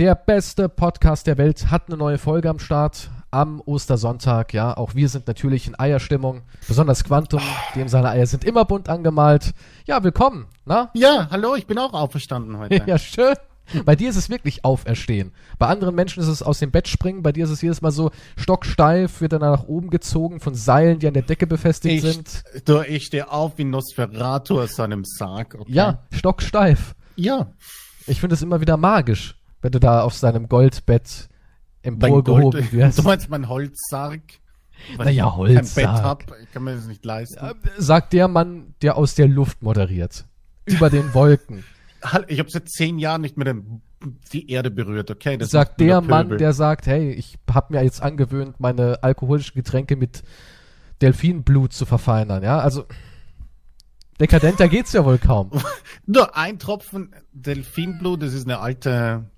Der beste Podcast der Welt hat eine neue Folge am Start am Ostersonntag. Ja, auch wir sind natürlich in Eierstimmung. Besonders Quantum, dem seine Eier sind immer bunt angemalt. Ja, willkommen. Na? Ja, hallo, ich bin auch auferstanden heute. ja, schön. Bei dir ist es wirklich Auferstehen. Bei anderen Menschen ist es aus dem Bett springen. Bei dir ist es jedes Mal so stocksteif, wird dann nach oben gezogen von Seilen, die an der Decke befestigt ich, sind. Du, ich stehe auf wie Nosferatu aus seinem Sarg. Okay? Ja, stocksteif. Ja. Ich finde es immer wieder magisch, wenn du da auf seinem Goldbett emporgehoben wirst. Du meinst mein Holzsarg? Naja, Holzsarg. Kein Bett hab, ich kann mir das nicht leisten. Ja, sagt der Mann, der aus der Luft moderiert. Über den Wolken. Ich habe seit zehn Jahren nicht mehr die Erde berührt, okay? Das sagt der Mann, der sagt, hey, ich habe mir jetzt angewöhnt, meine alkoholischen Getränke mit Delfinblut zu verfeinern, ja? Also dekadenter geht's ja wohl kaum. Nur ein Tropfen Delfinblut, das ist eine alte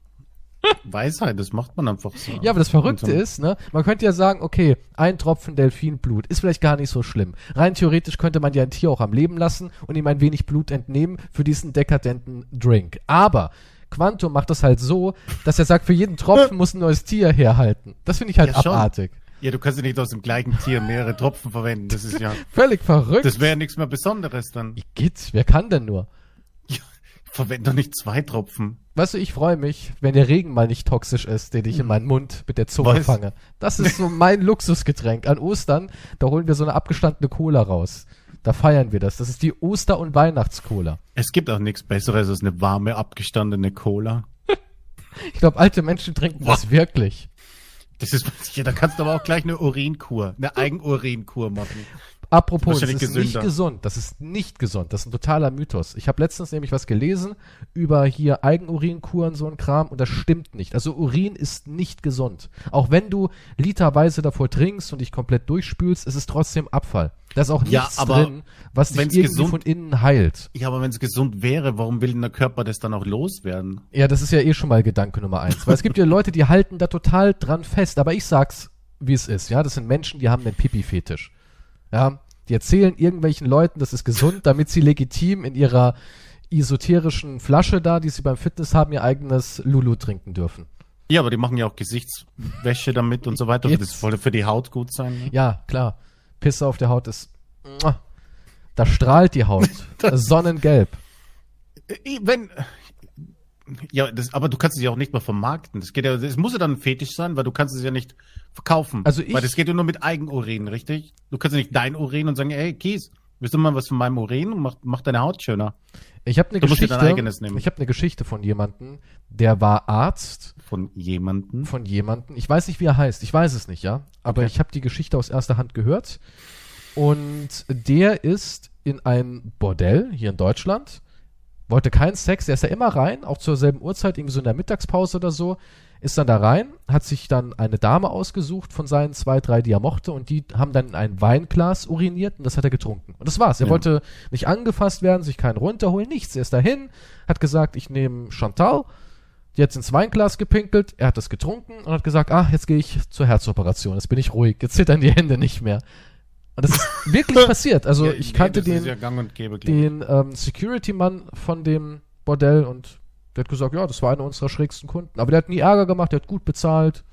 Weisheit, das macht man einfach so. Ja, aber das Verrückte so. ist, ne, man könnte ja sagen, okay, ein Tropfen Delfinblut ist vielleicht gar nicht so schlimm. Rein theoretisch könnte man ja ein Tier auch am Leben lassen und ihm ein wenig Blut entnehmen für diesen dekadenten Drink. Aber Quantum macht das halt so, dass er sagt, für jeden Tropfen muss ein neues Tier herhalten. Das finde ich halt ja, abartig. Ja, du kannst ja nicht aus dem gleichen Tier mehrere Tropfen verwenden. Das ist ja völlig verrückt. Das wäre ja nichts mehr Besonderes dann. Geht, wer kann denn nur? Verwende doch nicht zwei Tropfen. Weißt du, ich freue mich, wenn der Regen mal nicht toxisch ist, den ich in hm. meinen Mund mit der Zunge Was? fange. Das ist so mein Luxusgetränk. An Ostern, da holen wir so eine abgestandene Cola raus. Da feiern wir das. Das ist die Oster- und Weihnachtscola. Es gibt auch nichts Besseres als eine warme, abgestandene Cola. ich glaube, alte Menschen trinken Was? das wirklich. Das ist, ja, da kannst du aber auch gleich eine Urinkur, eine Eigenurinkur machen. Apropos, das ist gesünder. nicht gesund. Das ist nicht gesund. Das ist ein totaler Mythos. Ich habe letztens nämlich was gelesen über hier Eigenurinkuren, so ein Kram, und das stimmt nicht. Also Urin ist nicht gesund. Auch wenn du literweise davor trinkst und dich komplett durchspülst, ist es trotzdem Abfall. Da ist auch ja, nichts drin, was dich irgendwie gesund, von innen heilt. Ja, aber wenn es gesund wäre, warum will denn der Körper das dann auch loswerden? Ja, das ist ja eh schon mal Gedanke Nummer eins. Weil es gibt ja Leute, die halten da total dran fest. Aber ich sag's, wie es ist. Ja, das sind Menschen, die haben einen Pipi-Fetisch. Ja, die erzählen irgendwelchen Leuten, das ist gesund, damit sie legitim in ihrer esoterischen Flasche da, die sie beim Fitness haben, ihr eigenes Lulu trinken dürfen. Ja, aber die machen ja auch Gesichtswäsche damit und so weiter. Jetzt. Das soll für die Haut gut sein. Ne? Ja, klar. Pisse auf der Haut ist. Da strahlt die Haut. Sonnengelb. Wenn, ja, das, aber du kannst es ja auch nicht mehr vermarkten. Das geht ja, das muss ja dann ein Fetisch sein, weil du kannst es ja nicht verkaufen. Also ich, weil das geht ja nur mit Eigenurin, richtig? Du kannst ja nicht dein Urin und sagen, ey, Kies, willst du mal was von meinem Urin und mach, mach deine Haut schöner. Ich habe eine Geschichte. Ich habe eine Geschichte von jemandem, der war Arzt. Von jemandem. Von jemandem. Ich weiß nicht, wie er heißt. Ich weiß es nicht, ja. Aber okay. ich habe die Geschichte aus erster Hand gehört. Und der ist in ein Bordell hier in Deutschland wollte keinen Sex, er ist da immer rein, auch zur selben Uhrzeit, irgendwie so in der Mittagspause oder so, ist dann da rein, hat sich dann eine Dame ausgesucht von seinen zwei, drei, die er mochte, und die haben dann in ein Weinglas uriniert und das hat er getrunken. Und das war's. Er ja. wollte nicht angefasst werden, sich keinen runterholen, nichts. Er ist dahin, hat gesagt, ich nehme Chantal, die hat ins Weinglas gepinkelt, er hat das getrunken und hat gesagt, ah, jetzt gehe ich zur Herzoperation, jetzt bin ich ruhig, jetzt zittern die Hände nicht mehr. Und das ist wirklich passiert. Also ja, ich kannte nee, den, ja den ähm, Security-Mann von dem Bordell und der hat gesagt, ja, das war einer unserer schrägsten Kunden. Aber der hat nie Ärger gemacht, der hat gut bezahlt.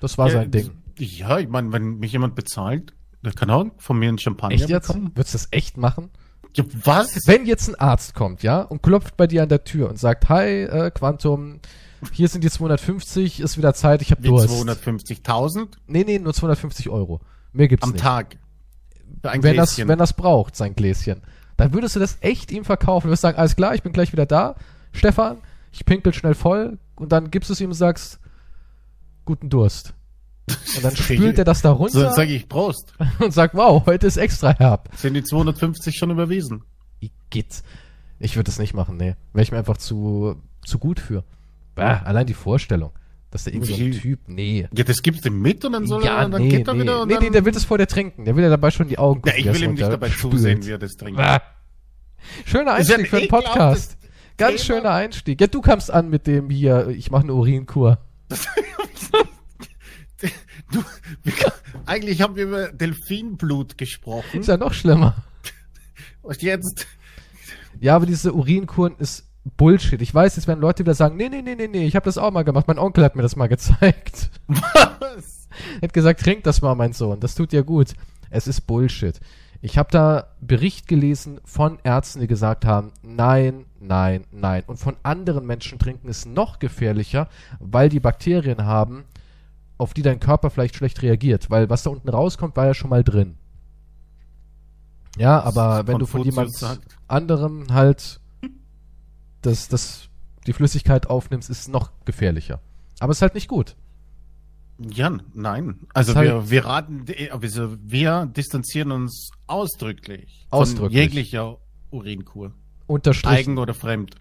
Das war ja, sein Ding. Ja, ich meine, wenn mich jemand bezahlt, der kann auch von mir einen Champagner echt jetzt? bekommen. Würdest du das echt machen? Ja, was? Wenn jetzt ein Arzt kommt, ja, und klopft bei dir an der Tür und sagt, hi, äh, Quantum, hier sind die 250, ist wieder Zeit, ich habe Durst. 250.000? Nee, nee, nur 250 Euro. Mehr gibt's Am nicht. Am Tag. Ein wenn das, wenn das braucht, sein Gläschen. Dann würdest du das echt ihm verkaufen. Du würdest sagen, alles klar, ich bin gleich wieder da. Stefan, ich pinkel schnell voll. Und dann gibst du es ihm und sagst, guten Durst. Und dann spült er das da runter. So, dann sag ich Prost. Und sagt, wow, heute ist extra herb. Sind die 250 schon überwiesen? Geht. Ich würde das nicht machen, nee. Wäre ich mir einfach zu, zu gut für. Bah, allein die Vorstellung. Dass der irgendwie so ein Typ, nee. Ja, das gibt's ihm mit und dann soll ja, er, dann nee, geht er nee. wieder und Nee, nee, der will das vor dir trinken. Der will ja dabei schon die Augen gucken. Ja, ich will ihm nicht dabei spült. zusehen, wie er das trinkt. Ah. Schöner Einstieg für einen Podcast. Ganz Thema. schöner Einstieg. Ja, du kamst an mit dem hier, ich mache eine Urinkur. du, eigentlich haben wir über Delfinblut gesprochen. Ist ja noch schlimmer. Und jetzt. Ja, aber diese Urinkuren ist Bullshit. Ich weiß, jetzt werden Leute wieder sagen, nee, nee, nee, nee, nee, ich habe das auch mal gemacht. Mein Onkel hat mir das mal gezeigt. Was? er hat gesagt, trink das mal, mein Sohn. Das tut dir gut. Es ist Bullshit. Ich habe da Bericht gelesen von Ärzten, die gesagt haben, nein, nein, nein. Und von anderen Menschen trinken es noch gefährlicher, weil die Bakterien haben, auf die dein Körper vielleicht schlecht reagiert. Weil was da unten rauskommt, war ja schon mal drin. Ja, aber wenn du von jemand sagt. anderem halt das, das, die Flüssigkeit aufnimmst, ist es noch gefährlicher. Aber es ist halt nicht gut. Ja, nein. Also wir, halt wir raten, also wir distanzieren uns ausdrücklich, ausdrücklich. von jeglicher Urinkur. Unterstrichen. Eigen oder fremd.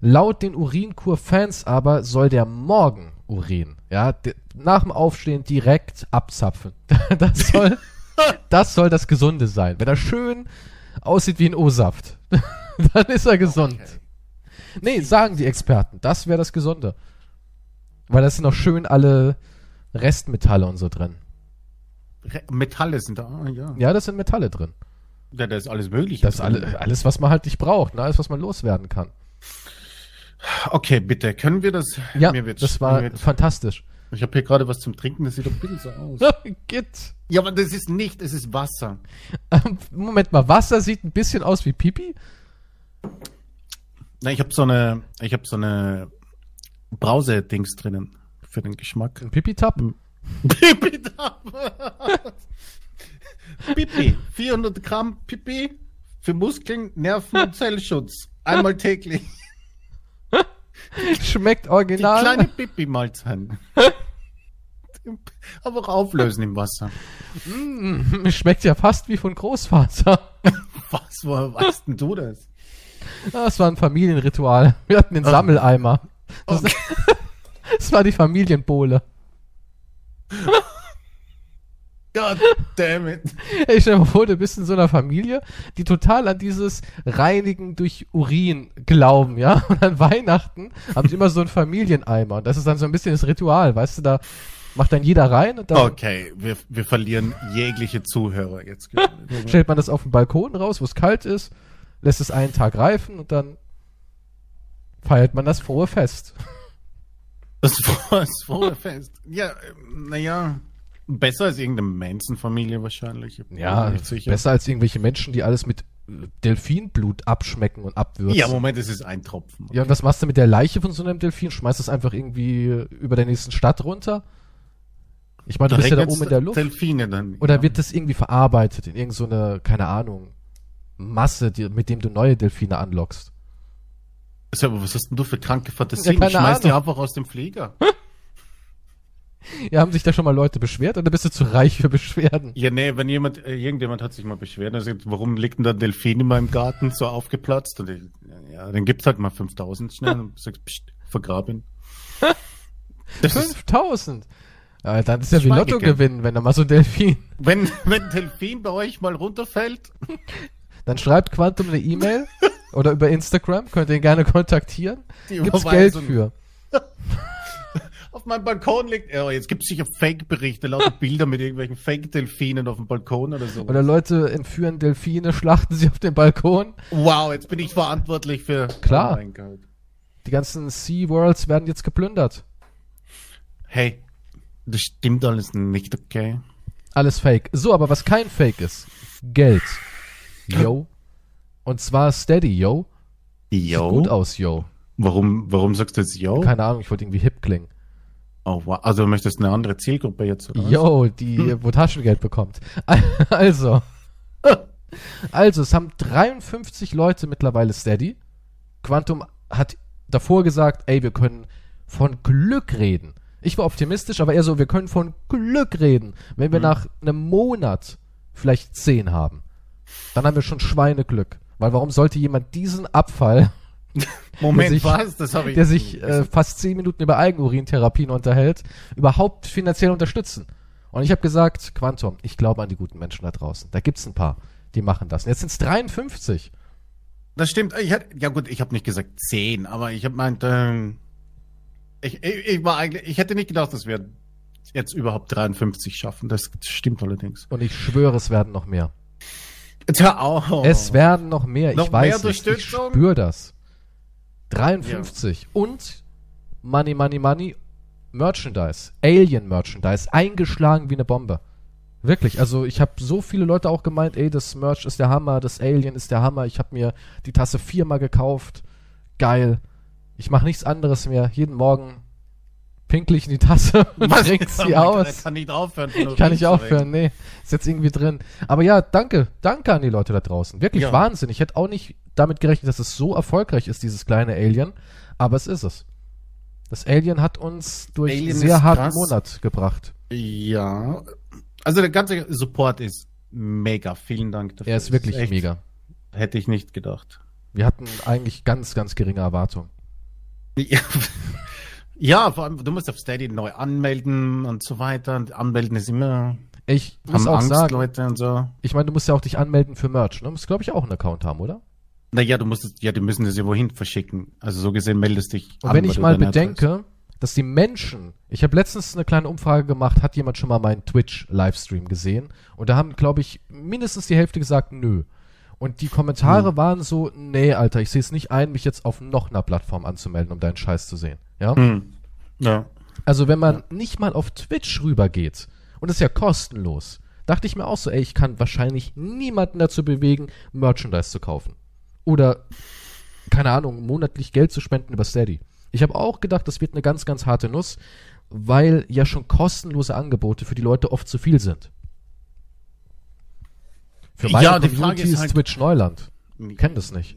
Laut den Urinkur-Fans aber soll der Morgen Urin, ja, nach dem Aufstehen direkt abzapfen. Das soll, das soll das Gesunde sein. Wenn er schön aussieht wie ein O-Saft, dann ist er gesund. Okay. Nee, sagen die Experten, das wäre das Gesunde. Weil da sind noch schön alle Restmetalle und so drin. Re Metalle sind da, ah, ja. Ja, das sind Metalle drin. Ja, da ist alles mögliche. Das ist alle, alles, was man halt nicht braucht, ne? alles, was man loswerden kann. Okay, bitte, können wir das? Ja, das war fantastisch. Ich habe hier gerade was zum Trinken, das sieht doch ein bisschen so aus. Git. Ja, aber das ist nicht, es ist Wasser. Moment mal, Wasser sieht ein bisschen aus wie Pipi? Na, ich habe so eine, ich habe so eine Brause-Dings drinnen für den Geschmack. Ein Pipi-Tab? Pipi-Tab. Pipi. 400 Gramm Pipi für Muskeln, Nerven und Zellschutz. Einmal täglich. Schmeckt original. Die kleine Pipi-Mahlzeit. Aber auch auflösen im Wasser. Mm, schmeckt ja fast wie von Großvater. Was, woher weißt denn du das? Das war ein Familienritual. Wir hatten den Sammeleimer. Das, okay. das war die Familienbowle. God damn it. Ich stell mir vor, du bist in so einer Familie, die total an dieses Reinigen durch Urin glauben, ja? Und an Weihnachten haben sie immer so einen Familieneimer. Und das ist dann so ein bisschen das Ritual, weißt du, da macht dann jeder rein und dann. Okay, wir, wir verlieren jegliche Zuhörer jetzt. stellt man das auf den Balkon raus, wo es kalt ist, lässt es einen Tag reifen und dann feiert man das frohe Fest. Das, das frohe Fest. Ja, naja. Besser als irgendeine Manson-Familie wahrscheinlich. Ja, besser als irgendwelche Menschen, die alles mit äh, Delfinblut abschmecken und abwürzen. Ja, Moment, es ist ein Tropfen. Okay. Ja, und was machst du mit der Leiche von so einem Delfin? Schmeißt es einfach irgendwie über der nächsten Stadt runter? Ich meine, du bist ja da oben in der Luft. Delfine dann. Oder ja. wird das irgendwie verarbeitet in irgendeine, so keine Ahnung, Masse, die, mit dem du neue Delfine anlockst? aber was hast denn du für kranke Fantasien? Ja, Schmeiß die einfach aus dem Flieger. Ja, haben sich da schon mal Leute beschwert oder bist du zu reich für Beschwerden? Ja, nee, wenn jemand, äh, irgendjemand hat sich mal beschwert, also warum liegt denn da ein Delfin in meinem Garten so aufgeplatzt? Und ich, ja, dann gibt's halt mal 5000 schnell und sagst, pst, vergrab ihn. 5000? Ja, dann ist ja wie Lotto gewinnen, wenn da mal so ein Delfin. Wenn, wenn ein Delfin bei euch mal runterfällt. Dann schreibt Quantum eine E-Mail oder über Instagram, könnt ihr ihn gerne kontaktieren. Die Gibt's Geld für auf meinem Balkon liegt. Oh, jetzt gibt es sicher Fake-Berichte, lauter Bilder mit irgendwelchen Fake-Delfinen auf dem Balkon oder so. Oder Leute entführen Delfine, schlachten sie auf dem Balkon. Wow, jetzt bin ich verantwortlich für. Klar. Oh Die ganzen Sea Worlds werden jetzt geplündert. Hey, das stimmt alles nicht, okay? Alles Fake. So, aber was kein Fake ist, Geld. Yo. Und zwar Steady, yo. Yo. Sieht gut aus, yo. Warum, warum sagst du jetzt yo? Keine Ahnung, ich wollte irgendwie hip klingen. Oh, wow. Also du möchtest eine andere Zielgruppe jetzt? Oder Yo, die, hm. wo Taschengeld bekommt. Also. Also, es haben 53 Leute mittlerweile Steady. Quantum hat davor gesagt, ey, wir können von Glück reden. Ich war optimistisch, aber eher so, wir können von Glück reden, wenn wir mhm. nach einem Monat vielleicht 10 haben. Dann haben wir schon Schweineglück. Weil warum sollte jemand diesen Abfall Moment, sich, was? Das habe ich. Der sich äh, fast zehn Minuten über Eigenurintherapien unterhält, überhaupt finanziell unterstützen. Und ich habe gesagt, Quantum, ich glaube an die guten Menschen da draußen. Da gibt's ein paar, die machen das. Und jetzt sind's 53. Das stimmt. Ich hatte, ja gut, ich habe nicht gesagt zehn, aber ich habe meint, ähm, ich, ich, ich war eigentlich, ich hätte nicht gedacht, dass wir jetzt überhaupt 53 schaffen. Das stimmt allerdings. Und ich schwöre, es werden noch mehr. Tja, oh. Es werden noch mehr. Noch ich weiß mehr es. Ich spüre das. 53. Ja. Und Money, Money, Money, Merchandise, Alien Merchandise, eingeschlagen wie eine Bombe. Wirklich, also ich habe so viele Leute auch gemeint, ey, das Merch ist der Hammer, das Alien ist der Hammer. Ich habe mir die Tasse viermal gekauft. Geil. Ich mache nichts anderes mehr. Jeden Morgen pinklich in die Tasse und trink sie aus. Ich kann nicht aufhören. Ich kann nicht aufhören, nee. Ist jetzt irgendwie drin. Aber ja, danke. Danke an die Leute da draußen. Wirklich ja. Wahnsinn. Ich hätte auch nicht damit gerechnet, dass es so erfolgreich ist, dieses kleine Alien. Aber es ist es. Das Alien hat uns durch Alien sehr harten krass. Monat gebracht. Ja, also der ganze Support ist mega. Vielen Dank dafür. Er ist wirklich ist mega. Hätte ich nicht gedacht. Wir hatten eigentlich ganz, ganz geringe Erwartungen. Ja. ja, vor allem, du musst auf Steady neu anmelden und so weiter. Und anmelden ist immer. Ich muss auch Angst, sagen, Leute und so. Ich meine, du musst ja auch dich anmelden für Merch, ne? Du musst, glaube ich, auch einen Account haben, oder? Naja, du musst ja, die müssen das ja wohin verschicken. Also so gesehen meldest dich. Und an, wenn ich mal bedenke, dass die Menschen, ich habe letztens eine kleine Umfrage gemacht, hat jemand schon mal meinen Twitch-Livestream gesehen? Und da haben, glaube ich, mindestens die Hälfte gesagt, nö. Und die Kommentare hm. waren so, nee, Alter, ich sehe es nicht ein, mich jetzt auf noch einer Plattform anzumelden, um deinen Scheiß zu sehen. Ja? Hm. Ja. Also wenn man ja. nicht mal auf Twitch rübergeht, und das ist ja kostenlos, dachte ich mir auch so, ey, ich kann wahrscheinlich niemanden dazu bewegen, Merchandise zu kaufen. Oder, keine Ahnung, monatlich Geld zu spenden über Steady. Ich habe auch gedacht, das wird eine ganz, ganz harte Nuss, weil ja schon kostenlose Angebote für die Leute oft zu viel sind. Für meine ja, Community ist, halt, Twitch Neuland. Ich kenne das nicht.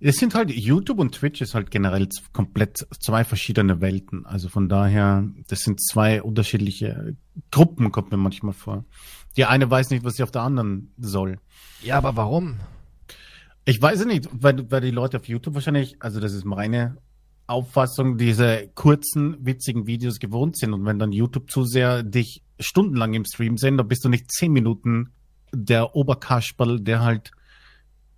Es sind halt, YouTube und Twitch ist halt generell komplett zwei verschiedene Welten. Also von daher, das sind zwei unterschiedliche Gruppen, kommt mir manchmal vor. Die eine weiß nicht, was sie auf der anderen soll. Ja, aber warum? Ich weiß es nicht, weil, weil die Leute auf YouTube wahrscheinlich, also das ist meine Auffassung, diese kurzen, witzigen Videos gewohnt sind. Und wenn dann YouTube zu sehr dich stundenlang im Stream sehen, dann bist du nicht zehn Minuten der Oberkasperl, der halt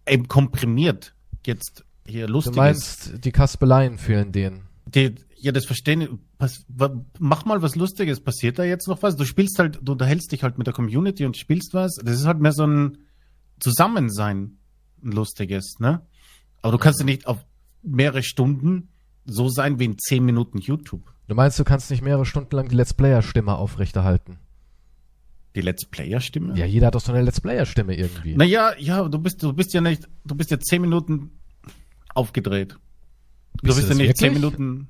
eben komprimiert jetzt hier lustig ist. Du meinst, die Kaspeleien fehlen denen. Die, ja, das verstehen. Pass, mach mal was Lustiges. Passiert da jetzt noch was? Du spielst halt, du unterhältst dich halt mit der Community und spielst was. Das ist halt mehr so ein Zusammensein ein lustiges, ne? Aber du kannst ja nicht auf mehrere Stunden so sein wie in zehn Minuten YouTube. Du meinst, du kannst nicht mehrere Stunden lang die Let's Player-Stimme aufrechterhalten? Die Let's Player-Stimme? Ja, jeder hat doch so eine Let's Player-Stimme irgendwie. Naja, ja, du bist, du bist ja nicht, du bist ja zehn Minuten aufgedreht. Du bist, bist ja nicht wirklich? zehn Minuten.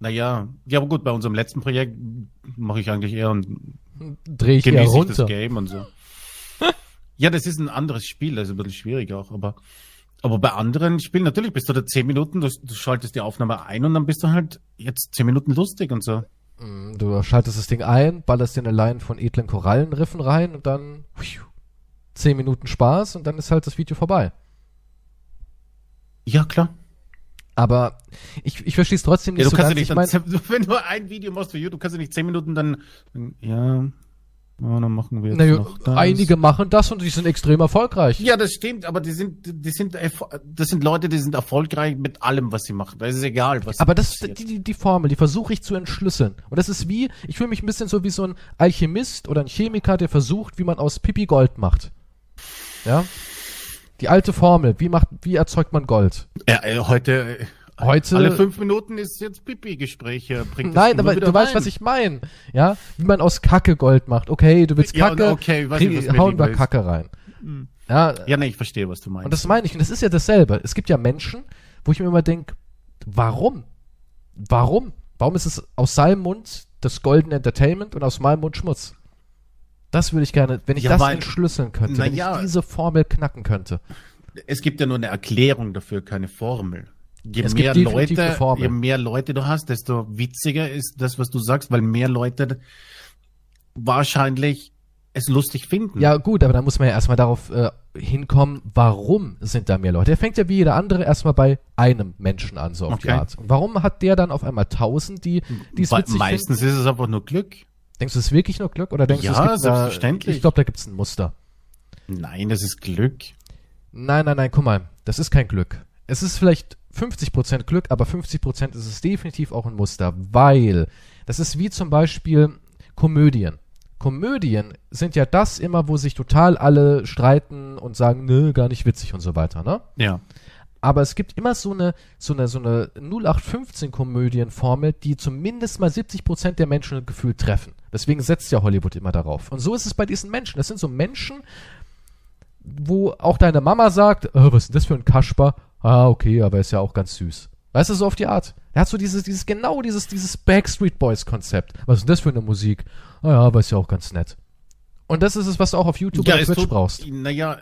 Naja, ja, aber gut, bei unserem letzten Projekt mache ich eigentlich eher ein Dreh ich eher runter. das Game und so. Ja, das ist ein anderes Spiel, das ist ein bisschen schwierig auch, aber, aber bei anderen Spielen natürlich bist du da zehn Minuten, du, du schaltest die Aufnahme ein und dann bist du halt jetzt zehn Minuten lustig und so. Mm, du schaltest das Ding ein, ballerst dir eine Line von edlen Korallenriffen rein und dann zehn Minuten Spaß und dann ist halt das Video vorbei. Ja, klar. Aber ich, ich verstehe es trotzdem nicht ja, du so kannst ganz. Nicht ich mein, wenn du ein Video machst für YouTube, kannst du nicht zehn Minuten dann, ja, ja, dann machen wir jetzt naja, noch das. Einige machen das und die sind extrem erfolgreich. Ja, das stimmt, aber die sind, die sind, das sind Leute, die sind erfolgreich mit allem, was sie machen. Da ist es egal, was Aber das ist die, die, die Formel, die versuche ich zu entschlüsseln. Und das ist wie, ich fühle mich ein bisschen so wie so ein Alchemist oder ein Chemiker, der versucht, wie man aus Pipi Gold macht. Ja? Die alte Formel, wie macht, wie erzeugt man Gold? Ja, äh, heute, Heute. Alle fünf Minuten ist jetzt Pipi-Gespräche. Nein, aber du rein. weißt, was ich meine. Ja, wie man aus Kacke Gold macht. Okay, du willst Kacke, ja, okay, weiß krieg, nicht, hauen wir Kacke rein. Mhm. Ja, ja, nee, ich verstehe, was du meinst. Und das meine ich. Und das ist ja dasselbe. Es gibt ja Menschen, wo ich mir immer denke, warum? Warum? Warum ist es aus seinem Mund das Golden Entertainment und aus meinem Mund Schmutz? Das würde ich gerne, wenn ich ja, das weil, entschlüsseln könnte, wenn ja, ich diese Formel knacken könnte. Es gibt ja nur eine Erklärung dafür, keine Formel je es mehr Leute, je mehr Leute du hast, desto witziger ist das, was du sagst, weil mehr Leute wahrscheinlich es lustig finden. Ja, gut, aber da muss man ja erstmal darauf äh, hinkommen, warum sind da mehr Leute? Der fängt ja wie jeder andere erstmal bei einem Menschen an, so auf okay. die Art. Und warum hat der dann auf einmal tausend, die es witzig Meistens finden? ist es einfach nur Glück. Denkst du, es ist wirklich nur Glück? Oder denkst ja, du, es gibt selbstverständlich. Da, ich glaube, da gibt es ein Muster. Nein, das ist Glück. Nein, nein, nein, guck mal, das ist kein Glück. Es ist vielleicht 50% Glück, aber 50% ist es definitiv auch ein Muster, weil das ist wie zum Beispiel Komödien. Komödien sind ja das immer, wo sich total alle streiten und sagen, nö, gar nicht witzig und so weiter, ne? Ja. Aber es gibt immer so eine, so eine, so eine 0815-Komödienformel, die zumindest mal 70% der Menschen gefühlt treffen. Deswegen setzt ja Hollywood immer darauf. Und so ist es bei diesen Menschen. Das sind so Menschen, wo auch deine Mama sagt, oh, was ist denn das für ein Kasper? Ah, okay, aber ist ja auch ganz süß. Weißt du, so auf die Art. Er hat so dieses, dieses, genau dieses, dieses Backstreet Boys Konzept. Was ist denn das für eine Musik? Ah ja, aber ist ja auch ganz nett. Und das ist es, was du auch auf YouTube ja, oder Twitch brauchst. Naja,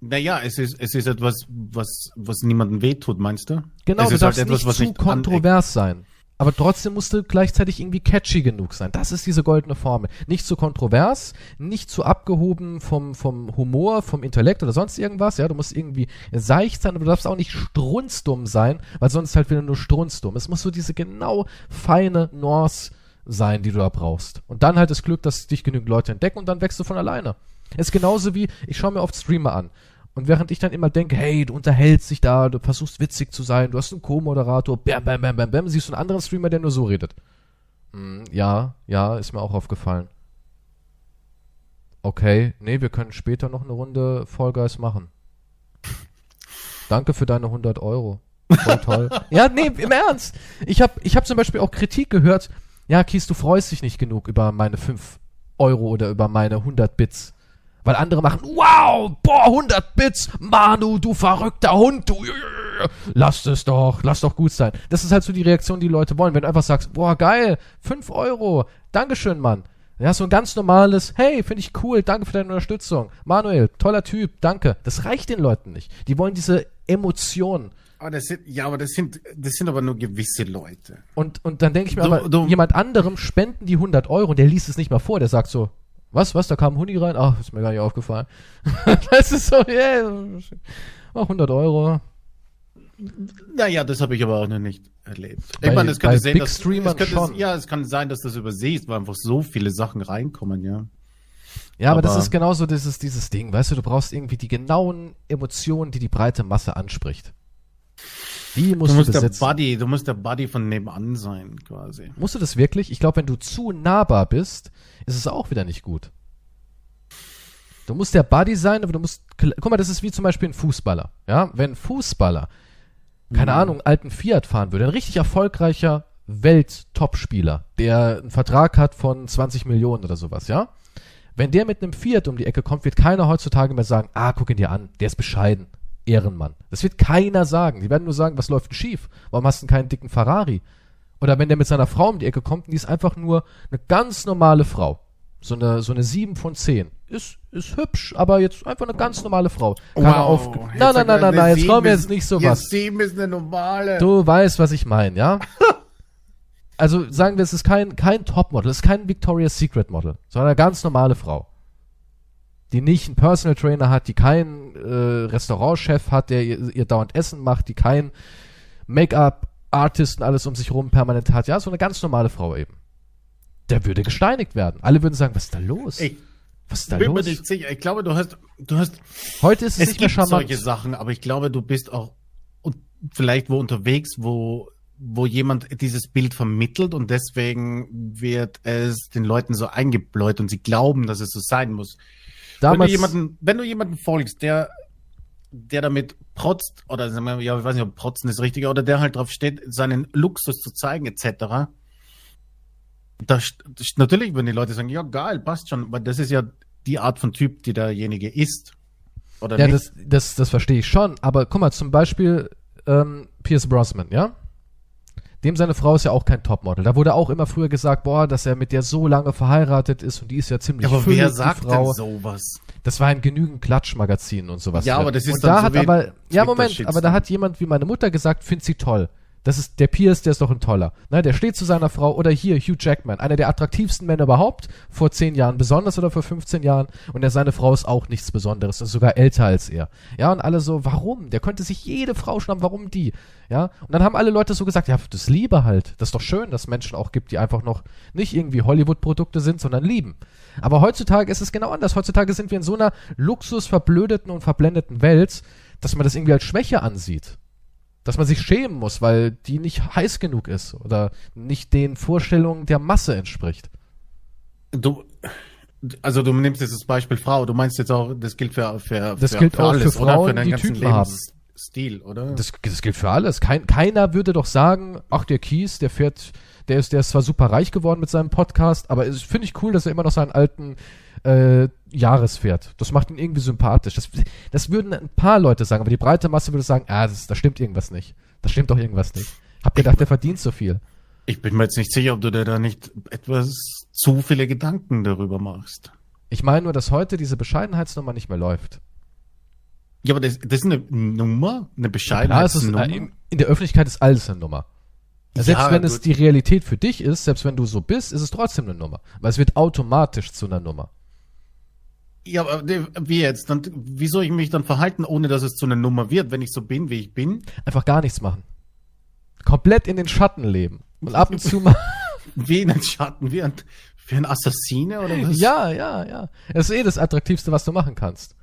naja, es ist, es ist etwas, was, was niemandem wehtut, meinst du? Genau, es du darfst halt etwas, nicht zu nicht kontrovers sein. Aber trotzdem musst du gleichzeitig irgendwie catchy genug sein. Das ist diese goldene Formel. Nicht zu kontrovers, nicht zu abgehoben vom, vom Humor, vom Intellekt oder sonst irgendwas. Ja, du musst irgendwie seicht sein, aber du darfst auch nicht strunzdumm sein, weil sonst halt wieder nur strunzdumm. Es muss so diese genau feine Nuance sein, die du da brauchst. Und dann halt das Glück, dass dich genügend Leute entdecken und dann wächst du von alleine. Ist genauso wie, ich schaue mir oft Streamer an. Und während ich dann immer denke, hey, du unterhältst dich da, du versuchst witzig zu sein, du hast einen Co-Moderator, bam, bam, bam, bam, bam, siehst du einen anderen Streamer, der nur so redet. Hm, ja, ja, ist mir auch aufgefallen. Okay, nee, wir können später noch eine Runde Fall Guys machen. Danke für deine 100 Euro. Voll toll. ja, nee, im Ernst. Ich habe ich hab zum Beispiel auch Kritik gehört. Ja, Kies, du freust dich nicht genug über meine 5 Euro oder über meine 100 Bits. Weil andere machen, wow, boah, 100 Bits, Manu, du verrückter Hund, du, lass es doch, lass doch gut sein. Das ist halt so die Reaktion, die Leute wollen. Wenn du einfach sagst, boah, geil, 5 Euro, Dankeschön, Mann. Ja, so ein ganz normales, hey, finde ich cool, danke für deine Unterstützung. Manuel, toller Typ, danke. Das reicht den Leuten nicht. Die wollen diese Emotionen. Aber das sind, ja, aber das sind, das sind aber nur gewisse Leute. Und, und dann denke ich mir du, aber, du, jemand anderem spenden die 100 Euro und der liest es nicht mal vor, der sagt so, was, was, da kam ein Huni rein? Ach, ist mir gar nicht aufgefallen. das ist so, yeah, ach, 100 Euro. Naja, das habe ich aber auch noch nicht erlebt. Bei, ich meine, es könnte sein, dass, es könnte, schon. ja, es kann sein, dass das übersiehst, weil einfach so viele Sachen reinkommen, ja. Ja, aber, aber das ist genauso dieses, dieses Ding, weißt du, du brauchst irgendwie die genauen Emotionen, die die breite Masse anspricht. Die musst du, musst du der Buddy, du musst der Buddy von nebenan sein, quasi. Musst du das wirklich? Ich glaube, wenn du zu nahbar bist, ist es auch wieder nicht gut. Du musst der Buddy sein, aber du musst. Guck mal, das ist wie zum Beispiel ein Fußballer. Ja, wenn ein Fußballer, keine mhm. Ahnung, alten Fiat fahren würde, ein richtig erfolgreicher Welt-Topspieler, der einen Vertrag hat von 20 Millionen oder sowas, ja? Wenn der mit einem Fiat um die Ecke kommt, wird keiner heutzutage mehr sagen, ah, guck ihn dir an, der ist bescheiden. Ehrenmann. Das wird keiner sagen. Die werden nur sagen, was läuft denn schief? Warum hast du keinen dicken Ferrari? Oder wenn der mit seiner Frau um die Ecke kommt, die ist einfach nur eine ganz normale Frau. So eine, so eine 7 von 10. Ist, ist hübsch, aber jetzt einfach eine ganz normale Frau. Keine wow. auf nein, nein, nein, nein, nein, jetzt komm jetzt nicht so was. 7 ist eine normale. Du weißt, was ich meine, ja? also sagen wir, es ist kein, kein Topmodel, es ist kein Victoria's Secret Model, sondern eine ganz normale Frau die nicht einen Personal Trainer hat, die keinen äh, Restaurantchef hat, der ihr, ihr dauernd Essen macht, die keinen Make-up-Artisten alles um sich rum permanent hat. Ja, so eine ganz normale Frau eben. Der würde gesteinigt werden. Alle würden sagen, was ist da los? Ich was ist da bin los? Mir nicht sicher. Ich glaube, du hast, du hast. Heute ist es, es nicht mehr charmant. solche Sachen, aber ich glaube, du bist auch vielleicht wo unterwegs, wo wo jemand dieses Bild vermittelt und deswegen wird es den Leuten so eingebläut und sie glauben, dass es so sein muss. Damals, wenn du jemanden, wenn du jemanden folgst, der, der damit protzt, oder sagen wir, ja, ich weiß nicht, ob protzen ist richtig, oder der halt drauf steht, seinen Luxus zu zeigen, etc., da, natürlich würden die Leute sagen, ja, geil, passt schon, weil das ist ja die Art von Typ, die derjenige ist. Oder ja, nicht? Das, das, das verstehe ich schon, aber guck mal, zum Beispiel ähm, Pierce Brosnan, ja? Dem seine Frau ist ja auch kein Topmodel. Da wurde auch immer früher gesagt, boah, dass er mit der so lange verheiratet ist und die ist ja ziemlich Aber wer sagt Frau. denn sowas? Das war in genügend Klatschmagazinen und sowas. Ja, aber das ist und dann da so hat aber, ja Moment, aber da hat jemand wie meine Mutter gesagt, findet sie toll. Das ist der Pierce, der ist doch ein toller. Ne, der steht zu seiner Frau oder hier Hugh Jackman, einer der attraktivsten Männer überhaupt, vor zehn Jahren besonders oder vor 15 Jahren und er, seine Frau ist auch nichts Besonderes, ist sogar älter als er. Ja, und alle so, warum? Der könnte sich jede Frau schnappen, warum die? Ja, und dann haben alle Leute so gesagt, ja, das Liebe halt. Das ist doch schön, dass Menschen auch gibt, die einfach noch nicht irgendwie Hollywood-Produkte sind, sondern lieben. Aber heutzutage ist es genau anders. Heutzutage sind wir in so einer luxusverblödeten und verblendeten Welt, dass man das irgendwie als Schwäche ansieht dass man sich schämen muss, weil die nicht heiß genug ist oder nicht den Vorstellungen der Masse entspricht. Du, also du nimmst jetzt das Beispiel Frau, du meinst jetzt auch, das gilt für, für, das für, gilt für auch alles, für Frauen, für die Typen Lebens, haben. Stil, oder? Das, das gilt für alles. Kein, keiner würde doch sagen, ach, der Kies, der fährt, der ist, der ist zwar super reich geworden mit seinem Podcast, aber es finde ich cool, dass er immer noch seinen alten äh, Jahres fährt. Das macht ihn irgendwie sympathisch. Das, das würden ein paar Leute sagen, aber die breite Masse würde sagen, ah, das, da stimmt irgendwas nicht. Da stimmt doch irgendwas nicht. Hab gedacht, der verdient so viel. Ich bin mir jetzt nicht sicher, ob du dir da nicht etwas zu viele Gedanken darüber machst. Ich meine nur, dass heute diese Bescheidenheitsnummer nicht mehr läuft. Ja, aber das, das ist eine Nummer, eine Bescheidenheitsnummer. Ja, in der Öffentlichkeit ist alles eine Nummer. Selbst ja, wenn gut. es die Realität für dich ist, selbst wenn du so bist, ist es trotzdem eine Nummer. Weil es wird automatisch zu einer Nummer. Ja, aber wie jetzt? Dann, wie soll ich mich dann verhalten, ohne dass es zu einer Nummer wird, wenn ich so bin, wie ich bin? Einfach gar nichts machen. Komplett in den Schatten leben. Und ab und zu mal. wie in den Schatten? Wie ein, wie ein Assassine oder was? Ja, ja, ja. Das ist eh das Attraktivste, was du machen kannst.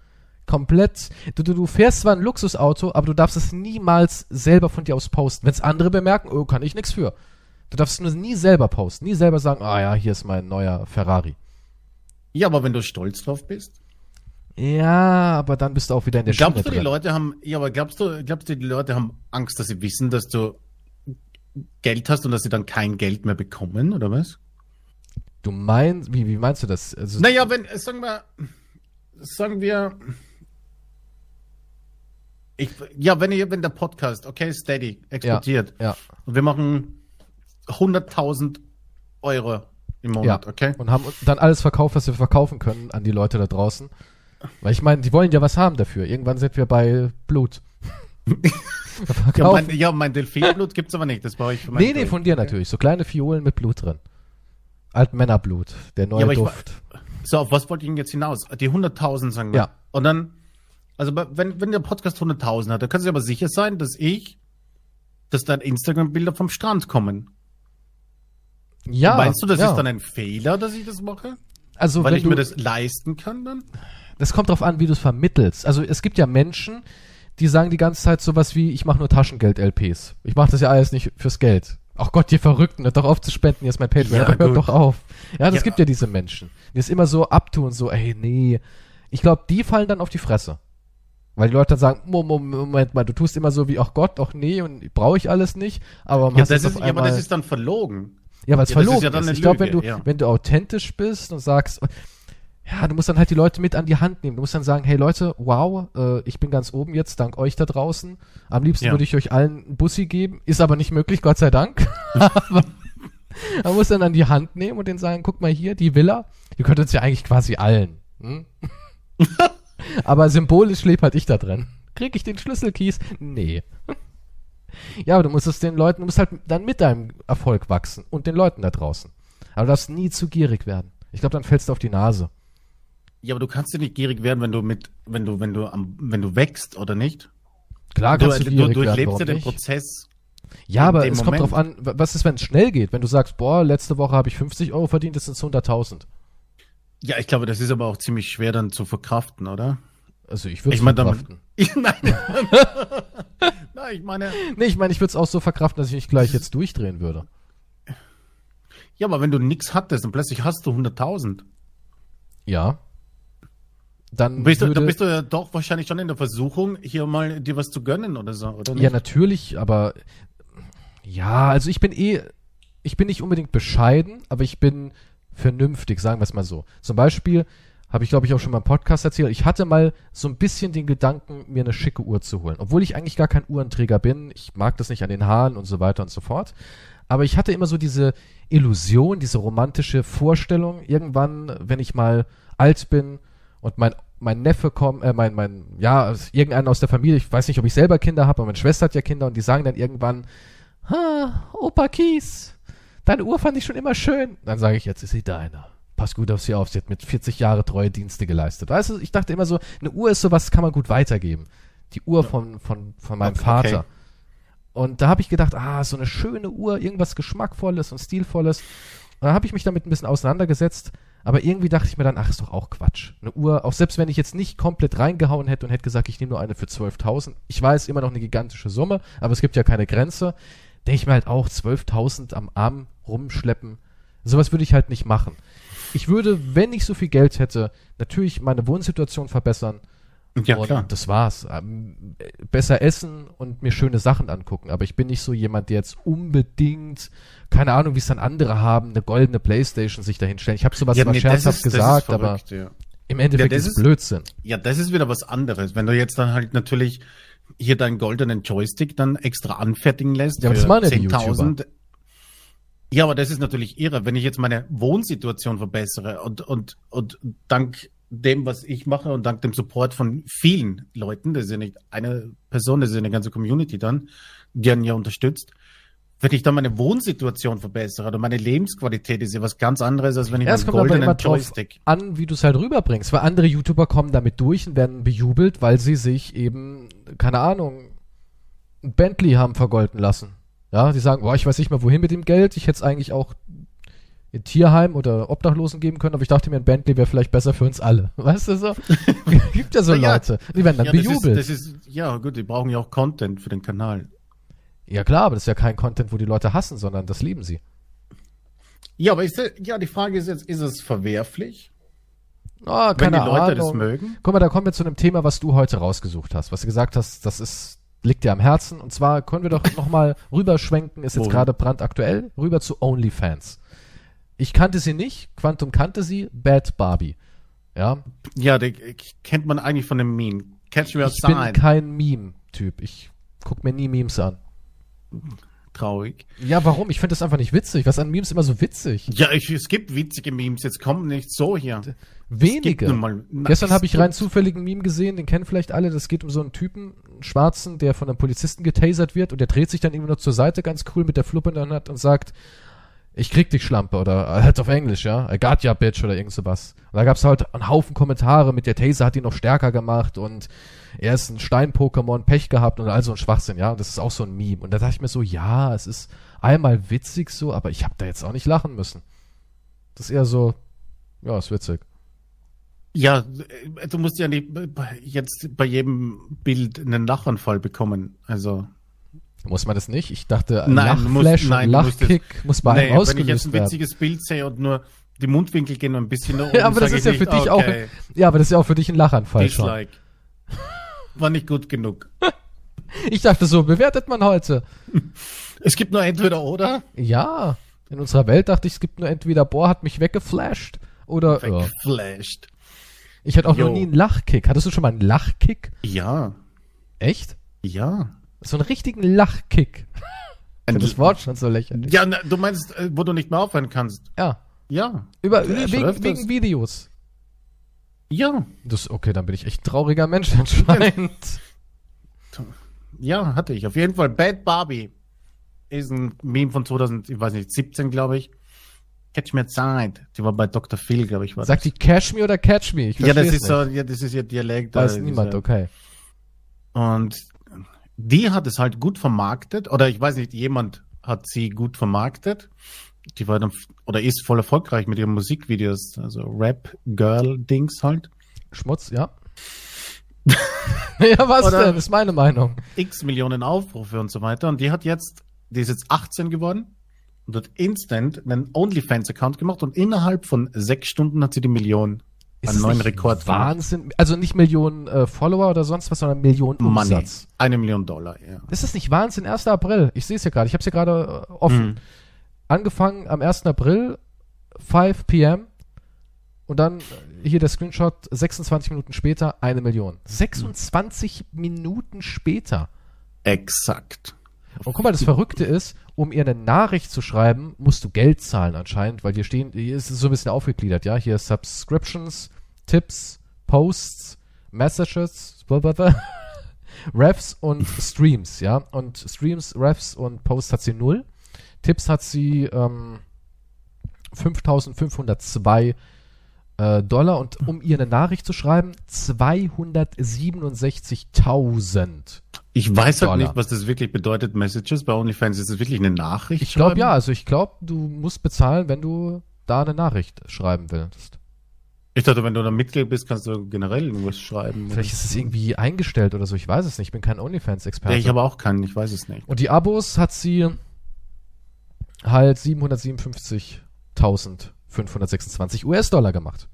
Komplett. Du, du, du fährst zwar ein Luxusauto, aber du darfst es niemals selber von dir aus posten. Wenn es andere bemerken, oh, kann ich nichts für. Du darfst es nur nie selber posten. Nie selber sagen, ah ja, hier ist mein neuer Ferrari. Ja, aber wenn du stolz drauf bist? Ja, aber dann bist du auch wieder in der Glaubst Schiene du, die drin. Leute haben, ja, aber glaubst du, glaubst du, die Leute haben Angst, dass sie wissen, dass du Geld hast und dass sie dann kein Geld mehr bekommen, oder was? Du meinst, wie, wie meinst du das? Also, naja, wenn, sagen wir, sagen wir, ich, ja, wenn, ihr, wenn der Podcast, okay, steady, exportiert, ja, ja. und wir machen 100.000 Euro im Monat, ja. okay? Und haben dann alles verkauft, was wir verkaufen können an die Leute da draußen. Weil ich meine, die wollen ja was haben dafür. Irgendwann sind wir bei Blut. ja, mein, ja, mein Delfinblut gibt's aber nicht. Das brauche ich für mein Nee, nee, von dir okay? natürlich. So kleine Fiolen mit Blut drin. Altmännerblut, der neue ja, Duft. War, so, auf was wollte ich denn jetzt hinaus? Die 100.000 sagen wir. Ja. Und dann, also wenn, wenn der Podcast 100.000 hat, dann kannst du aber sicher sein, dass ich, dass dann Instagram-Bilder vom Strand kommen. Ja. Meinst du, das ja. ist dann ein Fehler, dass ich das mache? Also, Weil ich du, mir das leisten kann dann? Das kommt drauf an, wie du es vermittelst. Also es gibt ja Menschen, die sagen die ganze Zeit sowas wie, ich mache nur Taschengeld-LPs. Ich mache das ja alles nicht fürs Geld. Ach Gott, ihr Verrückten, hört doch auf zu spenden, jetzt mein Patreon. Ja, hört doch auf. Ja, das ja. gibt ja diese Menschen, die es immer so abtun, so, ey, nee. Ich glaube, die fallen dann auf die Fresse. Weil die Leute dann sagen, Moment mal, du tust immer so wie, ach Gott, ach nee, und brauche ich alles nicht. Aber, ja, das ist, ja, aber das ist dann verlogen. Ja, weil es ja, verlogen ist. Ja ist. Ich glaube, wenn du, ja. wenn du authentisch bist und sagst, ja, du musst dann halt die Leute mit an die Hand nehmen. Du musst dann sagen, hey Leute, wow, äh, ich bin ganz oben jetzt, dank euch da draußen. Am liebsten ja. würde ich euch allen einen Bussi geben. Ist aber nicht möglich, Gott sei Dank. man muss dann an die Hand nehmen und denen sagen, guck mal hier, die Villa, die gehört uns ja eigentlich quasi allen. Hm? aber symbolisch lebe halt ich da drin. Krieg ich den Schlüsselkies? Nee. Ja, aber du musst es den Leuten, du musst halt dann mit deinem Erfolg wachsen und den Leuten da draußen. Aber du darfst nie zu gierig werden. Ich glaube, dann fällst du auf die Nase. Ja, aber du kannst ja nicht gierig werden, wenn du mit, wenn du, wenn du am, wenn du wächst, oder nicht? Klar kannst du, du gierig du durchlebst ja den nicht? Prozess. Ja, aber es Moment. kommt drauf an, was ist, wenn es schnell geht? Wenn du sagst, boah, letzte Woche habe ich 50 Euro verdient, das sind 100.000. Ja, ich glaube, das ist aber auch ziemlich schwer dann zu verkraften, oder? Also ich würde es verkraften. Ich, nein, nein, ich meine. Nee, ich meine, ich würde es auch so verkraften, dass ich nicht gleich jetzt durchdrehen würde. Ja, aber wenn du nichts hattest und plötzlich hast du 100.000. Ja. Dann bist, du, dann bist du ja doch wahrscheinlich schon in der Versuchung, hier mal dir was zu gönnen oder so, oder nicht? Ja, natürlich, aber ja, also ich bin eh, ich bin nicht unbedingt bescheiden, aber ich bin vernünftig, sagen wir es mal so. Zum Beispiel habe ich, glaube ich, auch schon mal im Podcast erzählt, ich hatte mal so ein bisschen den Gedanken, mir eine schicke Uhr zu holen. Obwohl ich eigentlich gar kein Uhrenträger bin. Ich mag das nicht an den Haaren und so weiter und so fort. Aber ich hatte immer so diese Illusion, diese romantische Vorstellung, irgendwann, wenn ich mal alt bin und mein mein Neffe kommt, äh, mein, mein, ja, irgendeiner aus der Familie, ich weiß nicht, ob ich selber Kinder habe, aber meine Schwester hat ja Kinder und die sagen dann irgendwann, ha, Opa Kies, deine Uhr fand ich schon immer schön. Dann sage ich, jetzt ist sie deine. Pass gut auf sie auf, sie hat mit 40 Jahre treue Dienste geleistet. Weißt du, ich dachte immer so, eine Uhr ist sowas, kann man gut weitergeben. Die Uhr von, von, von meinem okay. Vater. Und da habe ich gedacht, ah, so eine schöne Uhr, irgendwas Geschmackvolles und Stilvolles. Und dann habe ich mich damit ein bisschen auseinandergesetzt aber irgendwie dachte ich mir dann, ach, ist doch auch Quatsch. Eine Uhr, auch selbst wenn ich jetzt nicht komplett reingehauen hätte und hätte gesagt, ich nehme nur eine für 12.000. Ich weiß, immer noch eine gigantische Summe, aber es gibt ja keine Grenze. Denke ich mir halt auch, 12.000 am Arm rumschleppen. Sowas würde ich halt nicht machen. Ich würde, wenn ich so viel Geld hätte, natürlich meine Wohnsituation verbessern Ja, und klar. das war's. Ähm, besser essen und mir schöne Sachen angucken. Aber ich bin nicht so jemand, der jetzt unbedingt, keine Ahnung, wie es dann andere haben, eine goldene Playstation sich dahinstellen. Ich habe sowas ja, mal nee, scherzhaft ist, gesagt, verrückt, aber ja. im Endeffekt ja, ist es Blödsinn. Ja, das ist wieder was anderes. Wenn du jetzt dann halt natürlich hier deinen goldenen Joystick dann extra anfertigen lässt. Ja, ja 10.000. Ja, aber das ist natürlich irre. Wenn ich jetzt meine Wohnsituation verbessere und, und, und dank dem, was ich mache und dank dem Support von vielen Leuten, das ist ja nicht eine Person, das ist ja eine ganze Community dann, die einen ja unterstützt, wenn ich dann meine Wohnsituation verbessere oder meine Lebensqualität ist ja was ganz anderes, als wenn ich ja, meinen goldenen aber Joystick an, wie du es halt rüberbringst, weil andere YouTuber kommen damit durch und werden bejubelt, weil sie sich eben, keine Ahnung, Bentley haben vergolden lassen. Ja, die sagen, boah, ich weiß nicht mehr wohin mit dem Geld, ich hätte es eigentlich auch in Tierheim oder Obdachlosen geben können, aber ich dachte mir, ein Bentley wäre vielleicht besser für uns alle. Weißt du so? Gibt ja so ja, Leute, die werden dann ja, bejubelt. Das ist, das ist, ja, gut, die brauchen ja auch Content für den Kanal. Ja klar, aber das ist ja kein Content, wo die Leute hassen, sondern das lieben sie. Ja, aber ist, ja, die Frage ist jetzt, ist es verwerflich? Oh, keine wenn die Leute Ahnung. das mögen? Guck mal, da kommen wir zu einem Thema, was du heute rausgesucht hast, was du gesagt hast, das ist liegt dir am Herzen. Und zwar können wir doch nochmal rüberschwenken, ist jetzt gerade brandaktuell, rüber zu OnlyFans. Ich kannte sie nicht, Quantum kannte sie, Bad Barbie. Ja. Ja, die kennt man eigentlich von dem Meme. Catch me outside. Ich bin kein Meme-Typ. Ich guck mir nie Memes an traurig. Ja, warum? Ich finde das einfach nicht witzig. Was an Memes immer so witzig? Ja, ich, es gibt witzige Memes. Jetzt kommen nicht so hier. Wenige. Mal, Gestern habe ich rein zufälligen Meme gesehen, den kennen vielleicht alle. Das geht um so einen Typen, einen Schwarzen, der von einem Polizisten getasert wird und der dreht sich dann irgendwie nur zur Seite ganz cool mit der Fluppe in der Hand und sagt, ich krieg dich Schlampe oder halt auf Englisch, ja, I got ya bitch oder irgend sowas. Und da gab's halt einen Haufen Kommentare mit der Taser hat ihn noch stärker gemacht und er ist ein Stein-Pokémon, Pech gehabt und all so ein Schwachsinn, ja. Und das ist auch so ein Meme. Und da dachte ich mir so, ja, es ist einmal witzig so, aber ich habe da jetzt auch nicht lachen müssen. Das ist eher so, ja, ist witzig. Ja, du musst ja nicht jetzt bei jedem Bild einen Lachanfall bekommen. Also muss man das nicht? Ich dachte, nein, Lachflash musst, nein, Lachkick muss bei einem nee, Wenn ich jetzt ein witziges werden. Bild sehe und nur die Mundwinkel gehen ein bisschen nach oben, ja, aber das ist ja für dich okay. auch, ja, aber das ist ja auch für dich ein Lachanfall Dislike. schon. War nicht gut genug. ich dachte so, bewertet man heute. Es gibt nur entweder oder? Ja. In unserer Welt dachte ich, es gibt nur entweder, boah, hat mich weggeflasht oder. Weggeflasht. Ja. Ich hatte auch Yo. noch nie einen Lachkick. Hattest du schon mal einen Lachkick? Ja. Echt? Ja. So einen richtigen Lachkick. Ich das Wort schon so lächerlich. Ja, du meinst, äh, wo du nicht mehr aufhören kannst. Ja. Ja. Über, wegen, wegen Videos. Ja. Das, okay, dann bin ich echt trauriger Mensch anscheinend. Ja, hatte ich. Auf jeden Fall. Bad Barbie ist ein Meme von 2000, ich weiß nicht, 17, glaube ich. Catch Me Outside. Die war bei Dr. Phil, glaube ich. War Sagt das. die Catch Me oder Catch Me? ja, das ist nicht. so, ja, das ist ihr Dialekt. Weiß niemand, okay. Und die hat es halt gut vermarktet, oder ich weiß nicht, jemand hat sie gut vermarktet. Die war dann, oder ist voll erfolgreich mit ihren Musikvideos, also Rap-Girl-Dings halt. Schmutz, ja. ja, was oder denn? Ist meine Meinung. X Millionen Aufrufe und so weiter. Und die hat jetzt, die ist jetzt 18 geworden und hat instant einen OnlyFans-Account gemacht und innerhalb von sechs Stunden hat sie die Million ist einen neuen Rekord. Wahnsinn. Gemacht. Also nicht Millionen äh, Follower oder sonst was, sondern Millionen Umsatz. Money. Eine Million Dollar, ja. Ist das nicht Wahnsinn? 1. April. Ich sehe es ja gerade. Ich habe es ja gerade äh, offen. Mhm. Angefangen am 1. April, 5 p.m. Und dann äh, hier der Screenshot, 26 Minuten später, eine Million. 26 mhm. Minuten später. Exakt. Und guck mal, das Verrückte ist, um ihr eine Nachricht zu schreiben, musst du Geld zahlen anscheinend, weil hier stehen, hier ist es so ein bisschen aufgegliedert, ja. Hier Subscriptions, Tipps, Posts, Messages, blablabla, Refs und Streams, ja. Und Streams, Refs und Posts hat sie null. Tipps hat sie ähm, 5502 äh, Dollar und um ihr eine Nachricht zu schreiben, 267.000. Ich weiß Dollar. halt nicht, was das wirklich bedeutet, Messages bei OnlyFans. Ist das wirklich eine Nachricht? Ich glaube ja, also ich glaube, du musst bezahlen, wenn du da eine Nachricht schreiben willst. Ich dachte, wenn du da Mitglied bist, kannst du generell irgendwas schreiben. Vielleicht ist es irgendwie eingestellt oder so, ich weiß es nicht. Ich bin kein OnlyFans-Experte. Ja, ich habe auch keinen, ich weiß es nicht. Und die Abos hat sie halt 757.526 US-Dollar gemacht.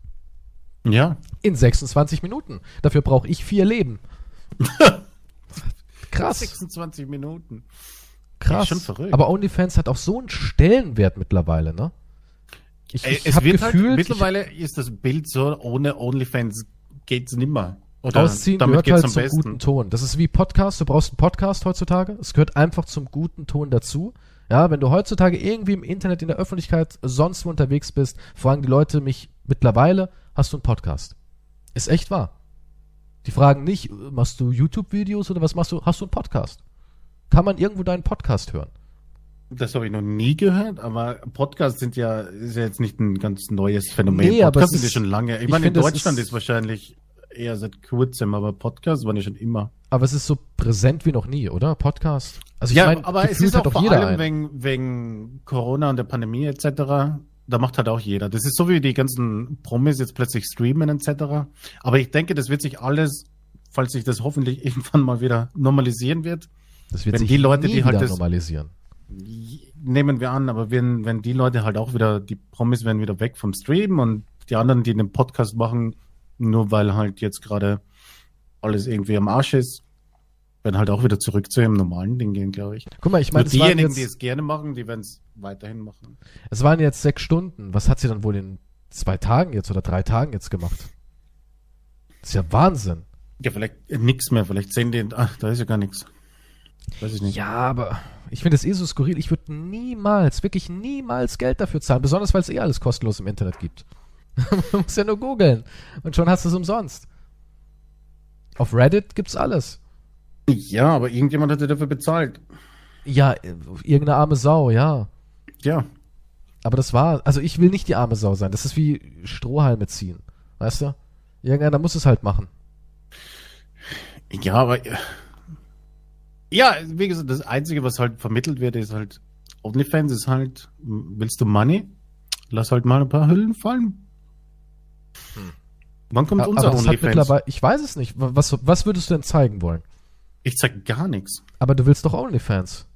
Ja. In 26 Minuten. Dafür brauche ich vier Leben. Krass. 26 Minuten. Krass. Schon verrückt. Aber OnlyFans hat auch so einen Stellenwert mittlerweile, ne? Ich, ich es wird halt gefühlt, halt, mittlerweile ich, ist das Bild so, ohne OnlyFans geht's nimmer. Oder Ausziehen damit gehört halt zum besten. guten Ton. Das ist wie Podcast. Du brauchst einen Podcast heutzutage. Es gehört einfach zum guten Ton dazu. Ja, wenn du heutzutage irgendwie im Internet, in der Öffentlichkeit, sonst wo unterwegs bist, fragen die Leute mich mittlerweile, hast du einen Podcast? Ist echt wahr. Die fragen nicht, machst du YouTube-Videos oder was machst du? Hast du einen Podcast? Kann man irgendwo deinen Podcast hören? Das habe ich noch nie gehört, aber Podcasts sind ja, ist ja jetzt nicht ein ganz neues Phänomen. Nee, Podcasts sind ja schon lange. Ich, ich meine, in Deutschland ist, ist wahrscheinlich eher seit kurzem, aber Podcasts waren ja schon immer. Aber es ist so präsent wie noch nie, oder? Podcast. Also ich ja, mein, aber es ist auch vor allem wegen, wegen Corona und der Pandemie etc. Da macht halt auch jeder. Das ist so wie die ganzen Promis jetzt plötzlich streamen etc. Aber ich denke, das wird sich alles, falls sich das hoffentlich irgendwann mal wieder normalisieren wird, das wird wenn sich die Leute, die halt das normalisieren nehmen wir an, aber wenn, wenn die Leute halt auch wieder, die Promis werden wieder weg vom Stream und die anderen, die den Podcast machen, nur weil halt jetzt gerade alles irgendwie am Arsch ist, werden halt auch wieder zurück zu ihrem normalen Ding gehen, glaube ich. Guck mal, ich meine, diejenigen, die es gerne machen, die werden es weiterhin machen. Es waren jetzt sechs Stunden. Was hat sie dann wohl in zwei Tagen jetzt oder drei Tagen jetzt gemacht? Das ist ja Wahnsinn. Ja, vielleicht nichts mehr. Vielleicht sehen die, ach, da ist ja gar nichts. Weiß ich nicht. Ja, aber ich finde es eh so skurril. Ich würde niemals, wirklich niemals Geld dafür zahlen. Besonders, weil es eh alles kostenlos im Internet gibt. Man muss ja nur googeln. Und schon hast du es umsonst. Auf Reddit gibt's alles. Ja, aber irgendjemand hat dir dafür bezahlt. Ja, irgendeine arme Sau, ja. Ja. Aber das war, also ich will nicht die arme Sau sein. Das ist wie Strohhalme ziehen. Weißt du? Irgendeiner muss es halt machen. Ja, aber ja, wie gesagt, das Einzige, was halt vermittelt wird, ist halt, OnlyFans ist halt, willst du Money? Lass halt mal ein paar Hüllen fallen. Hm. Wann kommt ja, unser OnlyFans? Ich weiß es nicht. Was, was würdest du denn zeigen wollen? Ich zeig gar nichts. Aber du willst doch OnlyFans.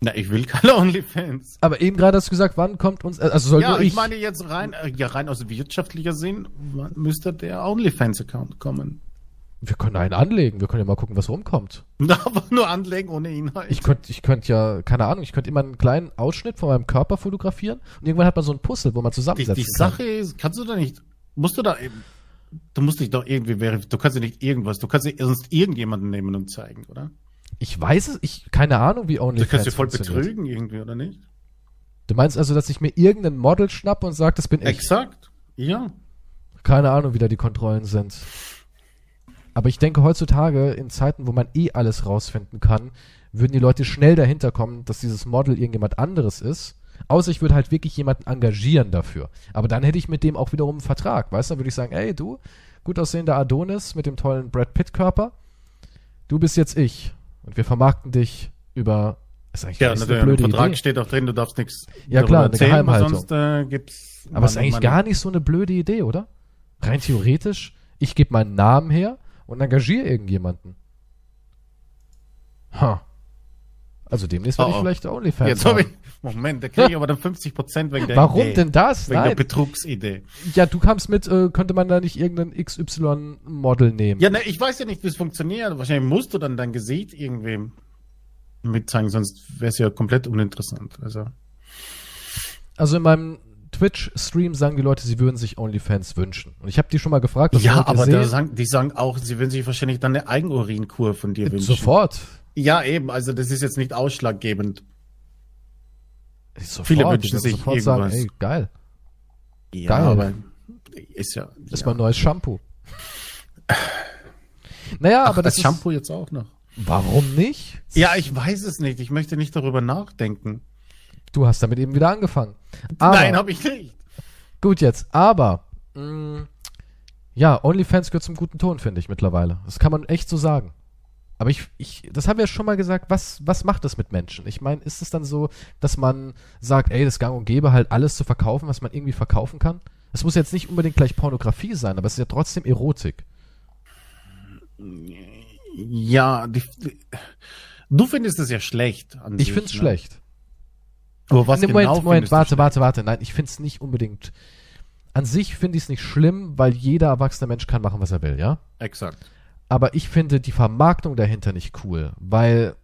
Na, ich will keine OnlyFans. Aber eben gerade hast du gesagt, wann kommt uns, also soll Ja, ich, ich meine jetzt rein, äh, ja, rein aus wirtschaftlicher Sinn, wann müsste der OnlyFans-Account kommen? Wir können einen anlegen, wir können ja mal gucken, was rumkommt. Aber nur anlegen ohne Inhalt. Ich könnte ich könnt ja, keine Ahnung, ich könnte immer einen kleinen Ausschnitt von meinem Körper fotografieren und irgendwann hat man so ein Puzzle, wo man zusammensetzen die, die kann. Sache ist, kannst du da nicht, musst du da eben, du musst dich doch irgendwie verifizieren, du kannst ja nicht irgendwas, du kannst ja sonst irgendjemanden nehmen und zeigen, oder? Ich weiß es, ich, keine Ahnung, wie OnlyFans Du kannst ja voll betrügen irgendwie, oder nicht? Du meinst also, dass ich mir irgendein Model schnappe und sage, das bin ich? Exakt, ja. Keine Ahnung, wie da die Kontrollen sind. Aber ich denke, heutzutage, in Zeiten, wo man eh alles rausfinden kann, würden die Leute schnell dahinter kommen, dass dieses Model irgendjemand anderes ist. Außer ich würde halt wirklich jemanden engagieren dafür. Aber dann hätte ich mit dem auch wiederum einen Vertrag. Weißt du, dann würde ich sagen, ey, du, gut aussehender Adonis mit dem tollen Brad Pitt-Körper, du bist jetzt ich. Und wir vermarkten dich über. Ist eigentlich ja, eine blöde im Vertrag Idee. steht auch drin, du darfst nichts. Ja klar, eine erzählen, Geheimhaltung. Sonst, äh, gibt's Aber es ist eigentlich gar nicht so eine blöde Idee, oder? Rein theoretisch, ich gebe meinen Namen her, und engagiere irgendjemanden. Ha. Also demnächst werde oh, ich vielleicht OnlyFans Jetzt habe ich, Moment, da kriege ich aber dann 50% wegen der Warum Idee. denn das? Wegen Nein. der Betrugsidee. Ja, du kamst mit, äh, könnte man da nicht irgendein XY-Model nehmen? Ja, ne, ich weiß ja nicht, wie es funktioniert. Wahrscheinlich musst du dann dein Gesicht irgendwie mitzeigen, sonst wäre es ja komplett uninteressant. Also. Also in meinem Twitch-Stream sagen die Leute, sie würden sich OnlyFans wünschen. Und ich habe die schon mal gefragt. Ja, aber sagen, die sagen auch, sie würden sich wahrscheinlich dann eine Eigenurinkur von dir wünschen. Sofort. Ja, eben. Also das ist jetzt nicht ausschlaggebend. Sofort, Viele wünschen sich irgendwas. Sagen, ey, geil. Ja, geil. aber ist ja. Ist mein neues Shampoo. naja, Ach, aber das, das Shampoo jetzt auch noch. Warum nicht? Ja, ich weiß es nicht. Ich möchte nicht darüber nachdenken. Du hast damit eben wieder angefangen. Aber, Nein, habe ich nicht. Gut jetzt, aber mh, mm, ja, OnlyFans gehört zum guten Ton, finde ich mittlerweile. Das kann man echt so sagen. Aber ich, ich, das haben wir ja schon mal gesagt, was, was macht das mit Menschen? Ich meine, ist es dann so, dass man sagt, ey, das Gang und Gäbe halt alles zu verkaufen, was man irgendwie verkaufen kann? Es muss jetzt nicht unbedingt gleich Pornografie sein, aber es ist ja trotzdem Erotik. Ja, die, die, du findest es ja schlecht. ich finde es ne? schlecht. Aber was nee, Moment, genau Moment, warte, warte, warte. Nein, ich finde es nicht unbedingt. an sich finde ich es nicht schlimm, weil jeder erwachsene Mensch kann machen, was er will, ja? Exakt. Aber ich finde die Vermarktung dahinter nicht cool, weil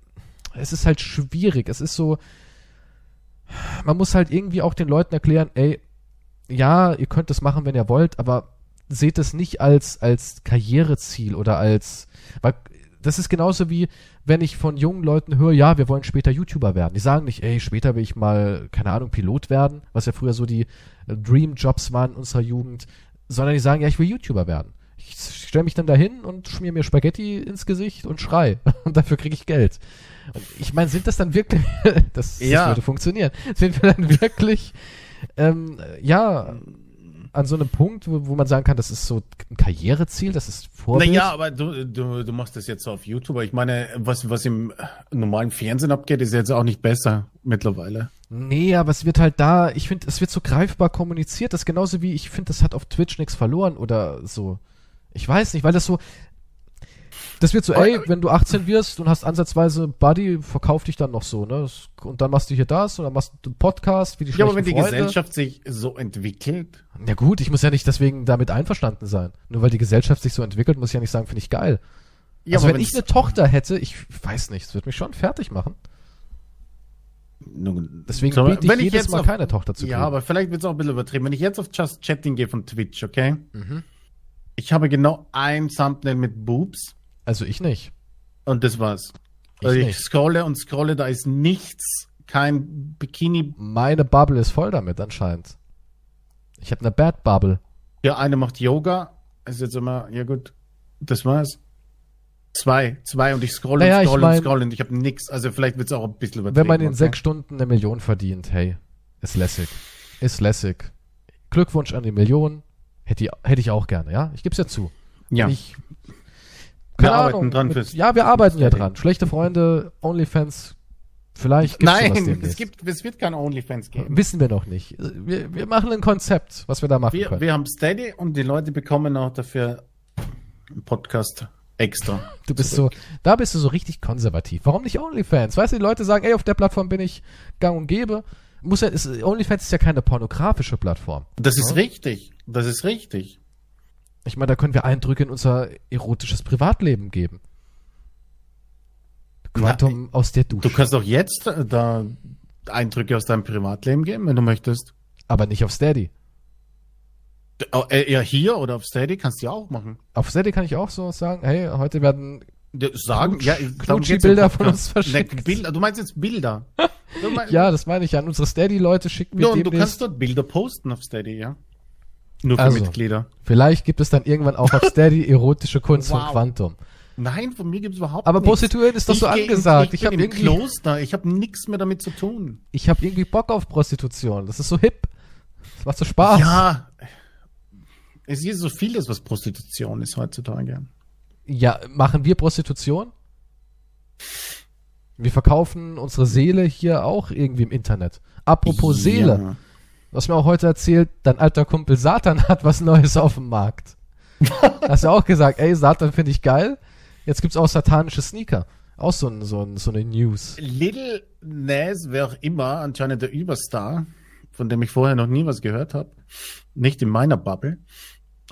es ist halt schwierig. Es ist so, man muss halt irgendwie auch den Leuten erklären, ey, ja, ihr könnt das machen, wenn ihr wollt, aber seht es nicht als, als Karriereziel oder als, weil das ist genauso wie, wenn ich von jungen Leuten höre, ja, wir wollen später YouTuber werden. Die sagen nicht, ey, später will ich mal, keine Ahnung, Pilot werden, was ja früher so die äh, Dream-Jobs waren in unserer Jugend, sondern die sagen, ja, ich will YouTuber werden. Ich stelle mich dann dahin und schmier mir Spaghetti ins Gesicht und schrei. Und dafür kriege ich Geld. Und ich meine, sind das dann wirklich, das, ja. das würde funktionieren, sind wir dann wirklich, ähm, ja, an so einem Punkt, wo, wo man sagen kann, das ist so ein Karriereziel, das ist Vorbild? Naja, aber du, du, du machst das jetzt auf YouTube. Ich meine, was, was im normalen Fernsehen abgeht, ist jetzt auch nicht besser mittlerweile. Nee, aber es wird halt da, ich finde, es wird so greifbar kommuniziert, das ist genauso wie, ich finde, das hat auf Twitch nichts verloren oder so. Ich weiß nicht, weil das so, das wird so, ey, wenn du 18 wirst und hast ansatzweise Buddy, verkauf dich dann noch so, ne? Und dann machst du hier das und dann machst du einen Podcast, wie die Ja, aber wenn die Freunde. Gesellschaft sich so entwickelt. Ja gut, ich muss ja nicht deswegen damit einverstanden sein. Nur weil die Gesellschaft sich so entwickelt, muss ich ja nicht sagen, finde ich geil. Ja, also wenn ich eine Tochter hätte, ich weiß nicht, es würde mich schon fertig machen. Deswegen so, biete ich, ich jedes Mal auf, keine Tochter zu kriegen. Ja, aber vielleicht wird es auch ein bisschen übertrieben. Wenn ich jetzt auf Just Chatting gehe von Twitch, okay? Mhm. Ich habe genau ein Thumbnail mit Boobs also ich nicht. Und das war's. Ich, also ich scrolle und scrolle, da ist nichts, kein Bikini. Meine Bubble ist voll damit anscheinend. Ich habe eine Bad Bubble. Ja, eine macht Yoga. Ist jetzt immer, ja gut, das war's. Zwei, zwei und ich scrolle naja, und scrolle ich mein, und scrolle und ich habe nichts. Also vielleicht wird's auch ein bisschen übertrieben. Wenn man in okay? sechs Stunden eine Million verdient, hey, ist lässig. Ist lässig. Glückwunsch an die Million. Hätte ich, hätte ich auch gerne, ja? Ich gebe es ja zu. Ja. Ich wir Ahnung, arbeiten dran fürs. Ja, wir arbeiten ja dran. Schlechte Freunde, OnlyFans, vielleicht gibt's Nein, es gibt, es wird kein OnlyFans geben. Wissen wir noch nicht. Wir, wir machen ein Konzept, was wir da machen wir, können. Wir haben Steady und die Leute bekommen auch dafür einen Podcast extra. Du bist zurück. so, da bist du so richtig konservativ. Warum nicht OnlyFans? Weißt du, die Leute sagen, ey, auf der Plattform bin ich gang und gäbe. Muss ja, ist, OnlyFans ist ja keine pornografische Plattform. Das ist ja? richtig. Das ist richtig. Ich meine, da können wir Eindrücke in unser erotisches Privatleben geben. Quantum Na, aus der Dusche. Du kannst doch jetzt da Eindrücke aus deinem Privatleben geben, wenn du möchtest. Aber nicht auf Steady. Oh, äh, ja, hier oder auf Steady kannst du ja auch machen. Auf Steady kann ich auch so sagen, hey, heute werden sagen, ja, Knutschi-Bilder von uns verschickt. Ne, Bilder, du meinst jetzt Bilder? Meinst, ja, das meine ich an unsere Steady-Leute schicken wir Ja, und du kannst dort Bilder posten auf Steady, ja. Nur für also, Mitglieder. Vielleicht gibt es dann irgendwann auch auf Steady erotische Kunst wow. von Quantum. Nein, von mir gibt es überhaupt Aber Prostituieren ist doch ich so angesagt. Ich, ich, ich habe irgendwie Kloster, ich habe nichts mehr damit zu tun. Ich habe irgendwie Bock auf Prostitution. Das ist so hip. Das macht so Spaß. Ja. Es ist so vieles, was Prostitution ist heutzutage. Ja, machen wir Prostitution? Wir verkaufen unsere Seele hier auch irgendwie im Internet. Apropos ja. Seele. Hast mir auch heute erzählt, dein alter Kumpel Satan hat was Neues auf dem Markt. hast du auch gesagt, ey, Satan finde ich geil. Jetzt gibt's auch satanische Sneaker. Auch so, ein, so, ein, so eine News. Little Nas, wer auch immer, anscheinend der Überstar, von dem ich vorher noch nie was gehört habe, nicht in meiner Bubble,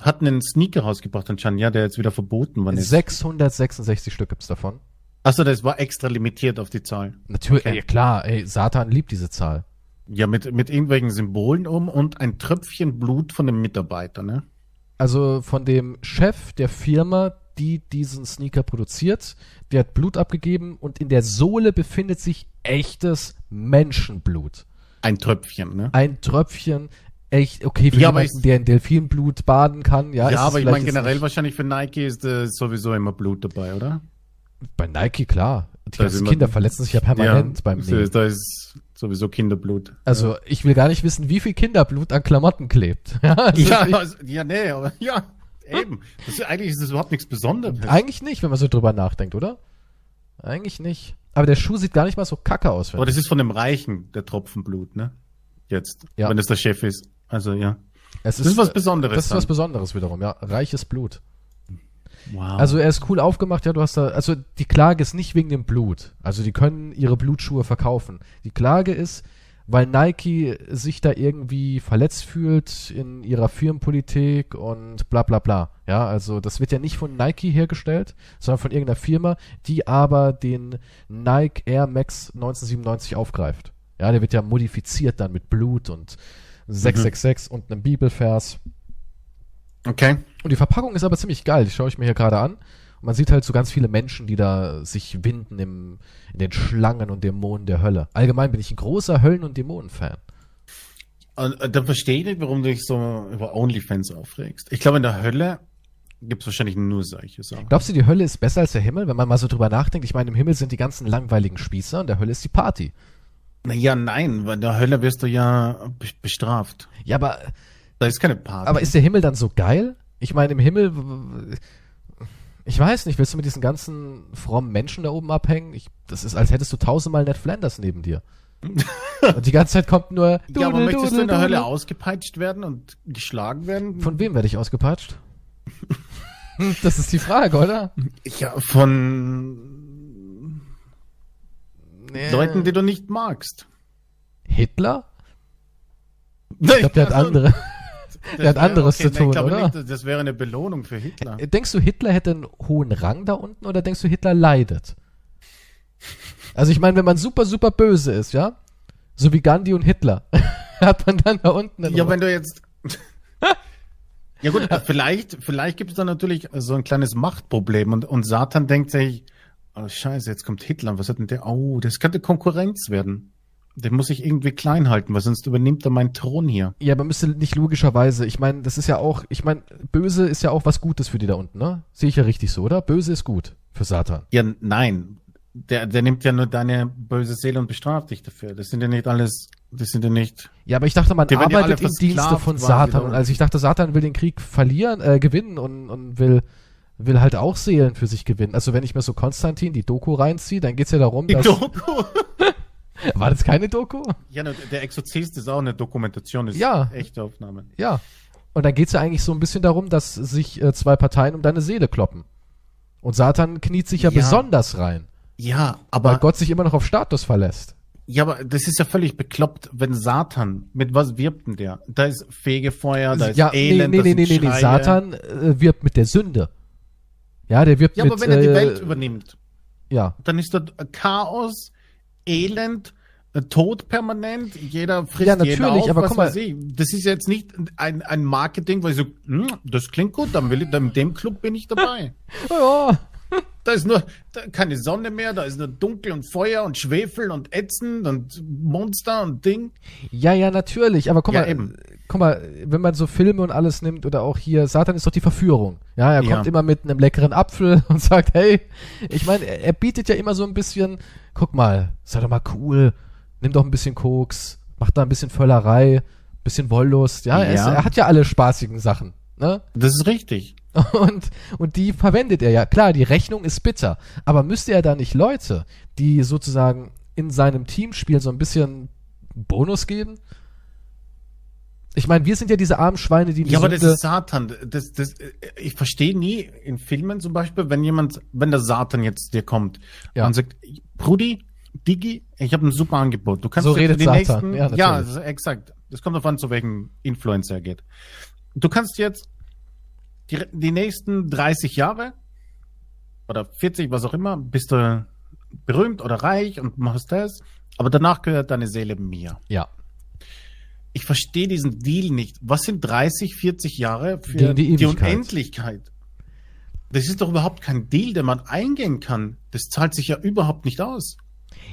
hat einen Sneaker rausgebracht anscheinend, ja, der jetzt wieder verboten war. 666 Stück gibt's davon. Achso, das war extra limitiert auf die Zahl. Natürlich, okay. ey, klar, ey, Satan liebt diese Zahl. Ja, mit, mit irgendwelchen Symbolen um und ein Tröpfchen Blut von dem Mitarbeiter, ne? Also von dem Chef der Firma, die diesen Sneaker produziert, der hat Blut abgegeben und in der Sohle befindet sich echtes Menschenblut. Ein Tröpfchen, ne? Ein Tröpfchen, echt, okay, für ja, jemanden, der in Delfinblut baden kann, ja. Ja, aber ich meine generell wahrscheinlich für Nike ist äh, sowieso immer Blut dabei, oder? Bei Nike, klar. Die ganzen Kinder verletzen sich ja permanent ja, beim Nähen. Da ist sowieso Kinderblut. Also ich will gar nicht wissen, wie viel Kinderblut an Klamotten klebt. ja, also ja, also, ja, nee, aber ja, eben. Ist, eigentlich ist das überhaupt nichts Besonderes. Eigentlich nicht, wenn man so drüber nachdenkt, oder? Eigentlich nicht. Aber der Schuh sieht gar nicht mal so kacke aus. Aber das ist von dem Reichen, der Tropfenblut, ne? Jetzt. Ja. Wenn das der Chef ist. Also ja. Es das ist, ist was Besonderes. Das ist dann. was Besonderes wiederum, ja. Reiches Blut. Wow. Also er ist cool aufgemacht, ja, du hast da, also die Klage ist nicht wegen dem Blut. Also die können ihre Blutschuhe verkaufen. Die Klage ist, weil Nike sich da irgendwie verletzt fühlt in ihrer Firmenpolitik und bla bla bla. Ja, also das wird ja nicht von Nike hergestellt, sondern von irgendeiner Firma, die aber den Nike Air Max 1997 aufgreift. Ja, der wird ja modifiziert dann mit Blut und 666 mhm. und einem Bibelvers. Okay. Und die Verpackung ist aber ziemlich geil, die schaue ich mir hier gerade an. Und man sieht halt so ganz viele Menschen, die da sich winden im, in den Schlangen und Dämonen der Hölle. Allgemein bin ich ein großer Höllen- und Dämonen-Fan. Und äh, da verstehe ich nicht, warum du dich so über OnlyFans aufregst. Ich glaube, in der Hölle gibt es wahrscheinlich nur solche Sachen. Glaubst du, die Hölle ist besser als der Himmel, wenn man mal so drüber nachdenkt? Ich meine, im Himmel sind die ganzen langweiligen Spießer und der Hölle ist die Party. Naja, nein, weil in der Hölle wirst du ja bestraft. Ja, aber. Da ist keine Party. Aber ist der Himmel dann so geil? Ich meine, im Himmel ich weiß nicht, willst du mit diesen ganzen frommen Menschen da oben abhängen? Ich, das ist, als hättest du tausendmal Ned Flanders neben dir. und die ganze Zeit kommt nur. Ja, aber möchtest du in der Hölle ausgepeitscht werden und geschlagen werden? Von wem werde ich ausgepeitscht? das ist die Frage, oder? Ja, von nee. Leuten, die du nicht magst. Hitler? Ich glaube, der hat andere. Der hat anderes okay, zu tun, oder? Nicht, das wäre eine Belohnung für Hitler. Äh, denkst du, Hitler hätte einen hohen Rang da unten oder denkst du, Hitler leidet? Also ich meine, wenn man super, super böse ist, ja, so wie Gandhi und Hitler, hat man dann da unten einen Ja, Rang. wenn du jetzt... ja gut, vielleicht, vielleicht gibt es da natürlich so ein kleines Machtproblem und, und Satan denkt sich, oh scheiße, jetzt kommt Hitler, was hat denn der? Oh, das könnte Konkurrenz werden. Den muss ich irgendwie klein halten, weil sonst übernimmt er meinen Thron hier. Ja, man müsste nicht logischerweise, ich meine, das ist ja auch, ich meine, böse ist ja auch was Gutes für die da unten, ne? Sehe ich ja richtig so, oder? Böse ist gut für Satan. Ja, nein. Der, der nimmt ja nur deine böse Seele und bestraft dich dafür. Das sind ja nicht alles, das sind ja nicht. Ja, aber ich dachte, man arbeitet im Dienste von Satan. Und also ich dachte, Satan will den Krieg verlieren, äh, gewinnen und, und will, will halt auch Seelen für sich gewinnen. Also wenn ich mir so Konstantin die Doku reinziehe, dann geht's ja darum, die dass. Doku? War das keine Doku? Ja, der Exorzist ist auch eine Dokumentation, ist ja. echte Aufnahme. Ja. Und dann geht es ja eigentlich so ein bisschen darum, dass sich äh, zwei Parteien um deine Seele kloppen. Und Satan kniet sich ja, ja. besonders rein. Ja, aber. Weil Gott sich immer noch auf Status verlässt. Ja, aber das ist ja völlig bekloppt, wenn Satan, mit was wirbt denn der? Da ist Fegefeuer, da ist ja, Elend, nee, nee, nee, nee, nee, nee, Satan äh, wirbt mit der Sünde. Ja, der wirbt ja, mit... Ja, aber wenn er die äh, Welt übernimmt. Ja. Dann ist dort Chaos, Elend, äh, Tod permanent, jeder frisst ja, natürlich, auf, aber guck mal, das ist jetzt nicht ein, ein Marketing, wo ich so, hm, das klingt gut, dann will ich, dann mit dem Club bin ich dabei. ja. Da ist nur da keine Sonne mehr, da ist nur dunkel und Feuer und Schwefel und Ätzen und Monster und Ding. Ja, ja, natürlich, aber guck ja, mal, eben. Guck mal, wenn man so Filme und alles nimmt oder auch hier, Satan ist doch die Verführung. Ja, er kommt ja. immer mit einem leckeren Apfel und sagt, hey, ich meine, er, er bietet ja immer so ein bisschen, guck mal, sei doch mal cool, nimm doch ein bisschen Koks, mach da ein bisschen Völlerei, bisschen Wollust. Ja, ja. Er, ist, er, hat ja alle spaßigen Sachen. Ne? Das ist richtig. Und, und die verwendet er ja. Klar, die Rechnung ist bitter. Aber müsste er da nicht Leute, die sozusagen in seinem Teamspiel so ein bisschen Bonus geben? Ich meine, wir sind ja diese armen Schweine, die, die Ja, aber das ist Satan. Das, das, ich verstehe nie in Filmen zum Beispiel, wenn jemand, wenn der Satan jetzt dir kommt ja. und sagt, Brudi, Digi, ich habe ein super Angebot. Du kannst so redet die Satan. nächsten, ja, ja also exakt. Das kommt davon, zu welchem Influencer er geht. Du kannst jetzt die, die nächsten 30 Jahre oder 40, was auch immer, bist du berühmt oder reich und machst das, aber danach gehört deine Seele mir. Ja. Ich verstehe diesen Deal nicht. Was sind 30, 40 Jahre für die, die Unendlichkeit? Das ist doch überhaupt kein Deal, den man eingehen kann. Das zahlt sich ja überhaupt nicht aus.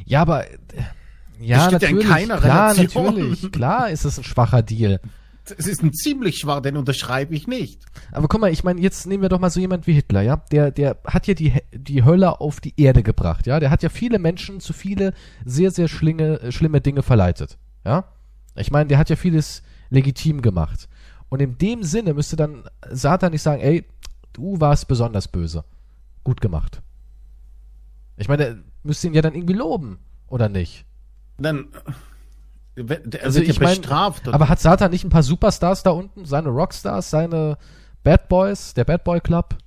Ja, aber ja, natürlich, ja klar, Relation. natürlich, klar ist es ein schwacher Deal. Es ist ein ziemlich schwach, den unterschreibe ich nicht. Aber guck mal, ich meine, jetzt nehmen wir doch mal so jemand wie Hitler, ja? Der, der hat ja die, die Hölle auf die Erde gebracht, ja? Der hat ja viele Menschen zu viele sehr, sehr schlinge, schlimme Dinge verleitet, ja? Ich meine, der hat ja vieles legitim gemacht. Und in dem Sinne müsste dann Satan nicht sagen, ey, du warst besonders böse. Gut gemacht. Ich meine, der müsste ihn ja dann irgendwie loben, oder nicht? Dann. Der also ich meine, aber hat Satan nicht ein paar Superstars da unten? Seine Rockstars, seine Bad Boys, der Bad Boy Club?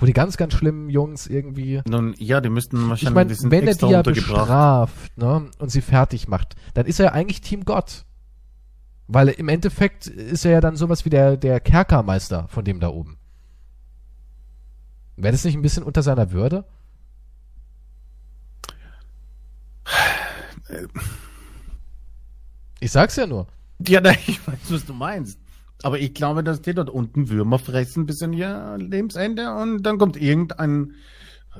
Wo die ganz, ganz schlimmen Jungs irgendwie. Nun, ja, die müssten wahrscheinlich. Ich meine, wenn er die ja bestraft, ne, und sie fertig macht, dann ist er ja eigentlich Team Gott. Weil im Endeffekt ist er ja dann sowas wie der, der Kerkermeister von dem da oben. Wäre das nicht ein bisschen unter seiner Würde? Ich sag's ja nur. Ja, nein, ich weiß, was du meinst. Aber ich glaube, dass die dort unten Würmer fressen bis an ihr Lebensende und dann kommt irgendein,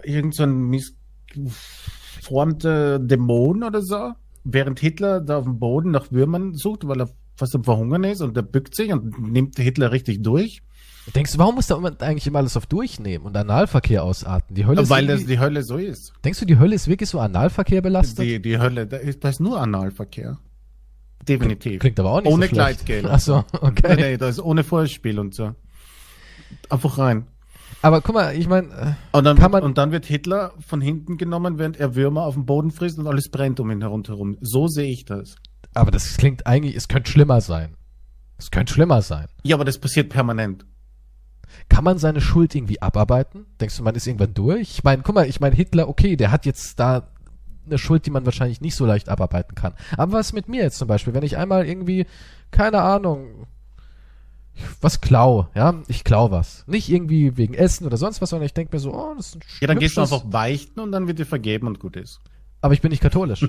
irgend so ein missformter Dämon oder so, während Hitler da auf dem Boden nach Würmern sucht, weil er fast am Verhungern ist und der bückt sich und nimmt Hitler richtig durch. Denkst du, warum muss da eigentlich immer alles auf Durchnehmen und Analverkehr ausarten? Die Hölle Weil das die Hölle so ist. Denkst du, die Hölle ist wirklich so Analverkehr belastet? Die, die Hölle, da ist, da ist nur Analverkehr. Definitiv. Klingt aber auch nicht ohne so Kleidgeld. Achso, okay. Nee, nee, da ist ohne Vorspiel und so. Einfach rein. Aber guck mal, ich meine, äh, und, dann, und dann wird Hitler von hinten genommen, während er Würmer auf dem Boden frisst und alles brennt um ihn herum. So sehe ich das. Aber das klingt eigentlich, es könnte schlimmer sein. Es könnte schlimmer sein. Ja, aber das passiert permanent. Kann man seine Schuld irgendwie abarbeiten? Denkst du, man ist irgendwann durch? Ich meine, guck mal, ich meine, Hitler, okay, der hat jetzt da eine Schuld, die man wahrscheinlich nicht so leicht abarbeiten kann. Aber was mit mir jetzt zum Beispiel, wenn ich einmal irgendwie, keine Ahnung, was klau, ja, ich klau was. Nicht irgendwie wegen Essen oder sonst was, sondern ich denke mir so, oh, das ist ein Ja, dann gehst du einfach beichten und dann wird dir vergeben und gut ist. Aber ich bin nicht katholisch.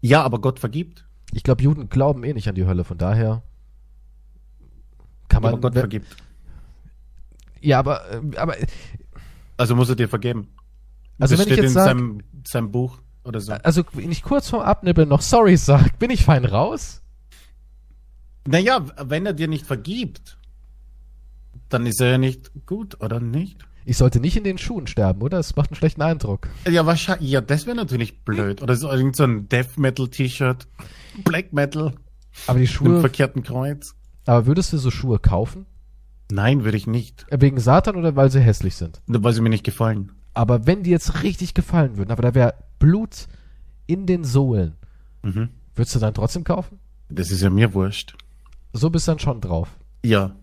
ja, aber Gott vergibt. Ich glaube, Juden glauben eh nicht an die Hölle, von daher kann man. Ja, aber Gott vergibt. Ja, aber, äh, aber. Also muss er dir vergeben. Also das wenn ich jetzt sage, seinem, seinem Buch oder so. Also wenn ich kurz vorm Abnibbeln noch sorry sag, bin ich fein raus? Naja, wenn er dir nicht vergibt, dann ist er ja nicht gut, oder nicht? Ich sollte nicht in den Schuhen sterben, oder? Das macht einen schlechten Eindruck. Ja, wahrscheinlich. Ja, das wäre natürlich blöd. Oder so irgend so ein Death Metal T-Shirt, Black Metal. Aber die Schuhe. Mit verkehrten Kreuz. Aber würdest du so Schuhe kaufen? Nein, würde ich nicht. Wegen Satan oder weil sie hässlich sind? Weil sie mir nicht gefallen. Aber wenn die jetzt richtig gefallen würden, aber da wäre Blut in den Sohlen, mhm. würdest du dann trotzdem kaufen? Das ist ja mir wurscht. So bist du dann schon drauf. Ja.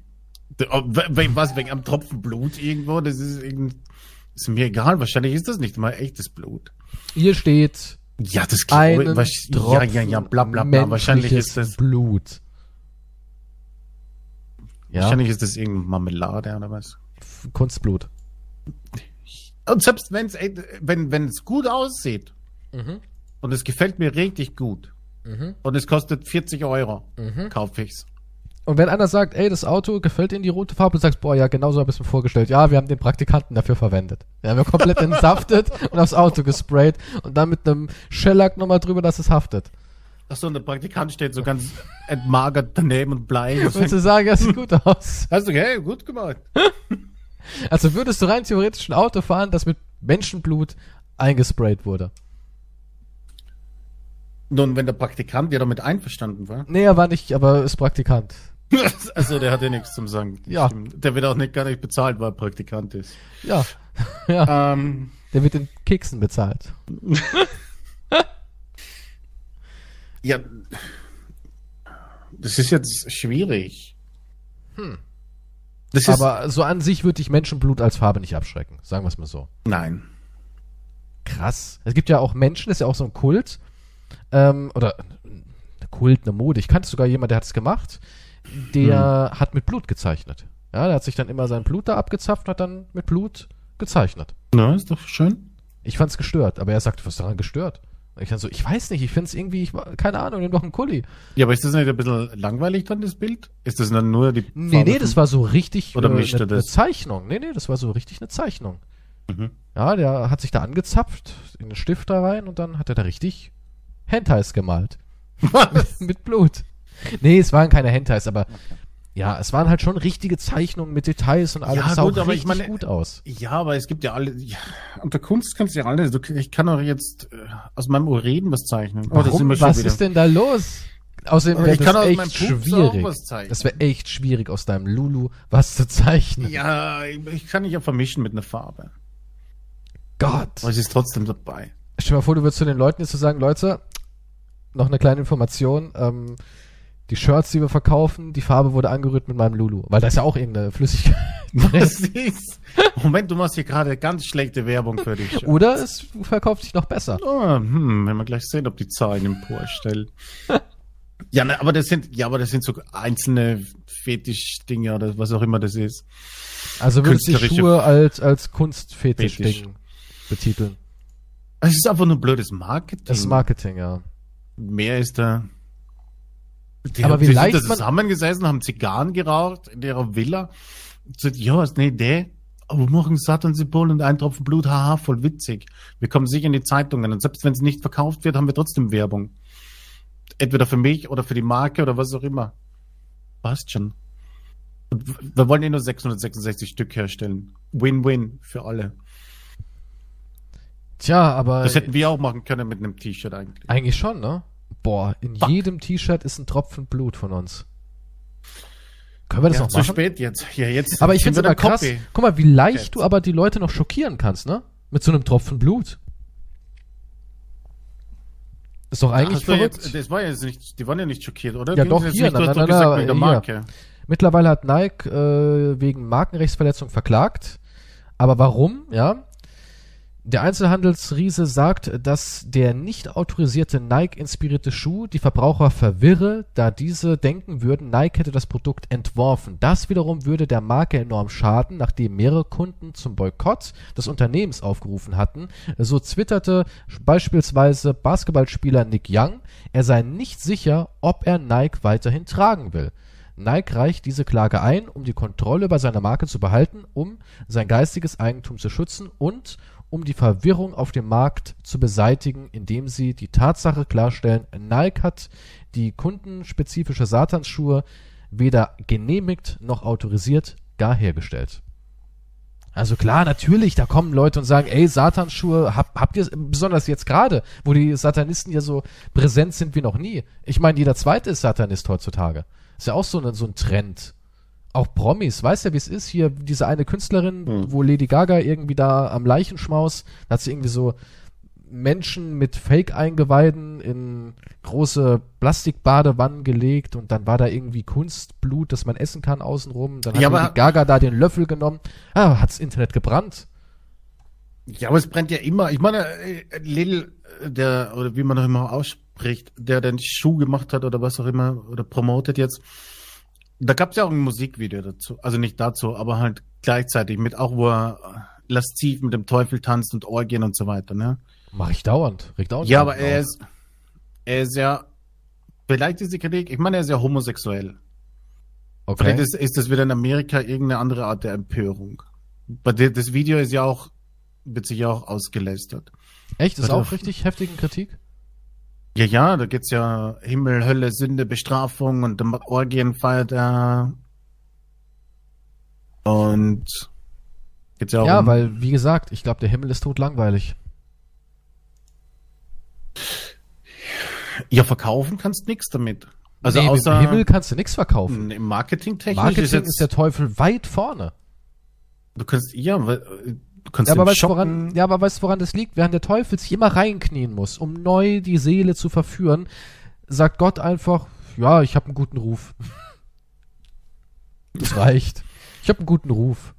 Was, wegen einem Tropfen Blut irgendwo? Das ist, ist mir egal. Wahrscheinlich ist das nicht mal echtes Blut. Hier steht. Ja, das einen was, Ja, ja, ja, bla, bla, bla. Wahrscheinlich ist das. Blut. Ja. Wahrscheinlich ist das irgendeine Marmelade oder was? Kunstblut. Und selbst wenn's, wenn wenn es gut aussieht mhm. und es gefällt mir richtig gut mhm. und es kostet 40 Euro, mhm. kaufe ich's. Und wenn einer sagt, ey, das Auto gefällt Ihnen die rote Farbe, du sagst, boah, ja, genau so habe ich es mir vorgestellt. Ja, wir haben den Praktikanten dafür verwendet. Ja, wir haben komplett entsaftet und aufs Auto gesprayt und dann mit einem Shellack nochmal drüber, dass es haftet. Achso, und der Praktikant steht so ganz entmagert daneben und bleich. Willst du sagen, das sieht gut aus? Hast du, hey, gut gemacht. Also würdest du rein theoretisch ein Auto fahren, das mit Menschenblut eingesprayt wurde? Nun, wenn der Praktikant ja damit einverstanden war. Nee, er war nicht, aber ist Praktikant. also der hat ja nichts zum Sagen. Ja. Der wird auch nicht gar nicht bezahlt, weil er Praktikant ist. Ja. ja. Ähm, der wird in Keksen bezahlt. ja. Das ist jetzt schwierig. Hm. Das Aber so an sich würde ich Menschenblut als Farbe nicht abschrecken. Sagen wir es mal so. Nein. Krass. Es gibt ja auch Menschen, das ist ja auch so ein Kult. Ähm, oder ein Kult, eine Mode. Ich kannte sogar jemanden, der hat es gemacht. Der hm. hat mit Blut gezeichnet. Ja, der hat sich dann immer sein Blut da abgezapft und hat dann mit Blut gezeichnet. Na, ist doch schön. Ich fand's gestört, aber er sagte, was daran gestört? Ich dann so, ich weiß nicht, ich finde es irgendwie, ich, keine Ahnung, nimm doch einen Kuli. Ja, aber ist das nicht ein bisschen langweilig dann, das Bild? Ist das dann nur die Nee, nee, das war so richtig oder äh, eine, eine Zeichnung. Nee, nee, das war so richtig eine Zeichnung. Mhm. Ja, der hat sich da angezapft, in den Stift da rein und dann hat er da richtig Hentais gemalt. Was? mit Blut. Nee, es waren keine Hentais, aber ja, es waren halt schon richtige Zeichnungen mit Details und alles. Ja, sah gut, aber ich meine, gut aus. Ja, aber es gibt ja alle. Ja, unter Kunst kannst du ja alles. Ich kann doch jetzt äh, aus meinem Urin was zeichnen. Oh, Warum? was ist denn da los? Außerdem wäre das echt schwierig. Das wäre echt schwierig, aus deinem Lulu was zu zeichnen. Ja, ich kann nicht ja vermischen mit einer Farbe. Gott. Aber es ist trotzdem dabei. Stell dir mal vor, du würdest zu den Leuten jetzt so sagen, Leute, noch eine kleine Information. Ähm, Die Shirts, die wir verkaufen, die Farbe wurde angerührt mit meinem Lulu. Weil da ist ja auch irgendeine Flüssigkeit. Was ist? Moment, du machst hier gerade ganz schlechte Werbung für dich. Oder es verkauft sich noch besser. Oh, hm, wenn wir gleich sehen, ob die Zahlen im emporstellen. ja, ne, aber das sind, ja, aber das sind so einzelne Fetisch-Dinge oder was auch immer das ist. Also würdest du Schuhe als, als Kunstfetisch-Ding betiteln? Es ist einfach nur blödes Marketing. Das Marketing, ja. Mehr ist da. Die aber haben, wie leicht sind da zusammengesessen, haben Zigarren geraucht in ihrer Villa. So, ja, ist eine Idee. Aber wir machen Satan-Symbol und ein Tropfen Blut, haha, voll witzig. Wir kommen sicher in die Zeitungen und selbst wenn es nicht verkauft wird, haben wir trotzdem Werbung. Entweder für mich oder für die Marke oder was auch immer. Passt schon. Und wir wollen eh nur 666 Stück herstellen. Win-win für alle. Tja, aber. Das hätten wir auch machen können mit einem T-Shirt eigentlich. Eigentlich schon, ne? Boah, in Fuck. jedem T-Shirt ist ein Tropfen Blut von uns. Können wir das ja, noch zu machen? Zu spät jetzt. Ja, jetzt. Aber ich finde es immer krass. Copy. Guck mal, wie leicht jetzt. du aber die Leute noch schockieren kannst, ne? Mit so einem Tropfen Blut. Ist doch eigentlich Ach, verrückt. Jetzt, das war ja jetzt nicht, die waren ja nicht schockiert, oder? Ja, die doch, hier, na, na, na, na, Marke. Mittlerweile hat Nike äh, wegen Markenrechtsverletzung verklagt. Aber warum? Ja, der Einzelhandelsriese sagt, dass der nicht autorisierte Nike-inspirierte Schuh die Verbraucher verwirre, da diese denken würden, Nike hätte das Produkt entworfen. Das wiederum würde der Marke enorm schaden, nachdem mehrere Kunden zum Boykott des Unternehmens aufgerufen hatten. So twitterte beispielsweise Basketballspieler Nick Young, er sei nicht sicher, ob er Nike weiterhin tragen will. Nike reicht diese Klage ein, um die Kontrolle über seine Marke zu behalten, um sein geistiges Eigentum zu schützen und um die Verwirrung auf dem Markt zu beseitigen, indem sie die Tatsache klarstellen, Nike hat die kundenspezifische Satansschuhe weder genehmigt noch autorisiert, gar hergestellt. Also klar, natürlich, da kommen Leute und sagen, ey, Satansschuhe, hab, habt ihr, besonders jetzt gerade, wo die Satanisten ja so präsent sind wie noch nie. Ich meine, jeder zweite ist Satanist heutzutage. Ist ja auch so, ein so ein Trend auch Promis, weißt ja, wie es ist, hier diese eine Künstlerin, mhm. wo Lady Gaga irgendwie da am Leichenschmaus, da hat sie irgendwie so Menschen mit Fake-Eingeweiden in große Plastikbadewannen gelegt und dann war da irgendwie Kunstblut, das man essen kann außenrum. Dann hat ja, Lady Gaga da den Löffel genommen. Ah, hat's Internet gebrannt. Ja, aber es brennt ja immer. Ich meine, äh, Lil, der, oder wie man auch immer ausspricht, der den Schuh gemacht hat oder was auch immer, oder promotet jetzt, da gab es ja auch ein Musikvideo dazu. Also nicht dazu, aber halt gleichzeitig mit auch, wo er lasziv mit dem Teufel tanzt und Orgien und so weiter, ne? Mach ich dauernd. Regt dauernd. Ja, aber er ist, er ist ja, vielleicht ist die Kritik, ich meine, er ist ja homosexuell. Okay. Vielleicht ist, ist das wieder in Amerika irgendeine andere Art der Empörung. Das Video ist ja auch, wird sich ja auch ausgelästert. Echt? Ist auch richtig heftigen Kritik? Ja, ja, da geht's ja Himmel, Hölle, Sünde, Bestrafung und Orgien feiert er. Und geht's ja auch Ja, um weil, wie gesagt, ich glaube, der Himmel ist tot langweilig. Ja, verkaufen kannst nix damit. Also nee, außer im Himmel kannst du nichts verkaufen. Im Marketing technisch Marketing ist, jetzt, ist der Teufel weit vorne. Du kannst ja, Du kannst ja, aber weißt, woran, ja, aber weißt du, woran das liegt? Während der Teufel sich immer reinknien muss, um neu die Seele zu verführen, sagt Gott einfach, ja, ich habe einen guten Ruf. das reicht. Ich habe einen guten Ruf.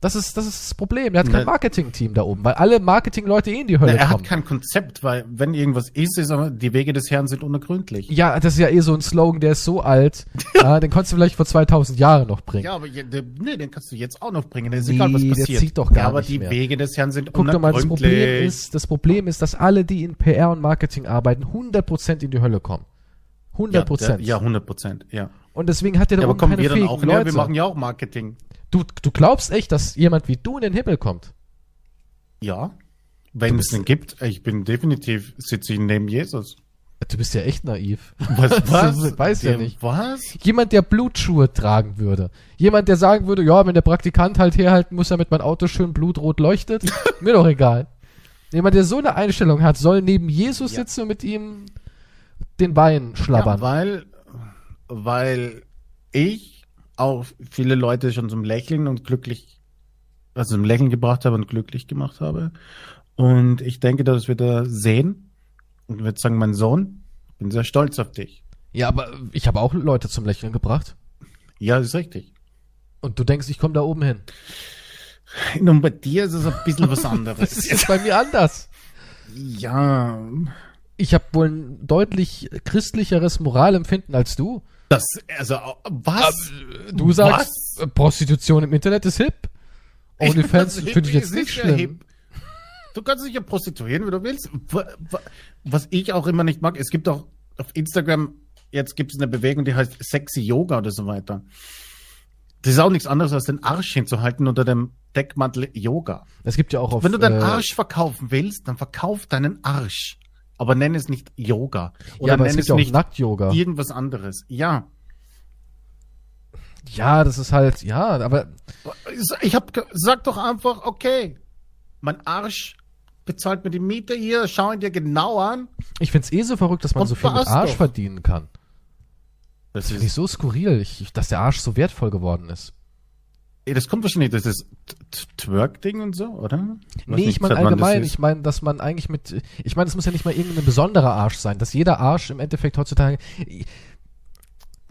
Das ist, das ist das Problem. Er hat kein Marketing-Team da oben, weil alle Marketing-Leute eh in die Hölle Na, er kommen. Er hat kein Konzept, weil wenn irgendwas ist, ist aber, die Wege des Herrn sind unergründlich. Ja, das ist ja eh so ein Slogan, der ist so alt. ja, den konntest du vielleicht vor 2000 Jahren noch bringen. Ja, aber nee, den kannst du jetzt auch noch bringen. Das ist nee, egal, was passiert. Der zieht doch gar ja, aber nicht die mehr. Wege des Herrn sind Guck unergründlich. Guck doch mal, das Problem ist, das Problem ist, dass alle, die in PR und Marketing arbeiten, 100% in die Hölle kommen. 100 Prozent. Ja, ja, 100 Prozent, ja. Und deswegen hat er da ja, oben keine wir dann auch, Leute. Ja, wir machen ja auch Marketing. Du, du glaubst echt, dass jemand wie du in den Himmel kommt? Ja. Wenn es einen gibt, ich bin definitiv, sitze ich neben Jesus. Du bist ja echt naiv. Was? was? Weiß ja nicht. Was? Jemand, der Blutschuhe tragen würde. Jemand, der sagen würde, ja, wenn der Praktikant halt herhalten muss, damit mein Auto schön blutrot leuchtet, mir doch egal. Jemand, der so eine Einstellung hat, soll neben Jesus ja. sitzen und mit ihm den Wein schlabbern. Ja, weil, weil ich auch viele Leute schon zum Lächeln und glücklich, also zum Lächeln gebracht habe und glücklich gemacht habe. Und ich denke, dass wir da sehen und ich würde sagen, mein Sohn, bin sehr stolz auf dich. Ja, aber ich habe auch Leute zum Lächeln gebracht. Ja, ist richtig. Und du denkst, ich komme da oben hin. Nun, bei dir ist es ein bisschen was anderes. das ist bei mir anders. Ja. Ich habe wohl ein deutlich christlicheres Moralempfinden als du. Das, also, was? Du sagst, was? Prostitution im Internet ist hip. OnlyFans finde ich jetzt nicht schlimm. Hip. Du kannst dich ja prostituieren, wie du willst. Was ich auch immer nicht mag, es gibt auch auf Instagram, jetzt gibt es eine Bewegung, die heißt Sexy Yoga oder so weiter. Das ist auch nichts anderes, als den Arsch hinzuhalten unter dem Deckmantel Yoga. Es gibt ja auch auf, Wenn du deinen äh, Arsch verkaufen willst, dann verkauf deinen Arsch. Aber nenn es nicht Yoga. Oder ja, nenn es, es nicht Nackt-Yoga. Irgendwas anderes. Ja. Ja, das ist halt, ja, aber. Ich hab, sag doch einfach, okay, mein Arsch bezahlt mir die Miete hier, schau ihn dir genau an. Ich find's eh so verrückt, dass man so viel mit Arsch doch. verdienen kann. Das, das finde ich so skurril, ich, dass der Arsch so wertvoll geworden ist. Das kommt wahrscheinlich, das ist Twerk-Ding und so, oder? nee, ich meine allgemein, ich meine, dass man eigentlich mit, ich meine, es muss ja nicht mal irgendein besonderer Arsch sein, dass jeder Arsch im Endeffekt heutzutage.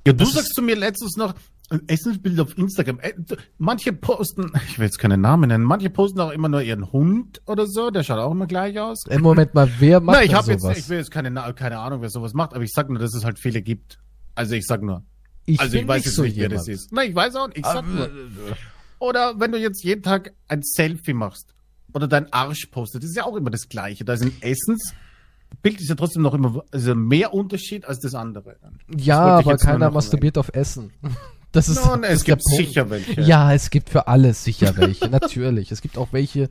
Ja, du sagst zu mir letztens noch, ein Essensbild auf Instagram. Manche posten, ich will jetzt keine Namen nennen, manche posten auch immer nur ihren Hund oder so, der schaut auch immer gleich aus. Im Moment mal, wer macht Na, ich habe jetzt, ich will jetzt keine, keine Ahnung, wer sowas macht, aber ich sag nur, dass es halt viele gibt. Also ich sag nur. Ich also ich weiß jetzt so nicht, jemand. wer das ist. Nein, ich weiß auch nicht. Ich sag nur. Oder wenn du jetzt jeden Tag ein Selfie machst oder dein Arsch postet, das ist ja auch immer das Gleiche. Da ist ein Essensbild ist ja trotzdem noch immer also mehr Unterschied als das andere. Ja, das aber keiner masturbiert auf Essen. Das ist, no, es gibt sicher welche. Ja, es gibt für alles sicher welche, natürlich. Es gibt auch welche,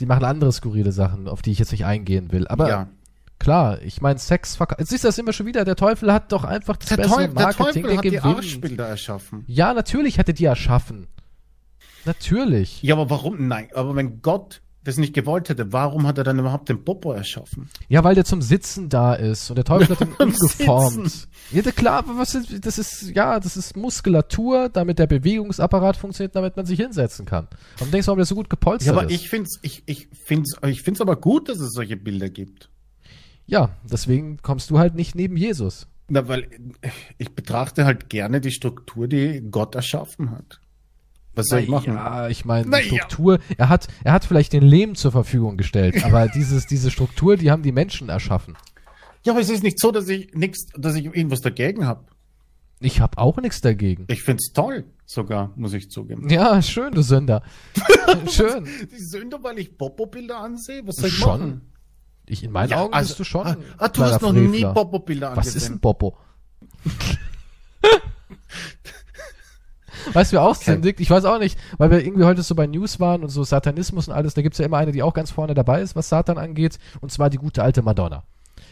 die machen andere skurrile Sachen, auf die ich jetzt nicht eingehen will. Aber ja. Klar, ich meine, Sex verkauft. Siehst du das immer schon wieder? Der Teufel hat doch einfach das der bessere Teufel, Marketing. Der Teufel hat die Arschbilder erschaffen. Ja, natürlich hat er die erschaffen. Natürlich. Ja, aber warum? Nein, aber wenn Gott das nicht gewollt hätte, warum hat er dann überhaupt den Popo erschaffen? Ja, weil der zum Sitzen da ist und der Teufel hat ihn umgeformt. Ja, klar, was ist, das ist, ja, das ist Muskulatur, damit der Bewegungsapparat funktioniert, damit man sich hinsetzen kann. Und denkst du, warum der so gut gepolstert ist? Ja, aber ist? ich find's, ich, ich find's, ich find's aber gut, dass es solche Bilder gibt. Ja, deswegen kommst du halt nicht neben Jesus. Na, weil ich betrachte halt gerne die Struktur, die Gott erschaffen hat. Was soll ich machen? Ja, ich meine, die Struktur, ja. er hat, er hat vielleicht den Lehm zur Verfügung gestellt, aber dieses, diese Struktur, die haben die Menschen erschaffen. Ja, aber es ist nicht so, dass ich nichts, dass ich irgendwas dagegen habe. Ich habe auch nichts dagegen. Ich find's toll, sogar, muss ich zugeben. Ja, schön, du Sünder. schön. Die Sünder, weil ich Popo-Bilder ansehe? Was soll ich Schon? machen? Ich, in meinen ja, Augen also, bist du schon. Ah, ah du hast noch Frevler. nie Popo-Bilder angesehen. Was ist ein Popo? weißt du, wer auch okay. Ich weiß auch nicht, weil wir irgendwie heute so bei News waren und so Satanismus und alles, da gibt's ja immer eine, die auch ganz vorne dabei ist, was Satan angeht, und zwar die gute alte Madonna.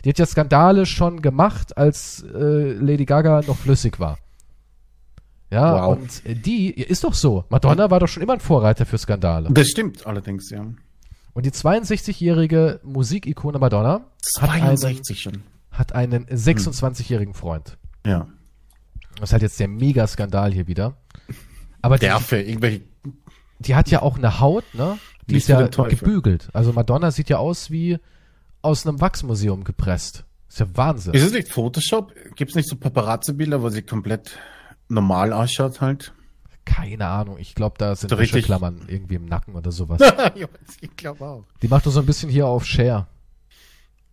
Die hat ja Skandale schon gemacht, als äh, Lady Gaga noch flüssig war. Ja, wow. und die, ist doch so. Madonna war doch schon immer ein Vorreiter für Skandale. Das stimmt allerdings, ja. Und die 62-jährige Musikikone Madonna 62 schon. hat einen 26-jährigen Freund. Ja. Das ist halt jetzt der Mega-Skandal hier wieder. Aber der für irgendwelche. Die hat ja auch eine Haut, ne? Die Nicht ist ja gebügelt. Also Madonna sieht ja aus wie aus einem Wachsmuseum gepresst. Ist ja Wahnsinn. Ist es nicht Photoshop? Gibt es nicht so Paparazzi-Bilder, wo sie komplett normal ausschaut halt? Keine Ahnung. Ich glaube, da sind Klammern irgendwie im Nacken oder sowas. ich glaube auch. Die macht doch so ein bisschen hier auf Share.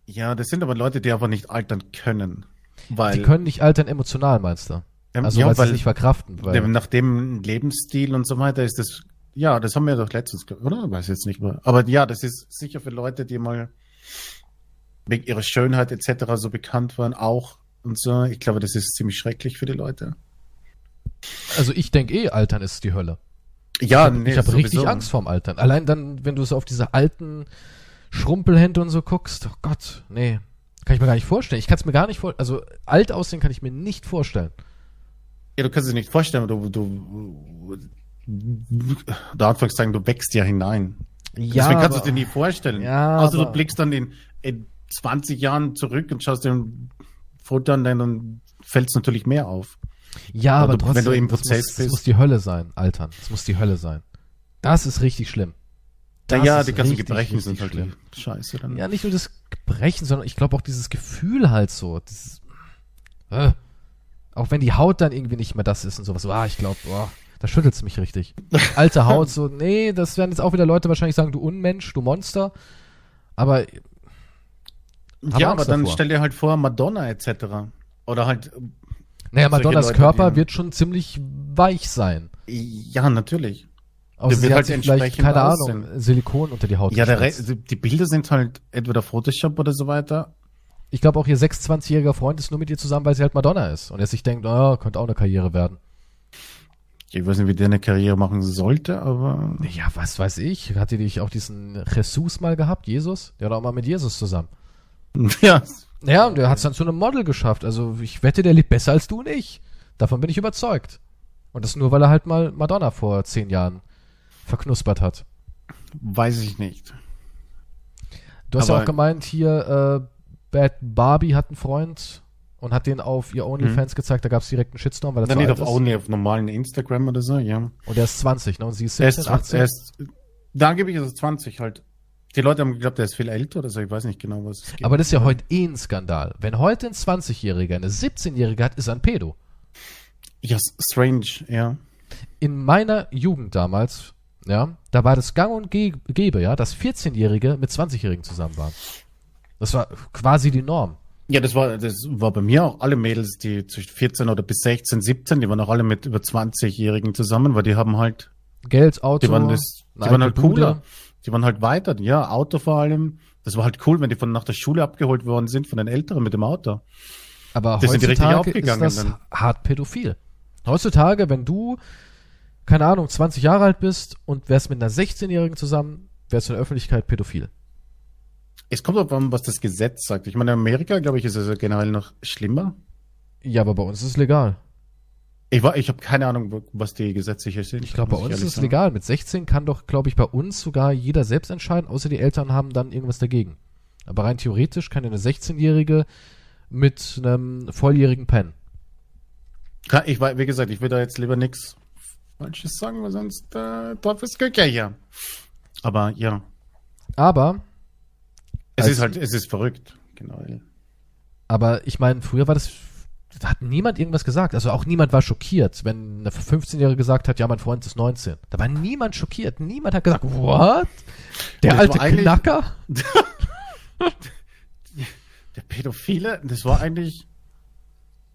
Ja, das sind aber Leute, die einfach nicht altern können. Weil die können nicht altern emotional, meinst du? Also ja, weil, weil sie nicht verkraften. Weil nach dem Lebensstil und so weiter ist das, ja, das haben wir doch letztens, oder? Weiß jetzt nicht mehr. Aber ja, das ist sicher für Leute, die mal wegen ihrer Schönheit etc. so bekannt waren, auch und so. Ich glaube, das ist ziemlich schrecklich für die Leute. Also ich denke eh, Altern ist die Hölle. Ja, ich habe nee, hab richtig Angst vorm Altern. Allein dann, wenn du so auf diese alten Schrumpelhände und so guckst, oh Gott, nee, kann ich mir gar nicht vorstellen. Ich kann es mir gar nicht vorstellen. Also alt aussehen kann ich mir nicht vorstellen. Ja, du kannst es nicht vorstellen, du, du, da Anführungszeichen, du wächst ja hinein. Ja. Deswegen kannst du es dir nie vorstellen. Ja. Also du blickst dann in, in 20 Jahren zurück und schaust dir ein Foto an, dann fällt es natürlich mehr auf. Ja, aber, aber trotzdem, wenn du im Prozess muss, bist. Das muss die Hölle sein, Altern. Das muss die Hölle sein. Das ist richtig schlimm. Das ja, ja die ganzen richtig, Gebrechen richtig sind halt schlimm. scheiße. Dann. Ja, nicht nur das Gebrechen, sondern ich glaube auch dieses Gefühl halt so. Dieses, Äh. Auch wenn die Haut dann irgendwie nicht mehr das ist und sowas. So, ah, ich glaube, boah, da schüttelt es mich richtig. Alte Haut, so, nee, das werden jetzt auch wieder Leute wahrscheinlich sagen, du Unmensch, du Monster. Aber. Ja, aber dann stell dir halt vor, Madonna etc. Oder halt. Naja, Madonnas Leute, Körper ja. wird schon ziemlich weich sein. Ja, natürlich. Außer sie halt hat vielleicht, keine aussehen. Ahnung, Silikon unter die Haut Ja, der die Bilder sind halt entweder Photoshop oder so weiter. Ich glaube auch ihr 26-jähriger Freund ist nur mit ihr zusammen, weil sie halt Madonna ist. Und er sich denkt, oh, könnte auch eine Karriere werden. Ich weiß nicht, wie der eine Karriere machen sollte, aber. Ja, was weiß ich. Hat die nicht auch diesen Jesus mal gehabt, Jesus? Der war auch mal mit Jesus zusammen. Ja. Ja, und der hat es dann zu einem Model geschafft. Also ich wette, der lebt besser als du und ich. Davon bin ich überzeugt. Und das nur, weil er halt mal Madonna vor zehn Jahren verknuspert hat. Weiß ich nicht. Du hast Aber ja auch gemeint, hier, äh, Bad Barbie hat einen Freund und hat den auf ihr OnlyFans mhm. gezeigt, da gab es direkt einen Shitstorm, weil er Dann nicht auf ist. Only, auf normalen Instagram oder so, ja. Und er ist 20, ne? Und sie ist 17, er ist, 18. Er ist, da gebe ich also 20 halt. Die Leute haben geglaubt, er ist viel älter oder so, ich weiß nicht genau, was es geht. Aber das ist ja heute eh ein Skandal. Wenn heute ein 20-Jähriger eine 17-Jährige hat, ist er ein Pedo. Ja, strange, ja. In meiner Jugend damals, ja, da war das gang und gäbe, ja, dass 14-Jährige mit 20-Jährigen zusammen waren. Das war quasi die Norm. Ja, das war, das war bei mir auch alle Mädels, die zwischen 14 oder bis 16, 17, die waren auch alle mit über 20-Jährigen zusammen, weil die haben halt Geld, Auto, die waren, das, die waren halt cooler. Die waren halt weiter, ja, Auto vor allem. Das war halt cool, wenn die von nach der Schule abgeholt worden sind von den Älteren mit dem Auto. Aber das heutzutage ist das dann. hart pädophil. Heutzutage, wenn du keine Ahnung, 20 Jahre alt bist und wärst mit einer 16-Jährigen zusammen, wärst du in der Öffentlichkeit pädophil. Es kommt darauf an, was das Gesetz sagt. Ich meine, in Amerika, glaube ich, ist es generell noch schlimmer. Ja, aber bei uns ist es legal. Ich, ich habe keine Ahnung, was die Gesetze hier sind. Ich glaube, bei uns ist es legal. Mit 16 kann doch, glaube ich, bei uns sogar jeder selbst entscheiden, außer die Eltern haben dann irgendwas dagegen. Aber rein theoretisch kann eine 16-Jährige mit einem volljährigen pennen. Ich, wie gesagt, ich will da jetzt lieber nichts Falsches sagen, weil sonst äh, Teufelsküche hier. Aber ja. Aber. Es ist halt, es ist verrückt, genau. Aber ich meine, früher war das, da hat niemand irgendwas gesagt. Also auch niemand war schockiert, wenn eine 15-Jährige gesagt hat, ja, mein Freund ist 19. Da war niemand schockiert. Niemand hat gesagt, what? Der alte Knacker? der Pädophile, das war eigentlich,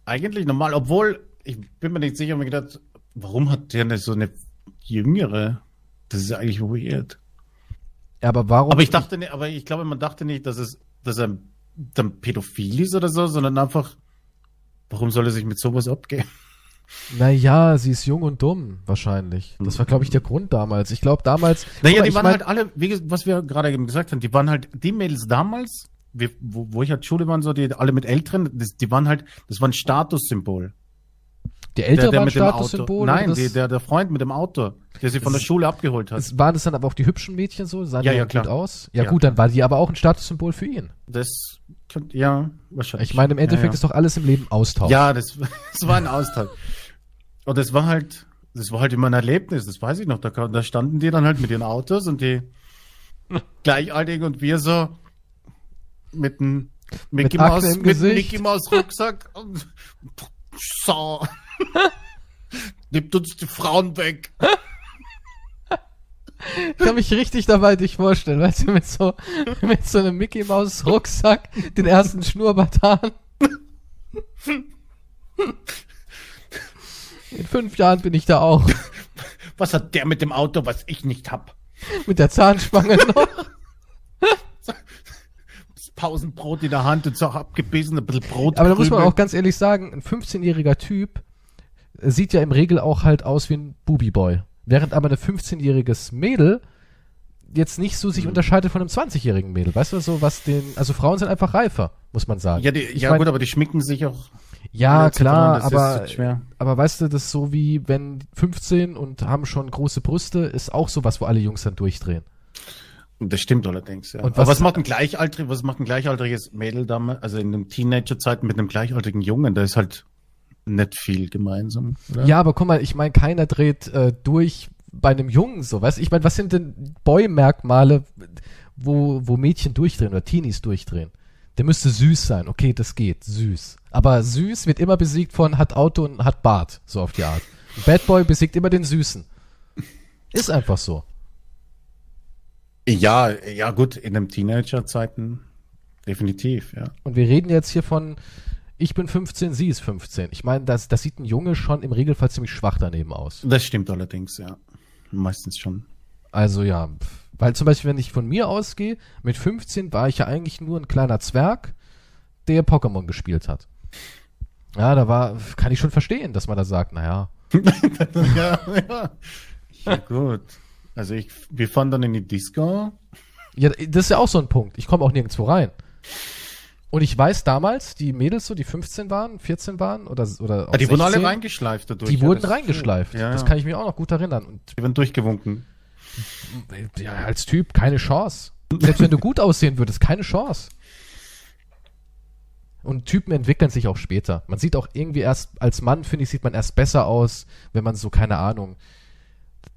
eigentlich normal, obwohl, ich bin mir nicht sicher, mir gedacht, Warum hat der nicht so eine jüngere? Das ist eigentlich weird. Ja, aber warum? Aber ich dachte nicht, aber ich glaube, man dachte nicht, dass es, dass er dann pädophil ist oder so, sondern einfach, warum soll er sich mit sowas abgeben? Naja, sie ist jung und dumm, wahrscheinlich. Das war, glaube ich, der Grund damals. Ich glaube, damals. Naja, die waren mein, halt alle, wie, was wir gerade eben gesagt haben, die waren halt, die Mädels damals, wie, wo, wo ich halt Schule waren, so, die alle mit Älteren, das, die waren halt, das war ein Statussymbol. Der ältere der, der war ein Statussymbol? Nein, die, der, der Freund mit dem Auto, der sie von der Schule abgeholt hat. waren das dann aber auch die hübschen Mädchen so? Sahen ja, die ja, klar. gut aus? Ja, ja, gut, dann war die aber auch ein Statussymbol für ihn. Das, ja, wahrscheinlich. Ich meine, im Endeffekt ja, ja. ist doch alles im Leben Austausch. Ja, das, das war ein Austausch. Und das war halt, das war halt immer ein Erlebnis, das weiß ich noch. Da, da standen die dann halt mit ihren Autos und die Gleichaltrigen und wir so mit einem Mickey mit Maus, mit Mickey Maus Rucksack und so. Nimmt uns die Frauen weg. Ich kann mich richtig dabei dich vorstellen, weißt du, mit so, mit so einem Mickey Maus Rucksack, den ersten Schnurrbart an. In fünf Jahren bin ich da auch. Was hat der mit dem Auto, was ich nicht hab? Mit der Zahnspange noch. Das Pausenbrot in der Hand und so abgebissen, ein bisschen Brot. Aber da muss man auch ganz ehrlich sagen, ein 15-jähriger Typ, sieht ja im Regel auch halt aus wie ein Bubi-Boy. Während aber ein 15-jähriges Mädel jetzt nicht so sich mhm. unterscheidet von einem 20-jährigen Mädel. Weißt du, so was den, also Frauen sind einfach reifer, muss man sagen. Ja, die, ja mein, gut, aber die schminken sich auch. Ja, klar, aber, aber weißt du, das ist so wie, wenn 15 und haben schon große Brüste, ist auch sowas, wo alle Jungs dann durchdrehen. Das stimmt allerdings, ja. Und was, aber was macht ein gleichaltriges, was macht ein gleichaltriges Mädel damals, also in einem Teenager-Zeit mit einem gleichaltrigen Jungen, da ist halt nicht viel gemeinsam. Oder? Ja, aber guck mal, ich meine, keiner dreht äh, durch bei einem Jungen so, weißt Ich meine, was sind denn Boy-Merkmale, wo, wo Mädchen durchdrehen oder Teenies durchdrehen? Der müsste süß sein. Okay, das geht. Süß. Aber süß wird immer besiegt von hat Auto und hat Bart. So auf die Art. Bad Boy besiegt immer den Süßen. Ist einfach so. Ja, ja gut, in den Teenager-Zeiten definitiv, ja. Und wir reden jetzt hier von, ich bin 15, sie ist 15. Ich meine, das, das sieht ein Junge schon im Regelfall ziemlich schwach daneben aus. Das stimmt allerdings, ja. Meistens schon. Also ja, weil zum Beispiel, wenn ich von mir ausgehe, mit 15 war ich ja eigentlich nur ein kleiner Zwerg, der Pokémon gespielt hat. Ja, da war, kann ich schon verstehen, dass man da sagt, naja. ja, ja. Ja, gut. Also ich, wir fahren dann in die Disco. Ja, das ist ja auch so ein Punkt. Ich komme auch nirgendwo rein. Und ich weiß damals, die Mädels so, die 15 waren, 14 waren oder oder ja, Die 16, wurden alle reingeschleift dadurch. Die ja, wurden reingeschleift. Ja, das kann ich mir auch noch gut erinnern. Und die werden durchgewunken. Ja, als Typ keine Chance. Selbst wenn du gut aussehen würdest, keine Chance. Und Typen entwickeln sich auch später. Man sieht auch irgendwie erst, als Mann, finde ich, sieht man erst besser aus, wenn man so, keine Ahnung,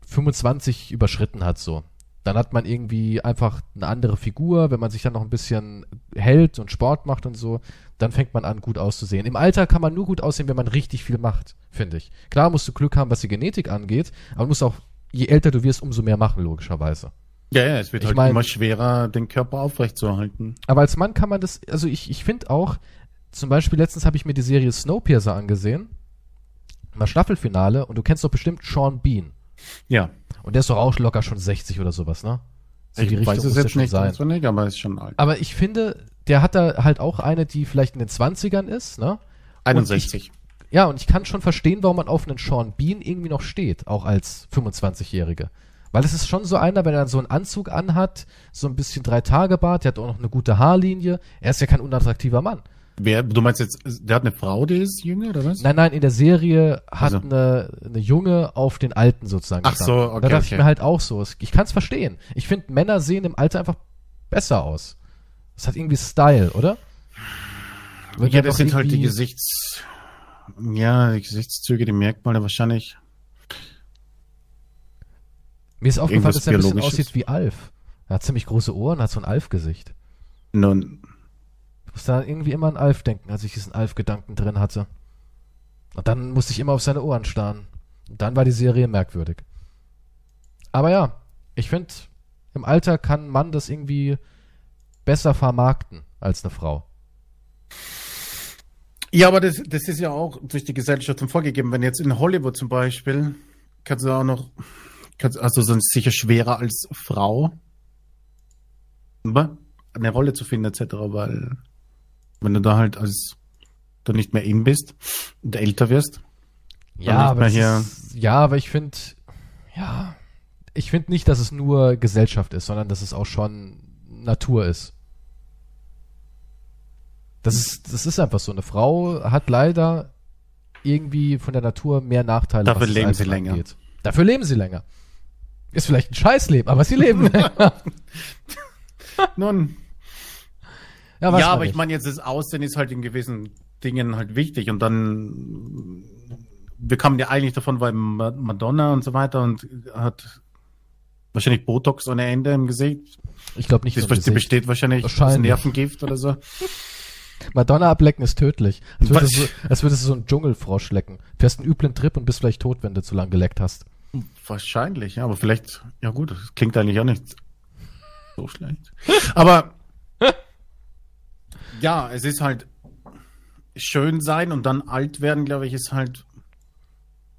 25 überschritten hat, so. Dann hat man irgendwie einfach eine andere Figur, wenn man sich dann noch ein bisschen hält und Sport macht und so, dann fängt man an, gut auszusehen. Im Alter kann man nur gut aussehen, wenn man richtig viel macht, finde ich. Klar musst du Glück haben, was die Genetik angeht, aber du musst auch, je älter du wirst, umso mehr machen, logischerweise. Ja, ja, es wird ich halt mein, immer schwerer, den Körper aufrechtzuerhalten. Aber als Mann kann man das, also ich, ich finde auch, zum Beispiel letztens habe ich mir die Serie Snowpiercer angesehen, mal Staffelfinale, und du kennst doch bestimmt Sean Bean. Ja. Und der ist doch auch locker schon 60 oder sowas, ne? So ich die Richtung weiß es jetzt nicht, sein. nicht, aber ist schon alt. Aber ich finde, der hat da halt auch eine, die vielleicht in den 20ern ist, ne? 61. Ich, ja, und ich kann schon verstehen, warum man auf einen Sean Bean irgendwie noch steht, auch als 25-Jährige. Weil es ist schon so einer, wenn er dann so einen Anzug anhat, so ein bisschen drei Tage Bart, der hat auch noch eine gute Haarlinie, er ist ja kein unattraktiver Mann. Wer, du meinst jetzt, der hat eine Frau, die ist jünger, oder was? Nein, nein, in der Serie hat also. eine, eine Junge auf den Alten sozusagen Ach gestanden. so, okay. Da dachte okay. ich mir halt auch so. Ich kann es verstehen. Ich finde, Männer sehen im Alter einfach besser aus. Das hat irgendwie Style, oder? Wird ja, das sind halt die Gesichts, ja, die Gesichtszüge, die Merkmale wahrscheinlich. Mir ist aufgefallen, dass er ein bisschen aussieht wie Alf. Er hat ziemlich große Ohren, hat so ein Alf-Gesicht. Nun, musste da irgendwie immer an Alf denken, als ich diesen Alf-Gedanken drin hatte. Und dann musste ich immer auf seine Ohren starren. Und dann war die Serie merkwürdig. Aber ja, ich finde, im Alter kann ein Mann das irgendwie besser vermarkten als eine Frau. Ja, aber das, das ist ja auch durch die Gesellschaft vorgegeben. Wenn jetzt in Hollywood zum Beispiel, kannst du auch noch, kannst, also sonst sicher schwerer als Frau, eine Rolle zu finden, etc., weil wenn du da halt als du nicht mehr in bist und älter wirst. Ja, aber ist, ja, aber ich finde, ja, ich finde nicht, dass es nur Gesellschaft ist, sondern dass es auch schon Natur ist. Das ist, das ist einfach so. Eine Frau hat leider irgendwie von der Natur mehr Nachteile. Dafür leben sie länger. Angeht. Dafür leben sie länger. Ist vielleicht ein Scheißleben, aber sie leben länger. Nun, ja, ja aber ich meine, jetzt das Aussehen ist halt in gewissen Dingen halt wichtig und dann wir kamen ja eigentlich davon, weil Madonna und so weiter und hat wahrscheinlich Botox ohne Ende im Gesicht. Ich glaube nicht. Das Gesicht. besteht wahrscheinlich, aus Nervengift oder so. Madonna ablecken ist tödlich. Als würdest, du, als würdest du so einen Dschungelfrosch lecken. Fährst einen üblen Trip und bist vielleicht tot, wenn du zu lang geleckt hast. Wahrscheinlich, ja, aber vielleicht, ja gut, das klingt eigentlich auch nicht so schlecht. Aber ja, es ist halt schön sein und dann alt werden, glaube ich, ist halt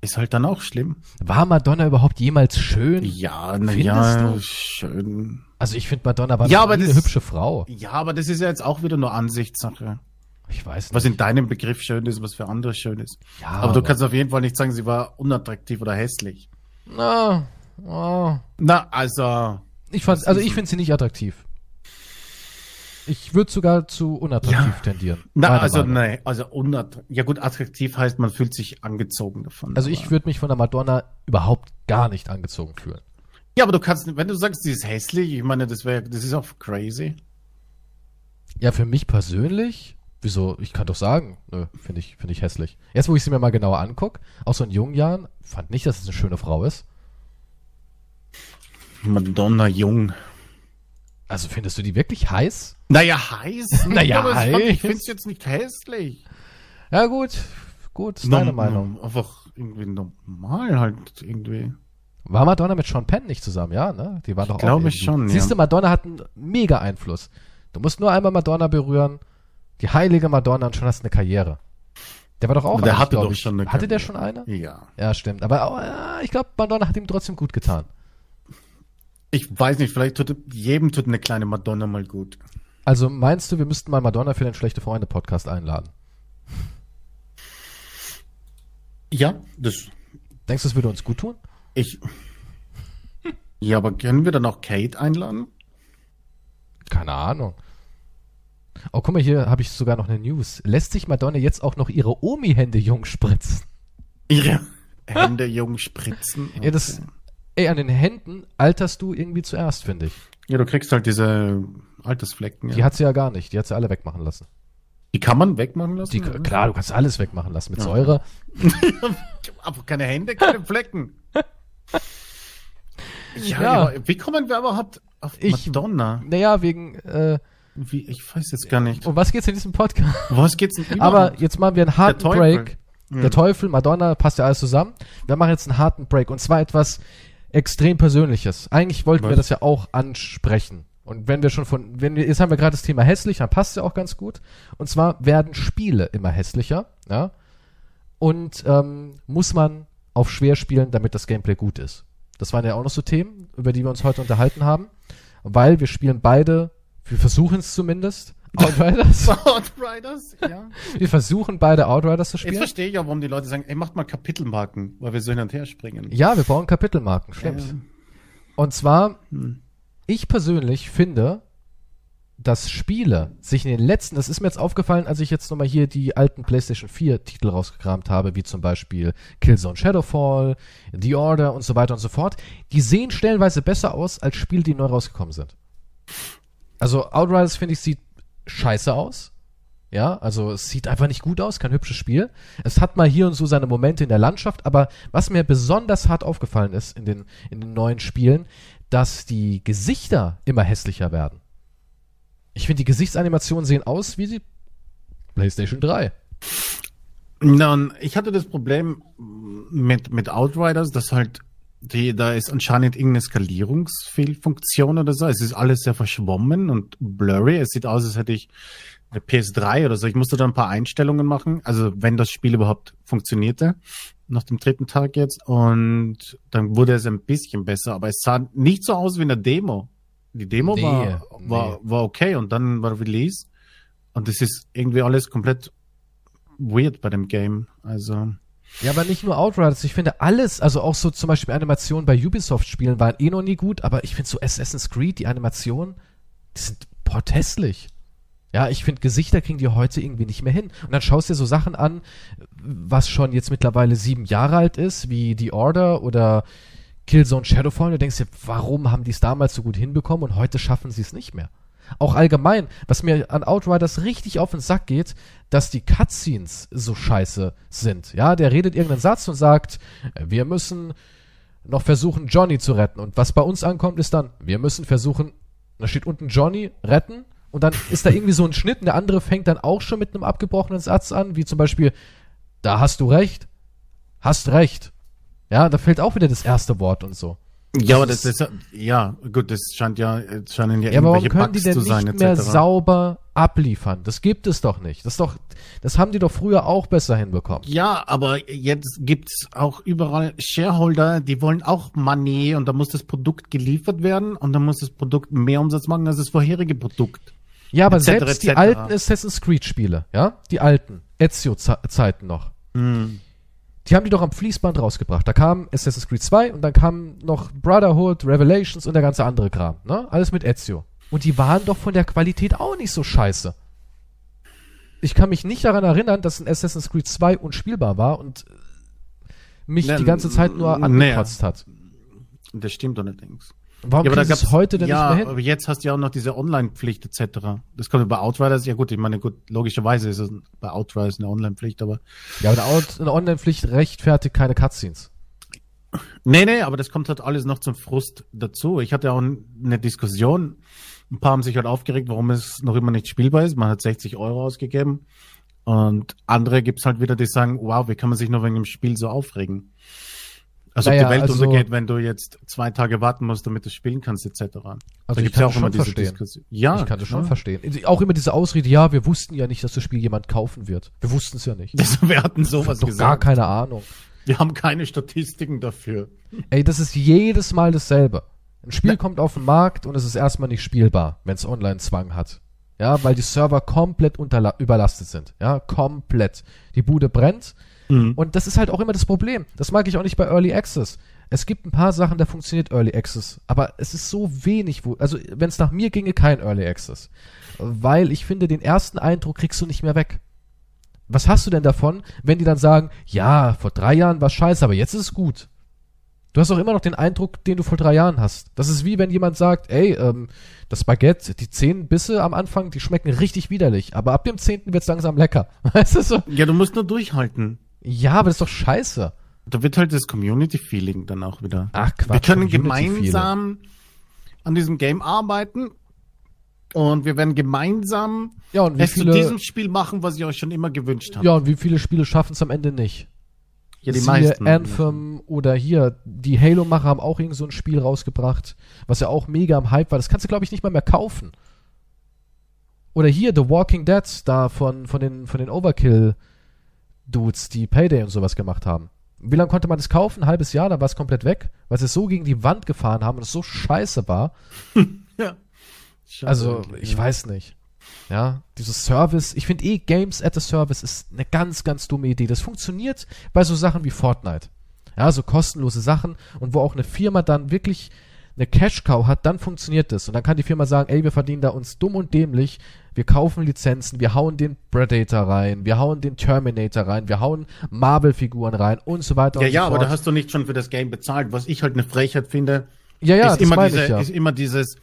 ist halt dann auch schlimm. War Madonna überhaupt jemals schön? Ja, na ja, schön. Also ich finde Madonna war ja, aber eine das, hübsche Frau. Ja, aber das ist ja jetzt auch wieder nur Ansichtssache. Ich weiß nicht. Was in deinem Begriff schön ist, was für andere schön ist. Ja, aber, aber du kannst auf jeden Fall nicht sagen, sie war unattraktiv oder hässlich. Na, oh. Na, also. Ich fand, also ich finde sie nicht attraktiv. Ich würde sogar zu unattraktiv ja. tendieren. Na, also nein, also unattraktiv. Ja gut, attraktiv heißt, man fühlt sich angezogen davon. Also ich würde mich von der Madonna überhaupt gar nicht angezogen fühlen. Ja, aber du kannst, wenn du sagst, sie ist hässlich, ich meine, das wäre, das ist auch crazy. Ja, für mich persönlich, wieso, ich kann doch sagen, nö, finde ich, finde ich hässlich. Erst, wo ich sie mir mal genauer angucke, auch so in jungen Jahren, fand nicht, dass es eine schöne Frau ist. Madonna jung. Also findest du die wirklich heiß? Naja, heiß? Naja, heiß. Ich finde es jetzt nicht hässlich. Ja, gut. Gut, ist deine Meinung. Einfach irgendwie normal halt irgendwie. War Madonna mit Sean Penn nicht zusammen, ja, ne? Die war doch Glaube ich schon, Siehst du, Madonna hat einen mega Einfluss. Du musst nur einmal Madonna berühren, die heilige Madonna und schon hast du eine Karriere. Der war doch auch Der hatte doch ich. schon eine Hatte der schon eine? Ja. Ja, stimmt. Aber oh, ja, ich glaube, Madonna hat ihm trotzdem gut getan. Ich weiß nicht, vielleicht tut jedem tut eine kleine Madonna mal gut. Also meinst du, wir müssten mal Madonna für den Schlechte Freunde Podcast einladen? Ja, das. Denkst du, das würde uns gut tun? Ich. Ja, aber können wir dann auch Kate einladen? Keine Ahnung. Oh, guck mal, hier habe ich sogar noch eine News. Lässt sich Madonna jetzt auch noch ihre Omi-Hände jung spritzen? Ihre Hände jung spritzen? Okay. Ja, das, ey, an den Händen alterst du irgendwie zuerst, finde ich. Ja, du kriegst halt diese Altersflecken. Ja. Die hat sie ja gar nicht. Die hat sie alle wegmachen lassen. Die kann man wegmachen lassen? Die, klar, du kannst alles wegmachen lassen mit ja. Säure. Aber keine Hände, keine Flecken. ja, ja. wie kommen wir überhaupt auf ich, Madonna? Naja, wegen äh, wie, ich weiß jetzt gar nicht. Um was geht's in diesem Podcast? Um was geht's überhaupt? Aber jetzt machen wir einen harten Der Break. Der Teufel, Madonna, passt ja alles zusammen. Wir machen jetzt einen harten Break und zwar etwas extrem Persönliches. Eigentlich wollten was? wir das ja auch ansprechen. Und wenn wir schon von, wenn wir, jetzt haben wir gerade das Thema hässlich, dann passt es ja auch ganz gut. Und zwar werden Spiele immer hässlicher, ja. Und ähm, muss man auf schwer spielen, damit das Gameplay gut ist. Das waren ja auch noch so Themen, über die wir uns heute unterhalten haben. Weil wir spielen beide wir versuchen es zumindest. Outriders. Outriders, ja. Wir versuchen beide Outriders zu spielen. Jetzt verstehe ich auch, warum die Leute sagen, ey, macht mal Kapitelmarken, weil wir so hin und her springen. Ja, wir brauchen Kapitelmarken, stimmt. Äh. Und zwar, hm. ich persönlich finde, dass Spiele sich in den letzten, das ist mir jetzt aufgefallen, als ich jetzt nochmal hier die alten PlayStation 4 Titel rausgekramt habe, wie zum Beispiel Killzone Shadowfall, The Order und so weiter und so fort, die sehen stellenweise besser aus als Spiele, die neu rausgekommen sind. Also Outriders, finde ich, sieht scheiße aus. Ja, also es sieht einfach nicht gut aus, kein hübsches Spiel. Es hat mal hier und so seine Momente in der Landschaft, aber was mir besonders hart aufgefallen ist in den, in den neuen Spielen, dass die Gesichter immer hässlicher werden. Ich finde, die Gesichtsanimationen sehen aus wie die PlayStation 3. Na, ich hatte das Problem mit, mit Outriders, dass halt die, da ist anscheinend irgendeine Skalierungsfehlfunktion oder so. Es ist alles sehr verschwommen und blurry. Es sieht aus, als hätte ich eine PS3 oder so. Ich musste da ein paar Einstellungen machen. Also wenn das Spiel überhaupt funktionierte, nach dem dritten Tag jetzt. Und dann wurde es ein bisschen besser. Aber es sah nicht so aus wie in der Demo. Die Demo nee, war, war, nee. war okay und dann war Release. Und es ist irgendwie alles komplett weird bei dem Game. Also. Ja, aber nicht nur Outriders. Ich finde alles, also auch so zum Beispiel Animationen bei Ubisoft-Spielen waren eh noch nie gut, aber ich finde so Assassin's Creed, die Animationen, die sind portesslich. Ja, ich finde, Gesichter kriegen die heute irgendwie nicht mehr hin. Und dann schaust du dir so Sachen an, was schon jetzt mittlerweile sieben Jahre alt ist, wie The Order oder Killzone Shadowfall. Und du denkst dir, warum haben die es damals so gut hinbekommen und heute schaffen sie es nicht mehr? Auch allgemein, was mir an Outriders richtig auf den Sack geht, dass die Cutscenes so scheiße sind. Ja, der redet irgendeinen Satz und sagt, wir müssen noch versuchen, Johnny zu retten. Und was bei uns ankommt, ist dann, wir müssen versuchen, da steht unten Johnny retten und dann ist da irgendwie so ein Schnitt und der andere fängt dann auch schon mit einem abgebrochenen Satz an, wie zum Beispiel, da hast du recht, hast recht. Ja, da fällt auch wieder das erste Wort und so. Ja, aber das ist, ja, gut, das scheint ja, scheinen ja, ja irgendwelche aber warum können die denn sein, nicht mehr sauber abliefern? Das gibt es doch nicht. Das ist doch, das haben die doch früher auch besser hinbekommen. Ja, aber jetzt gibt's auch überall Shareholder, die wollen auch Money und da muss das Produkt geliefert werden und dann muss das Produkt mehr Umsatz machen als das vorherige Produkt. Ja, aber etc., selbst die alten Assassin's Creed Spiele, ja, die alten Ezio-Zeiten noch. Mhm die haben die doch am Fließband rausgebracht. Da kam Assassin's Creed 2 und dann kam noch Brotherhood, Revelations und der ganze andere Kram. Ne? Alles mit Ezio. Und die waren doch von der Qualität auch nicht so scheiße. Ich kann mich nicht daran erinnern, dass ein Assassin's Creed 2 unspielbar war und mich ne, die ganze Zeit nur angekotzt ne, hat. Das stimmt allerdings. Warum ja, aber da es heute denn ja, nicht mehr hin? aber jetzt hast du ja auch noch diese Online-Pflicht etc. Das kommt bei Outriders, ja gut, ich meine, gut, logischerweise ist es bei Outriders eine Online-Pflicht, aber... Ja, aber eine Online-Pflicht rechtfertigt keine Cutscenes. Nee, nee, aber das kommt halt alles noch zum Frust dazu. Ich hatte auch eine Diskussion Ein paar haben sich halt aufgeregt, warum es noch immer nicht spielbar ist. Man hat 60 Euro ausgegeben. Und andere gibt's halt wieder, die sagen, wow, wie kann man sich nur wegen dem Spiel so aufregen? Also naja, ob die Welt also, untergeht, wenn du jetzt zwei Tage warten musst, damit du spielen kannst, etc. Also da ich kann ja auch immer diese verstehen. Diskussion. Ja, ich kann das schon ja. verstehen. Auch immer diese Ausrede, ja, wir wussten ja nicht, dass das Spiel jemand kaufen wird. Wir wussten es ja nicht. Das, wir hatten sowas doch gesagt. gar keine Ahnung. Wir haben keine Statistiken dafür. Ey, das ist jedes Mal dasselbe. Ein Spiel Na, kommt auf den Markt und es ist erstmal nicht spielbar, wenn es Online-Zwang hat. Ja, weil die Server komplett überlastet sind. Ja, komplett. Die Bude brennt Mhm. Und das ist halt auch immer das Problem. Das mag ich auch nicht bei Early Access. Es gibt ein paar Sachen, da funktioniert Early Access, aber es ist so wenig, wo, also wenn es nach mir ginge, kein Early Access. Weil ich finde, den ersten Eindruck kriegst du nicht mehr weg. Was hast du denn davon, wenn die dann sagen, ja, vor drei Jahren war scheiße, aber jetzt ist es gut. Du hast auch immer noch den Eindruck, den du vor drei Jahren hast. Das ist wie wenn jemand sagt, ey, ähm, das Baguette, die zehn Bisse am Anfang, die schmecken richtig widerlich, aber ab dem zehnten wird's langsam lecker. Weißt du so? Ja, du musst nur durchhalten. Ja, aber das ist doch scheiße. Da wird halt das Community-Feeling dann auch wieder. Ach Quatsch. Wir können gemeinsam an diesem Game arbeiten und wir werden gemeinsam ja, und wie es viele, zu diesem Spiel machen, was ich euch schon immer gewünscht habe. Ja, und wie viele Spiele schaffen es am Ende nicht? Ja, die Siehe meisten. Anthem oder hier, die Halo-Macher haben auch irgend so ein Spiel rausgebracht, was ja auch mega am Hype war. Das kannst du, glaube ich, nicht mal mehr kaufen. Oder hier, The Walking Dead, da von, von den, von den Overkill- Dudes, die Payday und sowas gemacht haben. Wie lange konnte man das kaufen? Ein halbes Jahr, dann war es komplett weg, weil sie es so gegen die Wand gefahren haben und es so scheiße war. ja. Schade. Also, ich weiß nicht. Ja, dieses Service, ich finde eh Games at a Service ist eine ganz, ganz dumme Idee. Das funktioniert bei so Sachen wie Fortnite. Ja, so kostenlose Sachen und wo auch eine Firma dann wirklich eine Cash-Cow hat, dann funktioniert das. Und dann kann die Firma sagen, ey, wir verdienen da uns dumm und dämlich, wir kaufen Lizenzen, wir hauen den Predator rein, wir hauen den Terminator rein, wir hauen Marvel-Figuren rein und so weiter ja, und so ja, fort. Ja, aber da hast du nicht schon für das Game bezahlt. Was ich halt eine Frechheit finde, ja, ja, ist, immer diese, ja. ist immer dieses,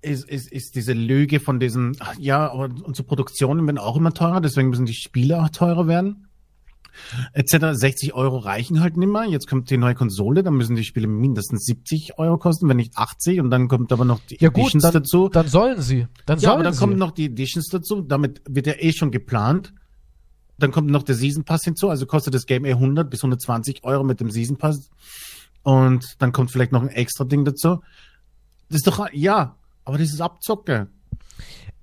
ist, ist, ist diese Lüge von diesen, ja, aber unsere Produktionen werden auch immer teurer, deswegen müssen die Spiele auch teurer werden etc. 60 Euro reichen halt nimmer. Jetzt kommt die neue Konsole, dann müssen die Spiele mindestens 70 Euro kosten, wenn nicht 80. Und dann kommt aber noch die ja, Editions dann, dazu. Dann sollen sie. Dann ja, sollen aber dann sie. kommen noch die Editions dazu. Damit wird ja eh schon geplant. Dann kommt noch der Season Pass hinzu. Also kostet das Game eh 100 bis 120 Euro mit dem Season Pass. Und dann kommt vielleicht noch ein extra Ding dazu. Das ist doch, ja, aber das ist Abzocke.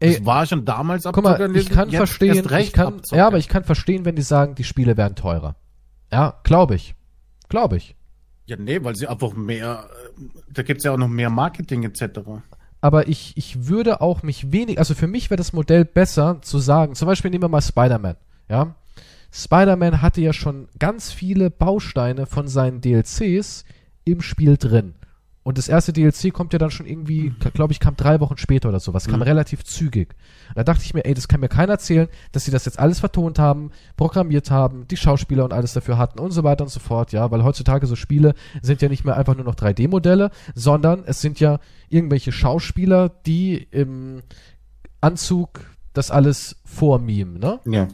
Ey, das war schon damals Guck mal, ich kann verstehen, ich kann, ja, aber ich kann verstehen, wenn die sagen, die Spiele werden teurer. Ja, glaube ich. Glaube ich. Ja, nee, weil sie einfach mehr, äh, da gibt's ja auch noch mehr Marketing etc. Aber ich, ich würde auch mich wenig, also für mich wäre das Modell besser zu sagen, zum Beispiel nehmen wir mal Spider-Man, ja. Spider-Man hatte ja schon ganz viele Bausteine von seinen DLCs im Spiel drin. Und das erste DLC kommt ja dann schon irgendwie, glaube ich, kam drei Wochen später oder sowas, kam mhm. relativ zügig. Und da dachte ich mir, ey, das kann mir keiner erzählen, dass sie das jetzt alles vertont haben, programmiert haben, die Schauspieler und alles dafür hatten und so weiter und so fort, ja, weil heutzutage so Spiele sind ja nicht mehr einfach nur noch 3D-Modelle, sondern es sind ja irgendwelche Schauspieler, die im Anzug das alles vormimen, ne? Ja.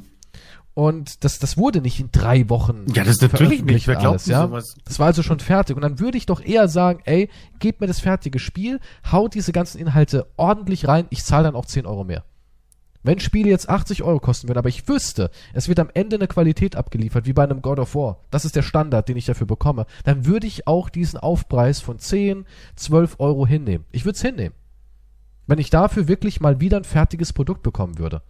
Und das, das wurde nicht in drei Wochen. Ja, das ist natürlich nicht. Wer glaubt alles, ja? Sowas? Das war also schon fertig. Und dann würde ich doch eher sagen, ey, gebt mir das fertige Spiel, haut diese ganzen Inhalte ordentlich rein, ich zahle dann auch 10 Euro mehr. Wenn Spiele jetzt 80 Euro kosten würden, aber ich wüsste, es wird am Ende eine Qualität abgeliefert, wie bei einem God of War, das ist der Standard, den ich dafür bekomme, dann würde ich auch diesen Aufpreis von 10, 12 Euro hinnehmen. Ich würde es hinnehmen. Wenn ich dafür wirklich mal wieder ein fertiges Produkt bekommen würde.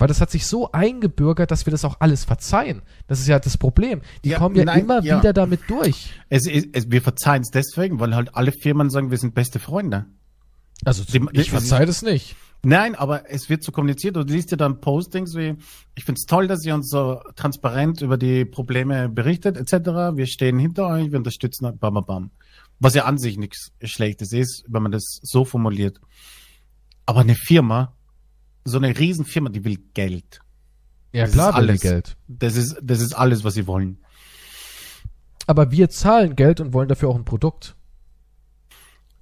Weil das hat sich so eingebürgert, dass wir das auch alles verzeihen. Das ist ja das Problem. Die ja, kommen ja nein, immer ja. wieder damit durch. Es, es, wir verzeihen es deswegen, weil halt alle Firmen sagen, wir sind beste Freunde. Also die, ich verzeihe das nicht. Nein, aber es wird so kommuniziert. Du liest ja dann Postings wie, ich find's toll, dass ihr uns so transparent über die Probleme berichtet, etc. Wir stehen hinter euch, wir unterstützen, bam, bam, bam. Was ja an sich nichts Schlechtes ist, wenn man das so formuliert. Aber eine Firma so eine Riesenfirma, die will Geld. Ja, das klar, alles. Geld. Das ist, das ist alles, was sie wollen. Aber wir zahlen Geld und wollen dafür auch ein Produkt.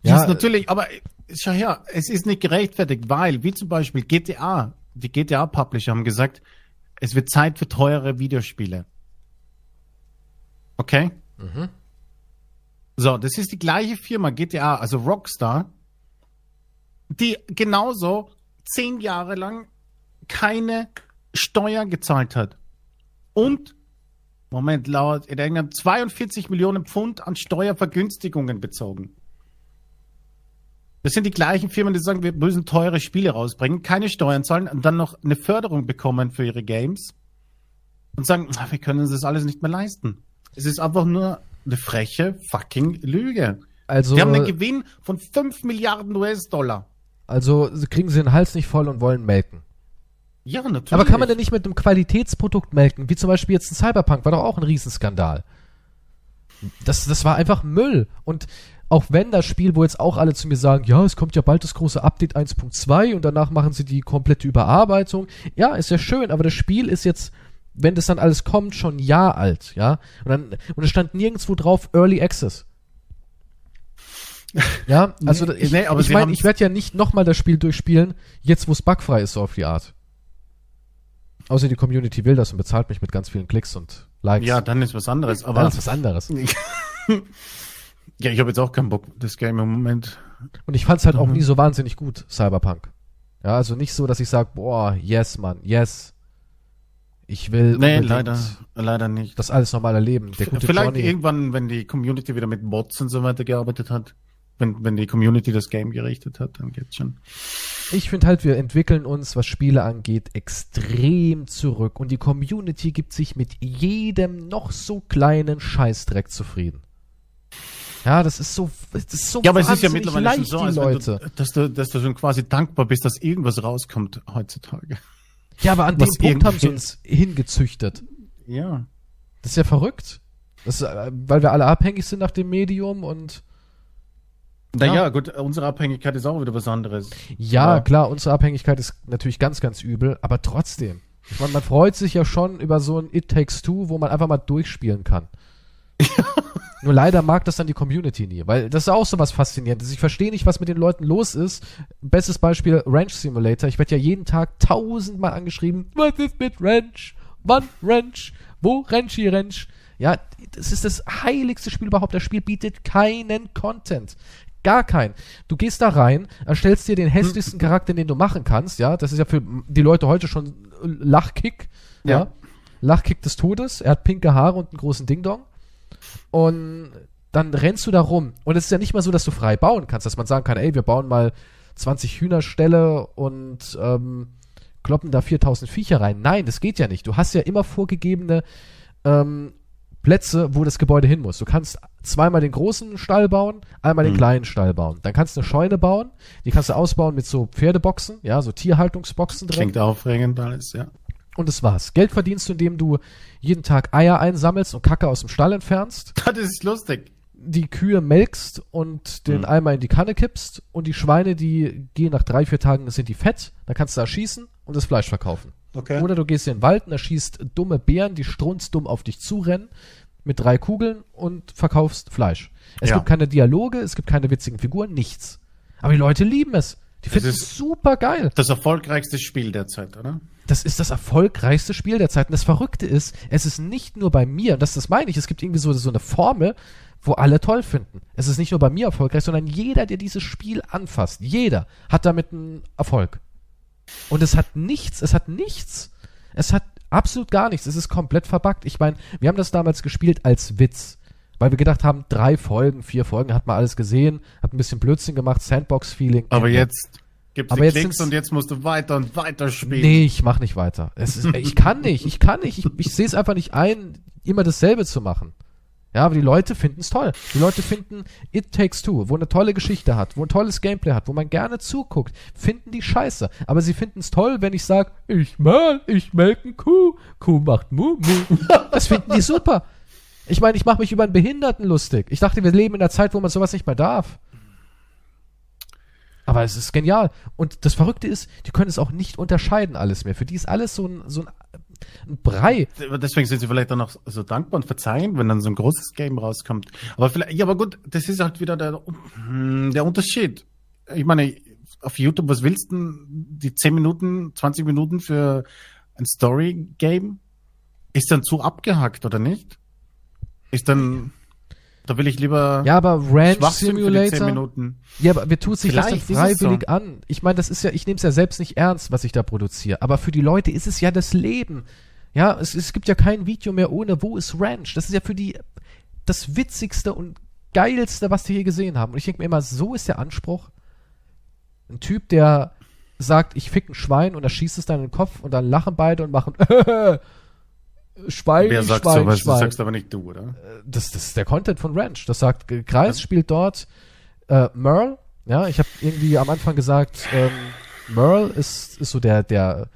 Ja, yes, natürlich, aber schau her, es ist nicht gerechtfertigt, weil, wie zum Beispiel GTA, die GTA-Publisher haben gesagt, es wird Zeit für teure Videospiele. Okay? Mhm. So, das ist die gleiche Firma, GTA, also Rockstar, die genauso zehn Jahre lang keine Steuer gezahlt hat. Und, Moment, laut in England 42 Millionen Pfund an Steuervergünstigungen bezogen. Das sind die gleichen Firmen, die sagen, wir müssen teure Spiele rausbringen, keine Steuern zahlen und dann noch eine Förderung bekommen für ihre Games und sagen, wir können uns das alles nicht mehr leisten. Es ist einfach nur eine freche fucking Lüge. Also, wir haben einen Gewinn von 5 Milliarden US-Dollar. Also kriegen sie den Hals nicht voll und wollen melken. Ja, natürlich. Aber kann man denn nicht mit einem Qualitätsprodukt melken? Wie zum Beispiel jetzt ein Cyberpunk, war doch auch ein Riesenskandal. Das, das war einfach Müll. Und auch wenn das Spiel, wo jetzt auch alle zu mir sagen, ja, es kommt ja bald das große Update 1.2 und danach machen sie die komplette Überarbeitung. Ja, ist ja schön, aber das Spiel ist jetzt, wenn das dann alles kommt, schon ein Jahr alt, ja. Und dann, und es stand nirgendwo drauf Early Access. Ja, also nee, ich, nee, ich meine, ich werde ja nicht nochmal das Spiel durchspielen, jetzt wo es bugfrei ist, so auf die Art. Außer die Community will das und bezahlt mich mit ganz vielen Klicks und Likes. Ja, dann ist was anderes. Aber dann ist was anderes. ja, ich habe jetzt auch keinen Bock, das Game im Moment. Und ich fand es halt mhm. auch nie so wahnsinnig gut, Cyberpunk. Ja, also nicht so, dass ich sage, boah, yes, Mann, yes. Ich will nee, leider, leider nicht. das alles normal erleben. Der gute Vielleicht Johnny. irgendwann, wenn die Community wieder mit Bots und so weiter gearbeitet hat wenn, wenn die Community das Game gerichtet hat, dann geht's schon. Ich finde halt, wir entwickeln uns, was Spiele angeht, extrem zurück und die Community gibt sich mit jedem noch so kleinen Scheißdreck zufrieden. Ja, das ist so, das ist so Ja, aber es ist ja mittlerweile schon so, als Leute. Du, dass du, dass du schon quasi dankbar bist, dass irgendwas rauskommt heutzutage. Ja, aber an was dem Punkt haben sie uns hingezüchtet. Ja. Das ist ja verrückt. Das ist, äh, weil wir alle abhängig sind nach dem Medium und naja, ja. gut, unsere Abhängigkeit ist auch wieder was anderes. Ja, ja, klar, unsere Abhängigkeit ist natürlich ganz, ganz übel, aber trotzdem. Ich meine, man freut sich ja schon über so ein It Takes Two, wo man einfach mal durchspielen kann. Nur leider mag das dann die Community nie, weil das ist auch so was Faszinierendes. Ich verstehe nicht, was mit den Leuten los ist. Bestes Beispiel Ranch Simulator. Ich werde ja jeden Tag tausendmal angeschrieben. Was ist mit Ranch? Wann Ranch? Wo Ranchi Ranch? Ja, das ist das heiligste Spiel überhaupt. Das Spiel bietet keinen Content. Gar kein. Du gehst da rein, erstellst dir den hässlichsten Charakter, den du machen kannst, ja. Das ist ja für die Leute heute schon Lachkick, ja. ja. Lachkick des Todes. Er hat pinke Haare und einen großen Ding-Dong. Und dann rennst du da rum. Und es ist ja nicht mal so, dass du frei bauen kannst, dass man sagen kann, ey, wir bauen mal 20 Hühnerställe und ähm, kloppen da 4000 Viecher rein. Nein, das geht ja nicht. Du hast ja immer vorgegebene ähm, Plätze, wo das Gebäude hin muss. Du kannst zweimal den großen Stall bauen, einmal den mhm. kleinen Stall bauen. Dann kannst du eine Scheune bauen, die kannst du ausbauen mit so Pferdeboxen, ja, so Tierhaltungsboxen drin. Klingt aufregend alles, ja. Und das war's. Geld verdienst du, indem du jeden Tag Eier einsammelst und Kacke aus dem Stall entfernst. Das ist lustig. Die Kühe melkst und den mhm. Eimer in die Kanne kippst und die Schweine, die gehen nach drei, vier Tagen, sind die fett, dann kannst du erschießen und das Fleisch verkaufen. Okay. Oder du gehst in den Wald und erschießt dumme Bären, die strunzdumm auf dich zurennen mit drei Kugeln und verkaufst Fleisch. Es ja. gibt keine Dialoge, es gibt keine witzigen Figuren, nichts. Aber die Leute lieben es. Die finden es super geil. Das erfolgreichste Spiel der Zeit, oder? Das ist das erfolgreichste Spiel der Zeit. Und das Verrückte ist, es ist nicht nur bei mir, und das, das meine ich, es gibt irgendwie so, so eine Formel, wo alle toll finden. Es ist nicht nur bei mir erfolgreich, sondern jeder, der dieses Spiel anfasst, jeder hat damit einen Erfolg. Und es hat nichts, es hat nichts. Es hat Absolut gar nichts. Es ist komplett verbuggt. Ich meine, wir haben das damals gespielt als Witz. Weil wir gedacht haben, drei Folgen, vier Folgen, hat man alles gesehen, hat ein bisschen Blödsinn gemacht, Sandbox-Feeling. Aber jetzt gibt's Aber jetzt Klicks und jetzt musst du weiter und weiter spielen. Nee, ich mach nicht weiter. Es ist, ich kann nicht, ich kann nicht. Ich, ich sehe es einfach nicht ein, immer dasselbe zu machen. Ja, aber die Leute finden es toll. Die Leute finden It Takes Two, wo eine tolle Geschichte hat, wo ein tolles Gameplay hat, wo man gerne zuguckt, finden die scheiße. Aber sie finden es toll, wenn ich sage, ich mal, ich melke Kuh, Kuh macht Mu, Mu. Das finden die super. Ich meine, ich mache mich über einen Behinderten lustig. Ich dachte, wir leben in einer Zeit, wo man sowas nicht mehr darf. Aber es ist genial. Und das Verrückte ist, die können es auch nicht unterscheiden alles mehr. Für die ist alles so ein, so ein ein Brei. Deswegen sind sie vielleicht dann auch so dankbar und verzeihen, wenn dann so ein großes Game rauskommt. Aber vielleicht, ja, aber gut, das ist halt wieder der, hm, der Unterschied. Ich meine, auf YouTube, was willst du die 10 Minuten, 20 Minuten für ein Story-Game? Ist dann zu abgehackt, oder nicht? Ist dann. Da will ich lieber. Ja, aber Ranch Simulator. Ja, aber wir tun sich das dann freiwillig so. an. Ich meine, das ist ja, ich nehme es ja selbst nicht ernst, was ich da produziere. Aber für die Leute ist es ja das Leben. Ja, es, es gibt ja kein Video mehr ohne Wo ist Ranch. Das ist ja für die das witzigste und geilste, was die hier gesehen haben. Und ich denke mir immer, so ist der Anspruch. Ein Typ, der sagt, ich fick ein Schwein und er schießt es dann in den Kopf und dann lachen beide und machen Schwein, Wer sagt Schwein, sowas? Schwein. Das sagst aber nicht du, oder? Äh, das, das ist der Content von Ranch. Das sagt, Kreis ja. spielt dort äh, Merle. Ja, ich habe irgendwie am Anfang gesagt, ähm, Merle ist, ist so der, der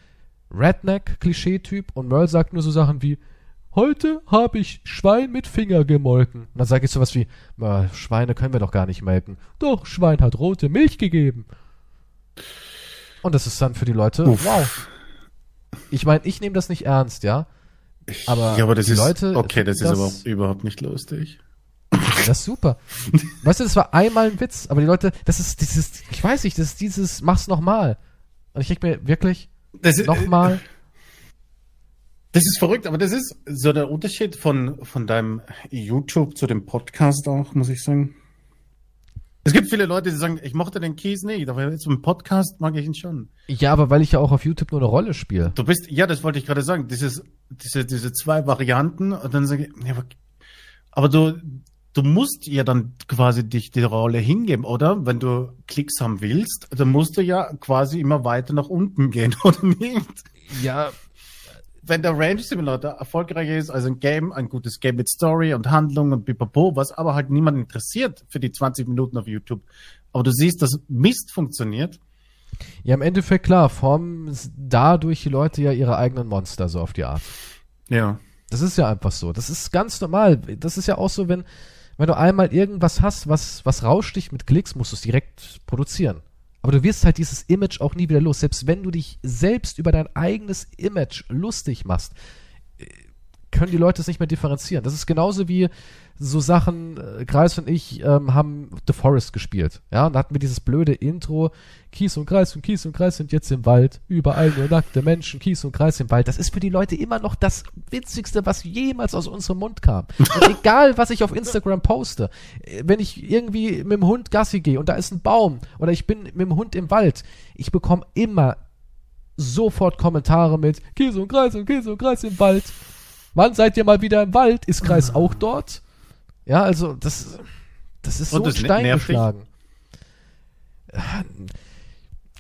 Redneck-Klischee-Typ und Merle sagt nur so Sachen wie, heute habe ich Schwein mit Finger gemolken. Und dann sage ich sowas wie, Schweine können wir doch gar nicht melken. Doch, Schwein hat rote Milch gegeben. Und das ist dann für die Leute, Uff. wow. Ich meine, ich nehme das nicht ernst, ja. Aber, ja, aber das die ist, Leute. Okay, das, das ist aber überhaupt nicht lustig. Das ist super. weißt du, das war einmal ein Witz, aber die Leute, das ist dieses, ich weiß nicht, das ist dieses, mach's nochmal. Und ich denke mir wirklich, nochmal. Das ist verrückt, aber das ist so der Unterschied von, von deinem YouTube zu dem Podcast auch, muss ich sagen. Es gibt viele Leute, die sagen, ich mochte den Kies nicht, aber jetzt im Podcast mag ich ihn schon. Ja, aber weil ich ja auch auf YouTube nur eine Rolle spiele. Du bist, ja, das wollte ich gerade sagen, dieses, diese, diese zwei Varianten und dann sage ich, ja, aber, aber du, du musst ja dann quasi dich die Rolle hingeben, oder? Wenn du Klicks haben willst, dann musst du ja quasi immer weiter nach unten gehen, oder nicht? Ja, wenn der Range Simulator erfolgreicher ist als ein Game, ein gutes Game mit Story und Handlung und pipapo, was aber halt niemand interessiert für die 20 Minuten auf YouTube. Aber du siehst, dass Mist funktioniert. Ja, im Endeffekt klar, formen dadurch die Leute ja ihre eigenen Monster so auf die Art. Ja. Das ist ja einfach so. Das ist ganz normal. Das ist ja auch so, wenn, wenn du einmal irgendwas hast, was, was rauscht dich mit Klicks, musst du es direkt produzieren. Aber du wirst halt dieses Image auch nie wieder los. Selbst wenn du dich selbst über dein eigenes Image lustig machst, äh, können die Leute es nicht mehr differenzieren. Das ist genauso wie so Sachen, äh, Kreis und ich ähm, haben The Forest gespielt. Ja, und da hatten wir dieses blöde Intro, Kies und Kreis und Kies und Kreis sind jetzt im Wald, überall nur nackte Menschen, Kies und Kreis im Wald. Das ist für die Leute immer noch das Witzigste, was jemals aus unserem Mund kam. Und egal, was ich auf Instagram poste, äh, wenn ich irgendwie mit dem Hund Gassi gehe und da ist ein Baum oder ich bin mit dem Hund im Wald, ich bekomme immer sofort Kommentare mit Kies und Kreis und Kies und Kreis im Wald. Wann seid ihr mal wieder im Wald? Ist Kreis auch dort? Ja, also das, das ist so ein Stein geschlagen.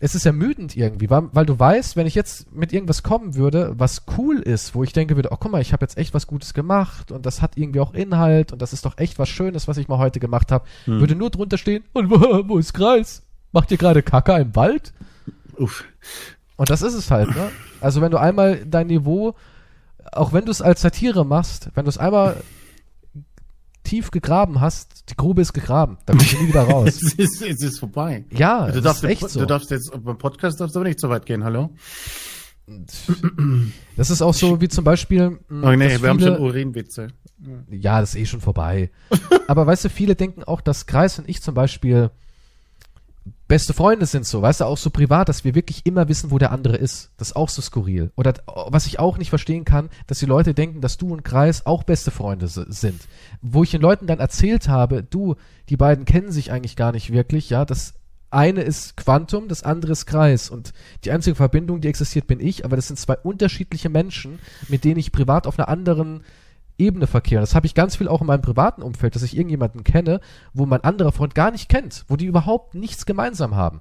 Es ist ermüdend irgendwie, weil, weil, du weißt, wenn ich jetzt mit irgendwas kommen würde, was cool ist, wo ich denke würde, oh guck mal, ich habe jetzt echt was Gutes gemacht und das hat irgendwie auch Inhalt und das ist doch echt was Schönes, was ich mal heute gemacht habe, hm. würde nur drunter stehen, und wo, wo ist Kreis? Macht ihr gerade Kacke im Wald? Uff. Und das ist es halt, ne? Also wenn du einmal dein Niveau, auch wenn du es als Satire machst, wenn du es einmal tief gegraben hast, die Grube ist gegraben. Da kommst du nie wieder raus. es, ist, es ist vorbei. Ja, du darfst, ist echt so. Du darfst jetzt beim Podcast darfst du aber nicht so weit gehen, hallo? Das ist auch so wie zum Beispiel. Mh, oh nee, wir viele, haben schon Urinwitze. Ja, das ist eh schon vorbei. aber weißt du, viele denken auch, dass Kreis und ich zum Beispiel beste Freunde sind so, weißt du, auch so privat, dass wir wirklich immer wissen, wo der andere ist. Das ist auch so skurril. Oder was ich auch nicht verstehen kann, dass die Leute denken, dass du und Kreis auch beste Freunde sind. Wo ich den Leuten dann erzählt habe, du, die beiden kennen sich eigentlich gar nicht wirklich, ja, das eine ist Quantum, das andere ist Kreis. Und die einzige Verbindung, die existiert, bin ich, aber das sind zwei unterschiedliche Menschen, mit denen ich privat auf einer anderen Ebene verkehren. Das habe ich ganz viel auch in meinem privaten Umfeld, dass ich irgendjemanden kenne, wo mein anderer Freund gar nicht kennt, wo die überhaupt nichts gemeinsam haben.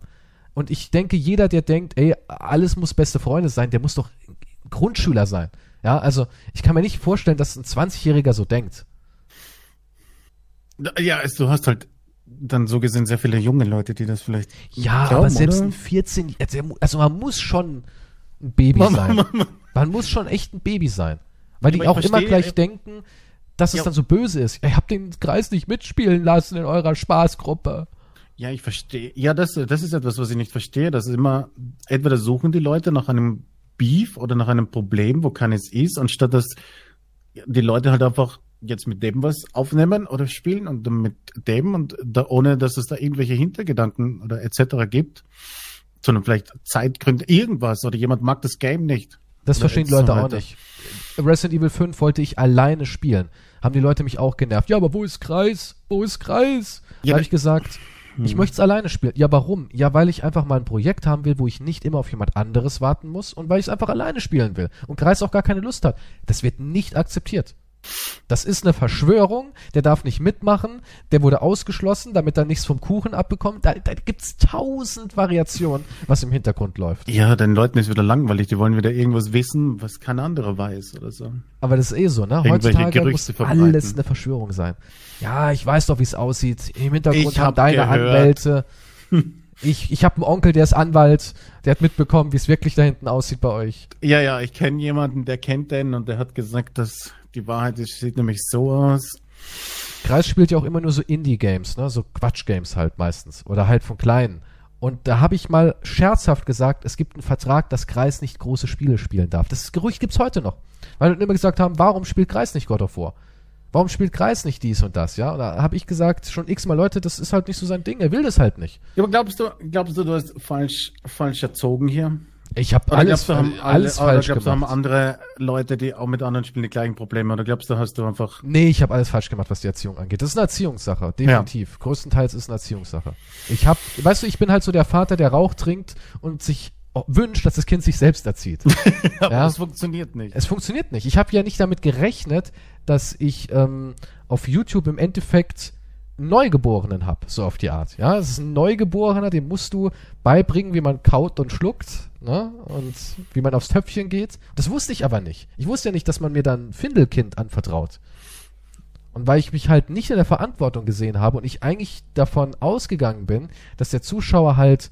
Und ich denke, jeder, der denkt, ey, alles muss beste Freunde sein, der muss doch Grundschüler sein. Ja, also ich kann mir nicht vorstellen, dass ein 20-Jähriger so denkt. Ja, also, du hast halt dann so gesehen sehr viele junge Leute, die das vielleicht. Ja, glauben, aber selbst oder? ein 14, also man muss schon ein Baby sein. Man muss schon echt ein Baby sein. Weil die auch verstehe, immer gleich äh, denken, dass es dann so böse ist. Ihr habt den Kreis nicht mitspielen lassen in eurer Spaßgruppe. Ja, ich verstehe. Ja, das, das ist etwas, was ich nicht verstehe. Das ist immer, entweder suchen die Leute nach einem Beef oder nach einem Problem, wo keines ist, anstatt dass die Leute halt einfach jetzt mit dem was aufnehmen oder spielen und dann mit dem und da, ohne dass es da irgendwelche Hintergedanken oder etc. gibt, sondern vielleicht Zeitgründe, irgendwas oder jemand mag das Game nicht. Das verstehen Leute auch nicht. Resident Evil 5 wollte ich alleine spielen. Haben die Leute mich auch genervt. Ja, aber wo ist Kreis? Wo ist Kreis? Ja, habe ich gesagt, hm. ich möchte es alleine spielen. Ja, warum? Ja, weil ich einfach mal ein Projekt haben will, wo ich nicht immer auf jemand anderes warten muss und weil ich es einfach alleine spielen will. Und Kreis auch gar keine Lust hat. Das wird nicht akzeptiert. Das ist eine Verschwörung, der darf nicht mitmachen, der wurde ausgeschlossen, damit er nichts vom Kuchen abbekommt. Da, da gibt's tausend Variationen, was im Hintergrund läuft. Ja, den Leuten ist wieder langweilig, die wollen wieder irgendwas wissen, was kein anderer weiß oder so. Aber das ist eh so, ne? Heutzutage muss alles eine Verschwörung sein. Ja, ich weiß doch, wie es aussieht. Im Hintergrund hab haben deine gehört. Anwälte. Ich, ich habe einen Onkel, der ist Anwalt, der hat mitbekommen, wie es wirklich da hinten aussieht bei euch. Ja, ja, ich kenne jemanden, der kennt den und der hat gesagt, dass die Wahrheit ist, sieht nämlich so aus. Kreis spielt ja auch immer nur so Indie-Games, ne? So Quatsch-Games halt meistens. Oder halt von kleinen. Und da habe ich mal scherzhaft gesagt, es gibt einen Vertrag, dass Kreis nicht große Spiele spielen darf. Das Gerücht gibt's heute noch. Weil wir immer gesagt haben, warum spielt Kreis nicht God of War? Warum spielt Kreis nicht dies und das, ja? Und da habe ich gesagt, schon x-mal Leute, das ist halt nicht so sein Ding, er will das halt nicht. Ja, aber glaubst du, glaubst du, du hast falsch, falsch erzogen hier? Ich habe alles, glaubst, haben alles alle, falsch glaubst, gemacht. Haben andere Leute, die auch mit anderen Spielen die gleichen Probleme oder glaubst du, hast du einfach... Nee, ich habe alles falsch gemacht, was die Erziehung angeht. Das ist eine Erziehungssache, definitiv. Ja. Größtenteils ist eine Erziehungssache. Ich habe, weißt du, ich bin halt so der Vater, der Rauch trinkt und sich wünscht, dass das Kind sich selbst erzieht. Aber ja? das funktioniert nicht. Es funktioniert nicht. Ich habe ja nicht damit gerechnet, dass ich ähm, auf YouTube im Endeffekt Neugeborenen habe, so auf die Art. Ja, es ist ein Neugeborener, dem musst du beibringen, wie man kaut und schluckt, ne? Und wie man aufs Töpfchen geht. Das wusste ich aber nicht. Ich wusste ja nicht, dass man mir dann Findelkind anvertraut. Und weil ich mich halt nicht in der Verantwortung gesehen habe und ich eigentlich davon ausgegangen bin, dass der Zuschauer halt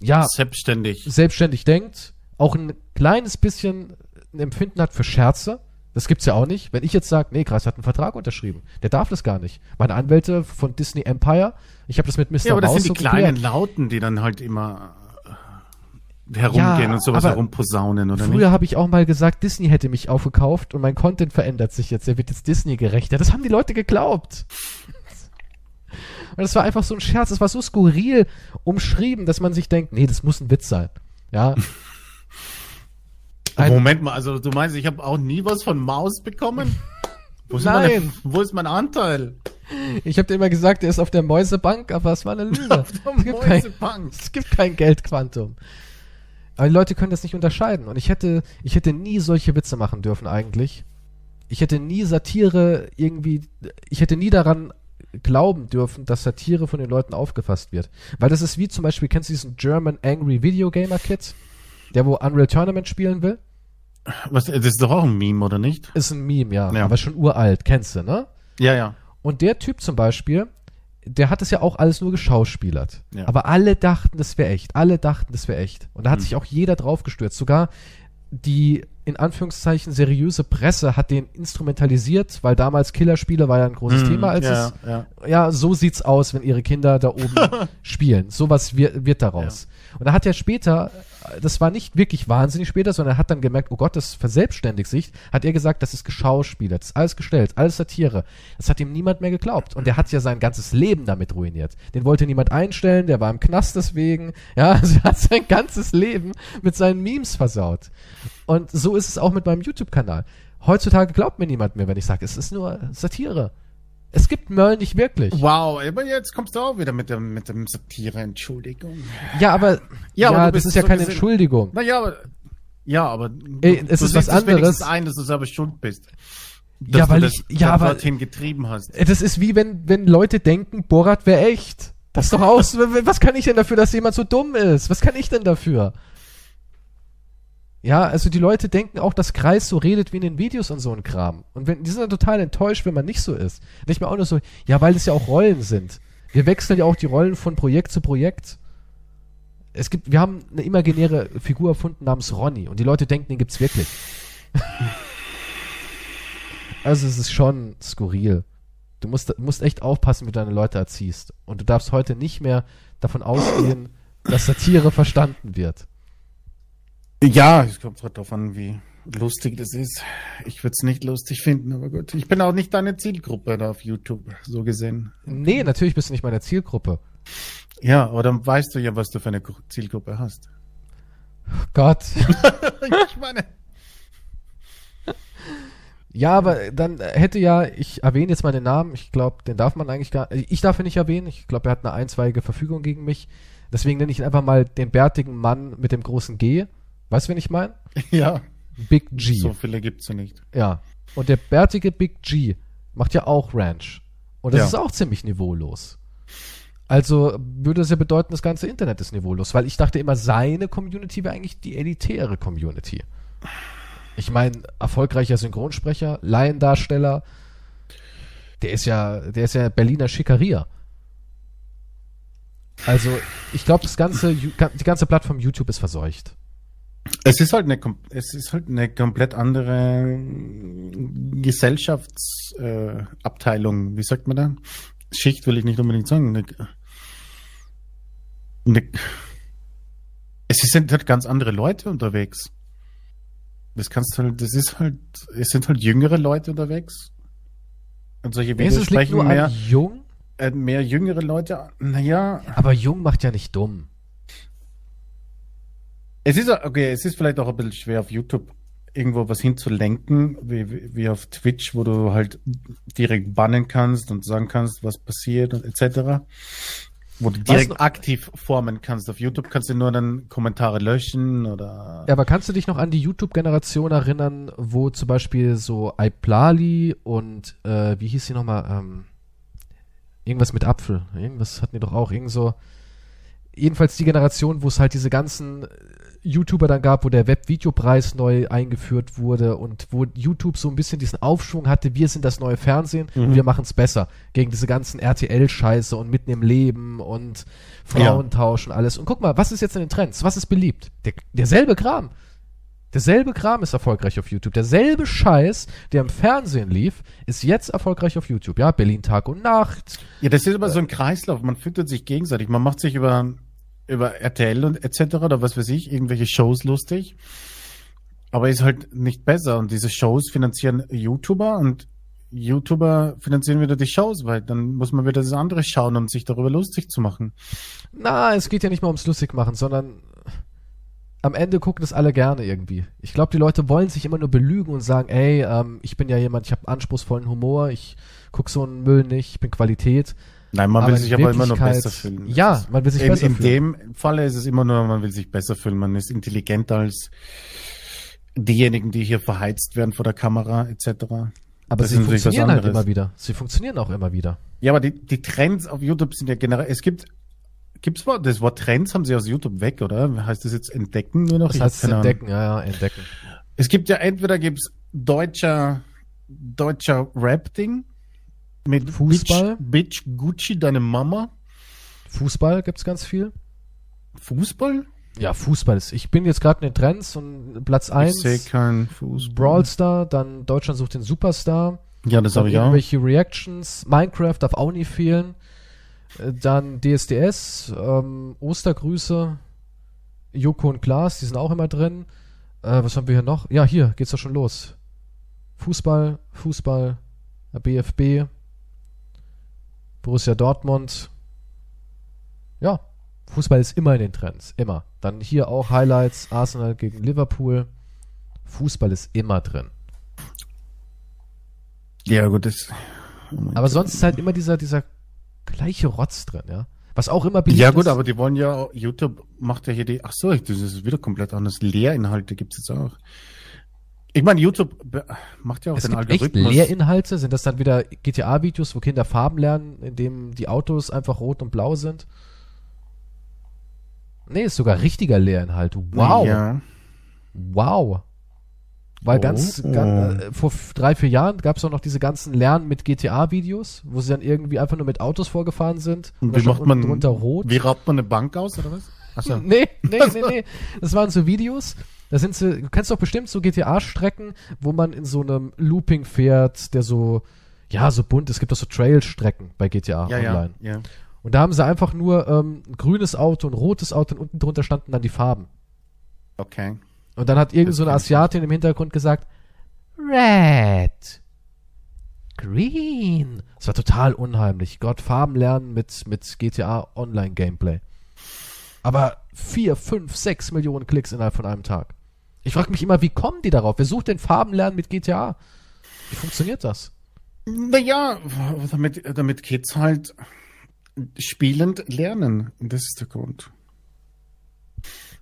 ja selbstständig selbstständig denkt, auch ein kleines bisschen ein Empfinden hat für Scherze, das gibt's ja auch nicht. Wenn ich jetzt sage, nee, Kreis hat einen Vertrag unterschrieben, der darf das gar nicht. Meine Anwälte von Disney Empire, ich habe das mit Mr. Ja, aber das Maus sind die so kleinen geklärt. Lauten, die dann halt immer äh, herumgehen ja, und sowas herumposaunen, oder Früher habe ich auch mal gesagt, Disney hätte mich aufgekauft und mein Content verändert sich jetzt. Er wird jetzt Disney gerechter. Das haben die Leute geglaubt. Und das war einfach so ein Scherz. Das war so skurril umschrieben, dass man sich denkt, nee, das muss ein Witz sein. Ja. Ein Moment mal, also du meinst, ich habe auch nie was von Maus bekommen? Wo ist Nein. Meine, wo ist mein Anteil? Ich habe dir immer gesagt, er ist auf der Mäusebank, aber es war eine Lüge. auf der es, gibt kein, es gibt kein Geldquantum. Aber die Leute können das nicht unterscheiden. Und ich hätte, ich hätte nie solche Witze machen dürfen eigentlich. Ich hätte nie Satire irgendwie, ich hätte nie daran glauben dürfen, dass Satire von den Leuten aufgefasst wird. Weil das ist wie zum Beispiel, kennst du diesen German Angry Video Gamer Kid? Der, wo Unreal Tournament spielen will? Was, das ist doch auch ein Meme, oder nicht? Ist ein Meme, ja. ja. Aber schon uralt, kennst du, ne? Ja, ja. Und der Typ zum Beispiel, der hat es ja auch alles nur geschauspielert. Ja. Aber alle dachten, das wäre echt. Alle dachten, das wäre echt. Und da hat mhm. sich auch jeder drauf gestürzt. Sogar die in Anführungszeichen seriöse Presse hat den instrumentalisiert, weil damals Killerspiele war ja ein großes mm, Thema, als ja, es ja. ja. so sieht's aus, wenn ihre Kinder da oben spielen. Sowas wird, wird daraus. Ja. Und da hat er später, das war nicht wirklich wahnsinnig später, sondern er hat dann gemerkt, oh Gott, das verselbstständigt sich, hat er gesagt, das ist geschauspielert, das ist alles gestellt, alles Satire. Das hat ihm niemand mehr geglaubt. Und der hat ja sein ganzes Leben damit ruiniert. Den wollte niemand einstellen, der war im Knast deswegen. Ja, also er hat sein ganzes Leben mit seinen Memes versaut. Und so ist es auch mit meinem YouTube-Kanal. Heutzutage glaubt mir niemand mehr, wenn ich sage, es ist nur Satire. Es gibt Merl nicht wirklich. Wow, aber jetzt kommst du auch wieder mit dem, mit dem Satire, Entschuldigung. Ja, aber, ja, aber das ist ja so keine Entschuldigung. Naja, aber, ja, aber, Ey, es ist was anderes. ein, dass du selber schuld bist. ja, weil ich, ja, aber, dorthin getrieben hast. Das ist wie wenn, wenn Leute denken, Borat wäre echt. Das ist doch aus, was kann ich denn dafür, dass jemand so dumm ist? Was kann ich denn dafür? Ja, also die Leute denken auch, dass Kreis so redet wie in den Videos und so ein Kram. Und wenn, die sind dann total enttäuscht, wenn man nicht so ist. Nicht mehr auch nur so, ja, weil es ja auch Rollen sind. Wir wechseln ja auch die Rollen von Projekt zu Projekt. Es gibt, wir haben eine imaginäre Figur erfunden namens Ronny und die Leute denken, den gibt's wirklich. also es ist schon skurril. Du musst, musst echt aufpassen, wie du deine Leute erziehst. Und du darfst heute nicht mehr davon ausgehen, dass Satire verstanden wird. Ja, es kommt halt darauf an, wie lustig das ist. Ich würde es nicht lustig finden, aber gut. Ich bin auch nicht deine Zielgruppe da auf YouTube, so gesehen. Nee, natürlich bist du nicht meine Zielgruppe. Ja, aber dann weißt du ja, was du für eine Zielgruppe hast. Gott. ich meine. Ja, aber dann hätte ja, ich erwähne jetzt mal den Namen, ich glaube, den darf man eigentlich gar, ich darf ihn nicht erwähnen, ich glaube, er hat eine einzweige Verfügung gegen mich. Deswegen nenne ich ihn einfach mal den bärtigen Mann mit dem großen G. Weißt du, wen ich meine? Ja. Big G. So viele gibt's ja nicht. Ja. Und der bärtige Big G macht ja auch Ranch. Und das Ja. ist auch ziemlich niveaulos. Also würde es ja bedeuten, das ganze Internet ist niveaulos, weil ich dachte immer, seine Community wäre eigentlich die elitäre Community. Ich meine, erfolgreicher Synchronsprecher, Laiendarsteller, der ist ja, der ist ja Berliner Schickeria. Also, ich glaube, das ganze, die ganze Plattform YouTube ist verseucht. Es ist halt eine, es ist halt eine komplett andere Gesellschaftsabteilung. Äh. Wie sagt man da? Schicht will ich nicht unbedingt sagen. Eine, eine, es sind halt ganz andere Leute unterwegs. Das kannst du halt, das ist halt, es sind halt jüngere Leute unterwegs. Und solche Videos sprechen nur mehr, Jung? äh, mehr jüngere Leute. Naja, Aber Jung macht ja nicht dumm. Es ist, okay, es ist vielleicht auch ein bisschen schwer auf YouTube irgendwo was hinzulenken, wie, wie, auf Twitch, wo du halt direkt bannen kannst und sagen kannst, was passiert und etc. Wo du direkt noch- aktiv formen kannst. Auf YouTube kannst du nur dann Kommentare löschen oder. Ja, aber kannst du dich noch an die YouTube-Generation erinnern, wo zum Beispiel so Iplali und äh, wie hieß sie nochmal? Ähm, irgendwas mit Apfel. Irgendwas hatten die doch auch. Irgend so. Jedenfalls die Generation, wo es halt diese ganzen YouTuber dann gab, wo der Webvideopreis neu eingeführt wurde und wo YouTube so ein bisschen diesen Aufschwung hatte, wir sind das neue Fernsehen und Mhm. wir machen es besser. Gegen diese ganzen RTL-Scheiße und mitten im Leben und Frauentausch und alles. Und guck mal, was ist jetzt in den Trends? Was ist beliebt? Der, derselbe Kram. Derselbe Kram ist erfolgreich auf YouTube. Derselbe Scheiß, der im Fernsehen lief, ist jetzt erfolgreich auf YouTube. Ja, Berlin Tag und Nacht. Ja, das ist aber so ein Kreislauf. Man füttert sich gegenseitig. Man macht sich über, über RTL und etc. oder was weiß ich, irgendwelche Shows lustig. Aber ist halt nicht besser. Und diese Shows finanzieren YouTuber und YouTuber finanzieren wieder die Shows, weil dann muss man wieder das andere schauen, um sich darüber lustig zu machen. Na, es geht ja nicht mal ums lustig machen, sondern am Ende gucken das alle gerne irgendwie. Ich glaube, die Leute wollen sich immer nur belügen und sagen, ey, ähm, ich bin ja jemand, ich habe anspruchsvollen Humor, ich guck so einen Müll nicht, ich bin Qualität. Nein, man Aber will in sich aber immer nur besser fühlen. Ja, man will sich in, besser in fühlen. dem Falle ist es immer nur, man will sich besser fühlen. Man ist intelligenter als diejenigen, die hier verheizt werden vor der Kamera etc. Aber Das sie funktionieren halt immer wieder. Sie funktionieren auch immer wieder. Ja, aber die, die Trends auf YouTube sind ja generell, es gibt, gibt's Wort, das Wort Trends haben sie aus YouTube weg, oder? Heißt das jetzt entdecken nur noch? Das heißt Ahnung. entdecken, ja, ja, entdecken. Es gibt ja entweder gibt's deutscher, deutscher Rap-Ding mit Fußball? Bitch, Bitch Gucci, deine Mama. Fußball gibt's ganz viel. Fußball? Ja, Fußball ist. Ich bin jetzt gerade in den Trends und Platz Ich 1 sehe keinen Fußball. Brawl Star, dann Deutschland sucht den Superstar. Ja, das Dann habe ich auch. irgendwelche Reactions, Minecraft darf auch nie fehlen. Äh, Dann DSDS, ähm, Ostergrüße, Joko und Klaas, die sind auch immer drin. Äh, was haben wir hier noch? Ja, hier geht's doch schon los. Fußball, Fußball, äh, BFB, Borussia Dortmund. Ja, Fußball ist immer in den Trends, immer. Dann hier auch Highlights, Arsenal gegen Liverpool. Fußball ist immer drin. Ja, gut, das. Aber sonst ist halt immer dieser, dieser gleiche Rotz drin, ja. Was auch immer Ja, gut, ist. aber die wollen ja, YouTube macht ja hier die, ach so, das ist wieder komplett anders. Lehrinhalte gibt's jetzt auch. Ich meine, YouTube be- macht ja auch es den gibt echt Algorithmus. Lehrinhalte. Sind das dann wieder GTA-Videos, wo Kinder Farben lernen, indem die Autos einfach rot und blau sind? Nee, ist sogar richtiger Lehrinhalt. Wow. Ja. Wow. Weil Oh. ganz, ganz äh, vor drei, vier Jahren gab es auch noch diese ganzen Lernen mit GTA-Videos, wo sie dann irgendwie einfach nur mit Autos vorgefahren sind. Und wie macht man, drunter rot. wie raubt man eine Bank aus, oder was? Ach so. Nee, nee, nee, nee. Das waren so Videos. Da sind sie, du kennst doch bestimmt so GTA-Strecken, wo man in so einem Looping fährt, der so, ja, so bunt, es gibt doch so Trail-Strecken bei GTA Ja, ja, Online. ja. Und da haben sie einfach nur ähm, ein grünes Auto, ein rotes Auto und unten drunter standen dann die Farben. Okay. Und dann hat irgend Das so eine Asiatin im Hintergrund gesagt, Red. Green. Das war total unheimlich. Gott, Farben lernen mit, mit GTA Online Gameplay. Aber vier, fünf, sechs Millionen Klicks innerhalb von einem Tag. Ich frage mich immer, wie kommen die darauf? Wer sucht denn Farben lernen mit GTA? Wie funktioniert das? Naja, damit, damit Kids halt spielend lernen. Das ist der Grund.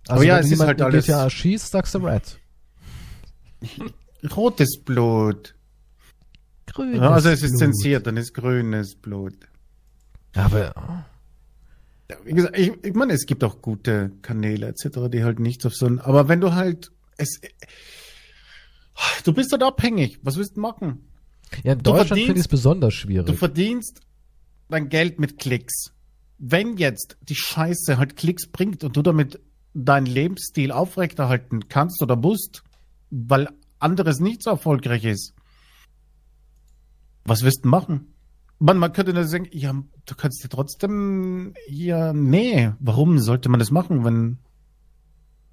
Also Aber ja, es ist halt alles. GTA schießt, sagst du Red. Rotes Blut. Grünes ja, also es ist Blut. zensiert, dann ist grünes Blut. Aber. Wie gesagt, ich, ich meine, es gibt auch gute Kanäle etc., die halt nichts auf so ein. Aber wenn du halt. Es, du bist halt abhängig. Was willst du machen? Ja, in Deutschland finde ich es besonders schwierig. Du verdienst dein Geld mit Klicks. Wenn jetzt die Scheiße halt Klicks bringt und du damit deinen Lebensstil aufrechterhalten kannst oder musst, weil anderes nicht so erfolgreich ist, was wirst du machen? Man, man könnte nur sagen, ja, du kannst dir trotzdem, ja, nee, warum sollte man das machen, wenn,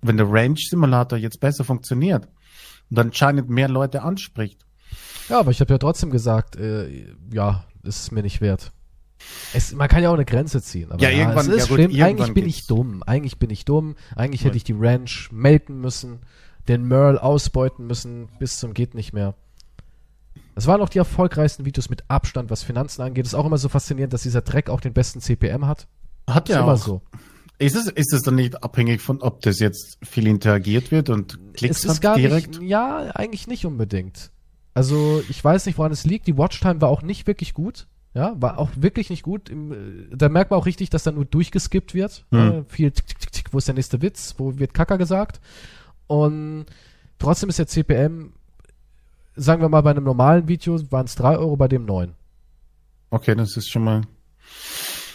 wenn der Range Simulator jetzt besser funktioniert und anscheinend mehr Leute anspricht? Ja, aber ich habe ja trotzdem gesagt, äh, ja, ist mir nicht wert. Es, man kann ja auch eine Grenze ziehen. Aber ja, ja irgendwann, es ist ja, schlimm. Gut, eigentlich bin geht's. ich dumm. Eigentlich bin ich dumm. Eigentlich ja. hätte ich die Ranch melken müssen, den Merle ausbeuten müssen, bis zum geht nicht mehr. Das waren auch die erfolgreichsten Videos mit Abstand, was Finanzen angeht. Ist auch immer so faszinierend, dass dieser Dreck auch den besten CPM hat. Hat ja immer auch. so. Ist es, ist es dann nicht abhängig von, ob das jetzt viel interagiert wird und Klicks es gar direkt? Nicht, ja, eigentlich nicht unbedingt. Also ich weiß nicht, woran es liegt. Die Watchtime war auch nicht wirklich gut. Ja, war auch wirklich nicht gut. Im, da merkt man auch richtig, dass da nur durchgeskippt wird. Hm. Äh, viel tick, tick, tick, wo ist der nächste Witz? Wo wird Kacker gesagt? Und trotzdem ist der CPM, sagen wir mal, bei einem normalen Video waren es drei Euro, bei dem neun. Okay, das ist schon mal.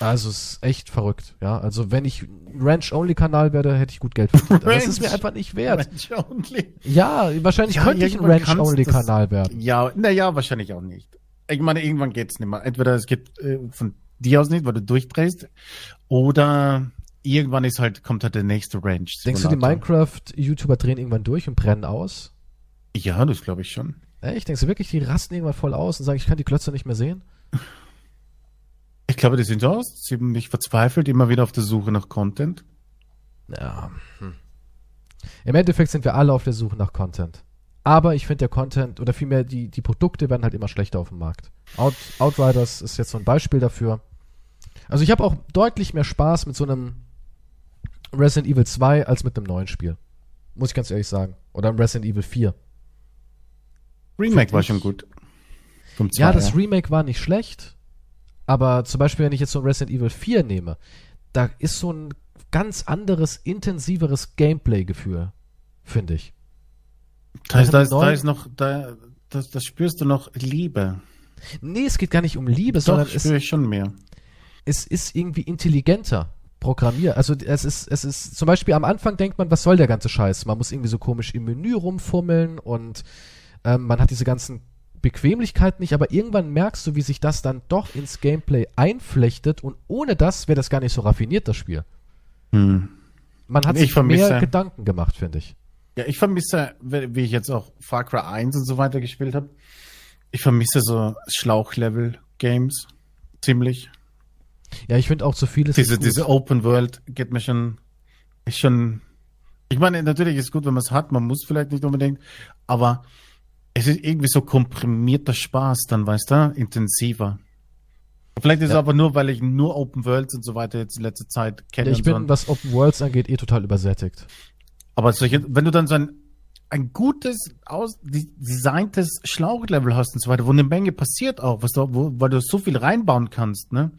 Also es ist echt verrückt, ja. Also wenn ich Ranch-Only-Kanal werde, hätte ich gut Geld verdient. Aber das ist mir einfach nicht wert. Ranch-Only. Ja, wahrscheinlich ja, könnte ich ein Ranch-Only-Kanal werden. Ja, naja, wahrscheinlich auch nicht. Ich meine, irgendwann geht's nicht mehr. Entweder es geht äh, von dir aus nicht, weil du durchdrehst, oder irgendwann ist halt, kommt halt der nächste Range. Denkst du, die Minecraft-YouTuber drehen irgendwann durch und brennen aus? Ja, das glaube ich schon. Echt? Denkst du wirklich, die rasten irgendwann voll aus und sagen, ich kann die Klötze nicht mehr sehen? Ich glaube, die sind aus, ziemlich verzweifelt, immer wieder auf der Suche nach Content. Ja. Hm. Im Endeffekt sind wir alle auf der Suche nach Content. Aber ich finde der Content oder vielmehr die, die Produkte werden halt immer schlechter auf dem Markt. Out, Outriders ist jetzt so ein Beispiel dafür. Also ich habe auch deutlich mehr Spaß mit so einem Resident Evil 2 als mit einem neuen Spiel. Muss ich ganz ehrlich sagen. Oder einem Resident Evil 4. Remake war schon gut. ja, das Remake war nicht schlecht. Aber zum Beispiel, wenn ich jetzt so ein Resident Evil 4 nehme, da ist so ein ganz anderes, intensiveres Gameplay-Gefühl, finde ich. Da ist, da ist, da ist noch, da, das, das spürst du noch Liebe. Nee, es geht gar nicht um Liebe, Doch, sondern spüre es, ich schon mehr. Es ist irgendwie intelligenter programmiert. Also es ist, es ist, zum Beispiel am Anfang denkt man, was soll der ganze Scheiß? Man muss irgendwie so komisch im Menü rumfummeln und ähm, man hat diese ganzen Bequemlichkeiten nicht, aber irgendwann merkst du, wie sich das dann doch ins Gameplay einflechtet und ohne das wäre das gar nicht so raffiniert, das Spiel. Hm. Man hat ich sich mehr Gedanken gemacht, finde ich. Ja, ich vermisse, wie ich jetzt auch Far Cry 1 und so weiter gespielt habe, ich vermisse so Schlauchlevel-Games ziemlich. Ja, ich finde auch zu vieles. Diese, diese Open World geht mir schon, ist schon. Ich meine, natürlich ist es gut, wenn man es hat, man muss vielleicht nicht unbedingt, aber es ist irgendwie so komprimierter Spaß dann, weißt du, intensiver. Vielleicht ist ja. es aber nur, weil ich nur Open Worlds und so weiter jetzt in letzter Zeit kenne. Ja, ich bin, was Open Worlds angeht, eh total übersättigt. Aber solche, wenn du dann so ein, ein gutes, aus, designtes Schlauchlevel hast und so weiter, wo eine Menge passiert auch, was du, wo, weil du so viel reinbauen kannst, ne?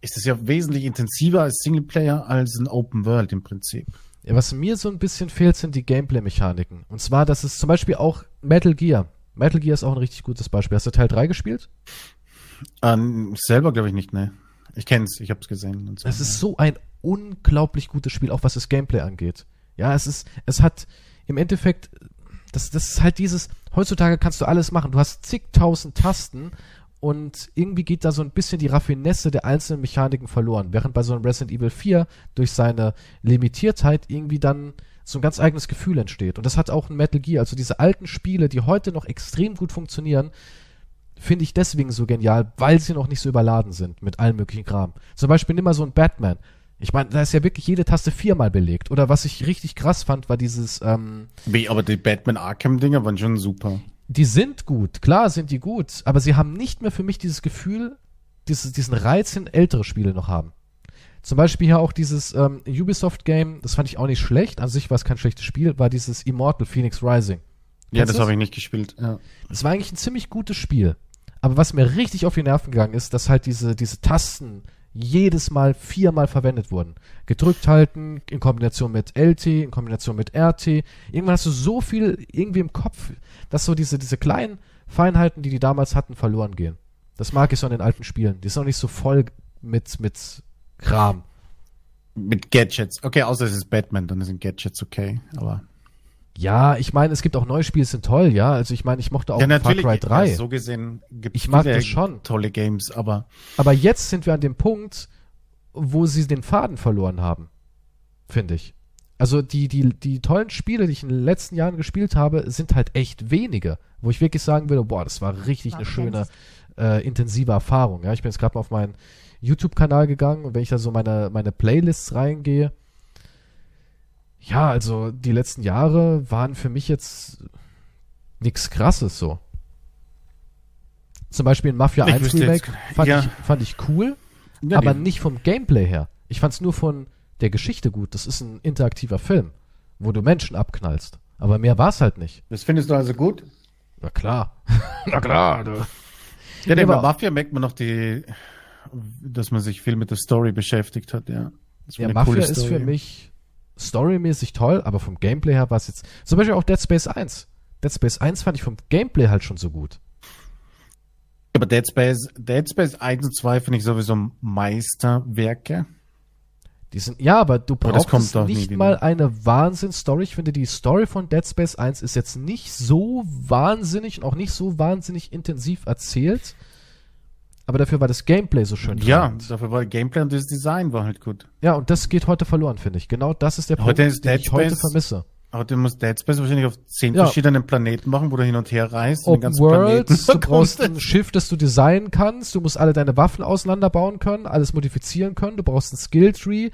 Ist es ja wesentlich intensiver als Singleplayer als ein Open World im Prinzip. Was mir so ein bisschen fehlt, sind die Gameplay-Mechaniken. Und zwar, dass es zum Beispiel auch Metal Gear. Metal Gear ist auch ein richtig gutes Beispiel. Hast du Teil 3 gespielt? Ähm, selber glaube ich nicht, ne. Ich kenn's, ich hab's gesehen. So. Es ist so ein unglaublich gutes Spiel, auch was das Gameplay angeht. Ja, es ist, es hat im Endeffekt, das, das ist halt dieses, heutzutage kannst du alles machen. Du hast zigtausend Tasten und irgendwie geht da so ein bisschen die Raffinesse der einzelnen Mechaniken verloren, während bei so einem Resident Evil 4 durch seine Limitiertheit irgendwie dann so ein ganz eigenes Gefühl entsteht. Und das hat auch ein Metal Gear. Also diese alten Spiele, die heute noch extrem gut funktionieren, finde ich deswegen so genial, weil sie noch nicht so überladen sind mit allen möglichen Kram. Zum Beispiel nimm mal so ein Batman. Ich meine, da ist ja wirklich jede Taste viermal belegt. Oder was ich richtig krass fand, war dieses. Ähm, aber die Batman Arkham-Dinger waren schon super. Die sind gut, klar sind die gut, aber sie haben nicht mehr für mich dieses Gefühl, dieses, diesen Reiz, den ältere Spiele noch haben. Zum Beispiel hier auch dieses ähm, Ubisoft-Game, das fand ich auch nicht schlecht, an sich war es kein schlechtes Spiel, war dieses Immortal Phoenix Rising. Ja, das habe ich nicht gespielt. Ja. Das war eigentlich ein ziemlich gutes Spiel. Aber was mir richtig auf die Nerven gegangen ist, dass halt diese, diese Tasten jedes Mal viermal verwendet wurden. Gedrückt halten, in Kombination mit LT, in Kombination mit RT. Irgendwann hast du so viel irgendwie im Kopf, dass so diese, diese kleinen Feinheiten, die die damals hatten, verloren gehen. Das mag ich so an den alten Spielen. Die sind auch nicht so voll mit, mit Kram. Mit Gadgets. Okay, außer es ist Batman, dann sind Gadgets okay, aber. Ja, ich meine, es gibt auch neue Spiele, die sind toll, ja. Also ich meine, ich mochte auch ja, Far Cry 3. Ja, so gesehen gibt ich mag das schon. tolle Games, aber. Aber jetzt sind wir an dem Punkt, wo sie den Faden verloren haben. Finde ich. Also die, die, die tollen Spiele, die ich in den letzten Jahren gespielt habe, sind halt echt wenige. Wo ich wirklich sagen würde, boah, das war richtig eine schöne, äh, intensive Erfahrung. Ja, ich bin jetzt gerade mal auf meinen YouTube-Kanal gegangen und wenn ich da so meine, meine Playlists reingehe, ja, also die letzten Jahre waren für mich jetzt nichts krasses so. Zum Beispiel in Mafia ich 1 Remake jetzt, fand, ja. ich, fand ich cool, ja, aber nicht vom Gameplay her. Ich fand es nur von der Geschichte gut. Das ist ein interaktiver Film, wo du Menschen abknallst. Aber mehr war es halt nicht. Das findest du also gut? Na klar. Na klar. Du. Ja, nee, bei Mafia merkt man noch die, dass man sich viel mit der Story beschäftigt hat, ja. Ja, Mafia ist für mich storymäßig toll, aber vom Gameplay her war es jetzt. Zum Beispiel auch Dead Space 1. Dead Space 1 fand ich vom Gameplay halt schon so gut. Aber Dead Space, Dead Space 1 und 2 finde ich sowieso Meisterwerke. Die sind, ja, aber du brauchst nicht mal eine Wahnsinn-Story. Ich finde, die Story von Dead Space 1 ist jetzt nicht so wahnsinnig und auch nicht so wahnsinnig intensiv erzählt aber dafür war das Gameplay so schön. Ja, tragend. dafür war Gameplay und das Design war halt gut. Ja, und das geht heute verloren, finde ich. Genau das ist der heute Punkt, ist den ich heute vermisse. Aber du musst Dead Space wahrscheinlich auf zehn ja. verschiedenen Planeten machen, wo du hin und her reist. Open und World, du brauchst ein Schiff, das du designen kannst. Du musst alle deine Waffen auseinanderbauen können, alles modifizieren können. Du brauchst ein Skilltree.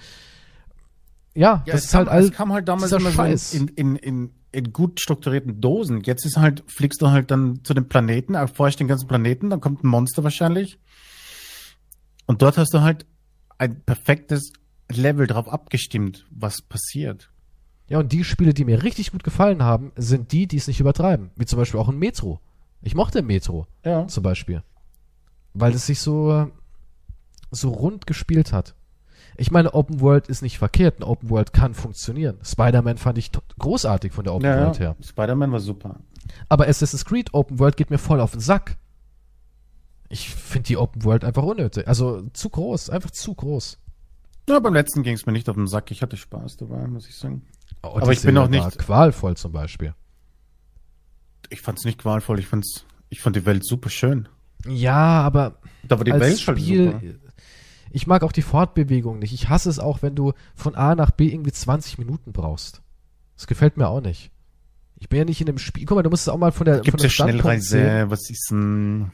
Ja, ja das ist halt alles. Das kam halt damals immer Scheiß. so in, in, in, in gut strukturierten Dosen. Jetzt ist halt, fliegst du halt dann zu dem Planeten, erforscht den ganzen Planeten, dann kommt ein Monster wahrscheinlich. Und dort hast du halt ein perfektes Level drauf abgestimmt, was passiert. Ja, und die Spiele, die mir richtig gut gefallen haben, sind die, die es nicht übertreiben. Wie zum Beispiel auch ein Metro. Ich mochte Metro. Ja. Zum Beispiel. Weil es sich so, so rund gespielt hat. Ich meine, Open World ist nicht verkehrt. Ein Open World kann funktionieren. Spider-Man fand ich großartig von der Open ja, World her. Spider-Man war super. Aber Assassin's Creed Open World geht mir voll auf den Sack. Ich finde die Open World einfach unnötig. Also zu groß, einfach zu groß. Ja, beim letzten ging es mir nicht auf den Sack. Ich hatte Spaß dabei, muss ich sagen. Oh, Aber ich bin auch nicht qualvoll zum Beispiel. Ich fand es nicht qualvoll. Ich fand's, ich fand die Welt super schön. Ja, aber da war die als Welt halt Spiel, super. Ich mag auch die Fortbewegung nicht. Ich hasse es auch, wenn du von A nach B irgendwie 20 Minuten brauchst. Das gefällt mir auch nicht. Ich bin ja nicht in dem Spiel. Guck mal, du musst es auch mal von der Gibt von ja Schnellreise, sehen. was ist denn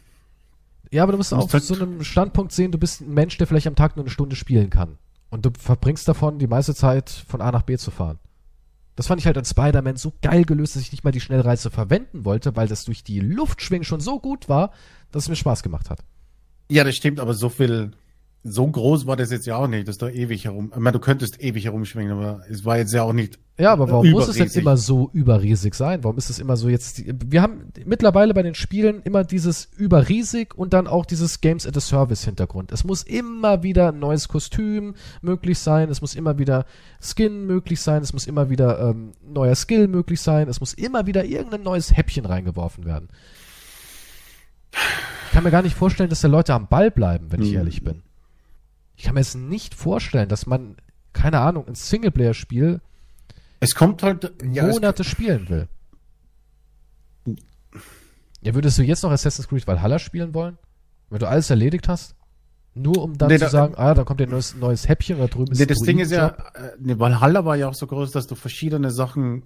ja, aber du musst auch auf so einem Standpunkt sehen, du bist ein Mensch, der vielleicht am Tag nur eine Stunde spielen kann. Und du verbringst davon die meiste Zeit von A nach B zu fahren. Das fand ich halt an Spider-Man so geil gelöst, dass ich nicht mal die Schnellreise verwenden wollte, weil das durch die Luftschwingen schon so gut war, dass es mir Spaß gemacht hat. Ja, das stimmt, aber so viel so groß war das jetzt ja auch nicht, dass du ewig herum. Ich meine, du könntest ewig herumschwingen, aber es war jetzt ja auch nicht. Ja, aber warum muss es denn immer so überriesig sein? Warum ist es immer so jetzt? Wir haben mittlerweile bei den Spielen immer dieses überriesig und dann auch dieses Games at a Service Hintergrund. Es muss immer wieder ein neues Kostüm möglich sein, es muss immer wieder Skin möglich sein, es muss immer wieder ähm, neuer Skill möglich sein, es muss immer wieder irgendein neues Häppchen reingeworfen werden. Ich kann mir gar nicht vorstellen, dass da Leute am Ball bleiben, wenn ich hm. ehrlich bin. Ich kann mir jetzt nicht vorstellen, dass man, keine Ahnung, ein Singleplayer-Spiel es kommt halt ja, Monate spielen will. Ja, würdest du jetzt noch Assassin's Creed Valhalla spielen wollen? Wenn du alles erledigt hast? Nur um dann nee, zu da, sagen, ah, da kommt ein neues, neues Häppchen da drüben ist Nee, das Ding ist ja, äh, nee, Valhalla war ja auch so groß, dass du verschiedene Sachen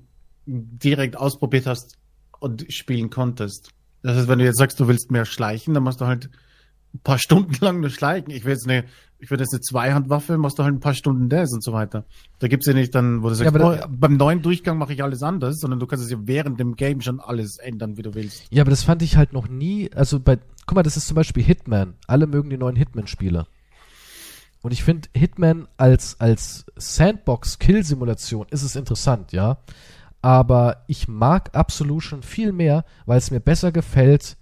direkt ausprobiert hast und spielen konntest. Das heißt, wenn du jetzt sagst, du willst mehr schleichen, dann machst du halt ein paar Stunden lang nur schleichen. Ich will jetzt eine, ich will jetzt eine Zweihandwaffe, machst du halt ein paar Stunden das und so weiter. Da gibt's ja nicht dann, wo du sagst, ja, oh, beim neuen Durchgang mache ich alles anders, sondern du kannst es ja während dem Game schon alles ändern, wie du willst. Ja, aber das fand ich halt noch nie, also bei, guck mal, das ist zum Beispiel Hitman. Alle mögen die neuen Hitman-Spiele. Und ich finde, Hitman als, als Sandbox-Kill-Simulation ist es interessant, ja. Aber ich mag Absolution viel mehr, weil es mir besser gefällt,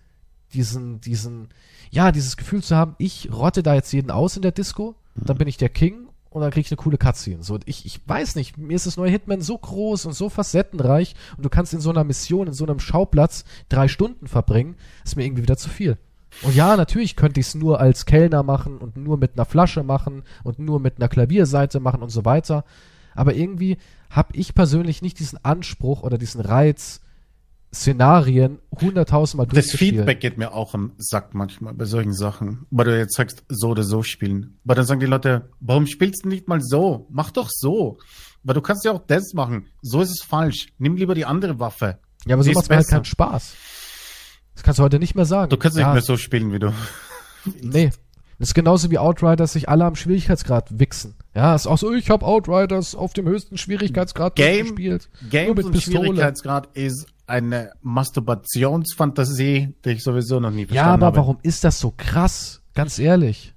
diesen, diesen, ja, dieses Gefühl zu haben, ich rotte da jetzt jeden aus in der Disco, dann bin ich der King und dann krieg ich eine coole Cutscene. So, ich, ich weiß nicht, mir ist das neue Hitman so groß und so facettenreich und du kannst in so einer Mission, in so einem Schauplatz drei Stunden verbringen, ist mir irgendwie wieder zu viel. Und ja, natürlich könnte ich es nur als Kellner machen und nur mit einer Flasche machen und nur mit einer Klavierseite machen und so weiter. Aber irgendwie habe ich persönlich nicht diesen Anspruch oder diesen Reiz, Szenarien hunderttausendmal Das Feedback geht mir auch am Sack manchmal bei solchen Sachen. Weil du jetzt sagst, so oder so spielen. Weil dann sagen die Leute, warum spielst du nicht mal so? Mach doch so. Weil du kannst ja auch das machen. So ist es falsch. Nimm lieber die andere Waffe. Ja, aber so macht halt keinen Spaß. Das kannst du heute nicht mehr sagen. Du kannst ja. nicht mehr so spielen, wie du. Nee. Das ist genauso wie Outriders sich alle am Schwierigkeitsgrad wichsen. Ja, ist auch so, ich habe Outriders auf dem höchsten Schwierigkeitsgrad Game, gespielt. Game mit und. Schwierigkeitsgrad ist eine Masturbationsfantasie, die ich sowieso noch nie verstanden habe. Ja, aber habe. warum ist das so krass? Ganz ehrlich.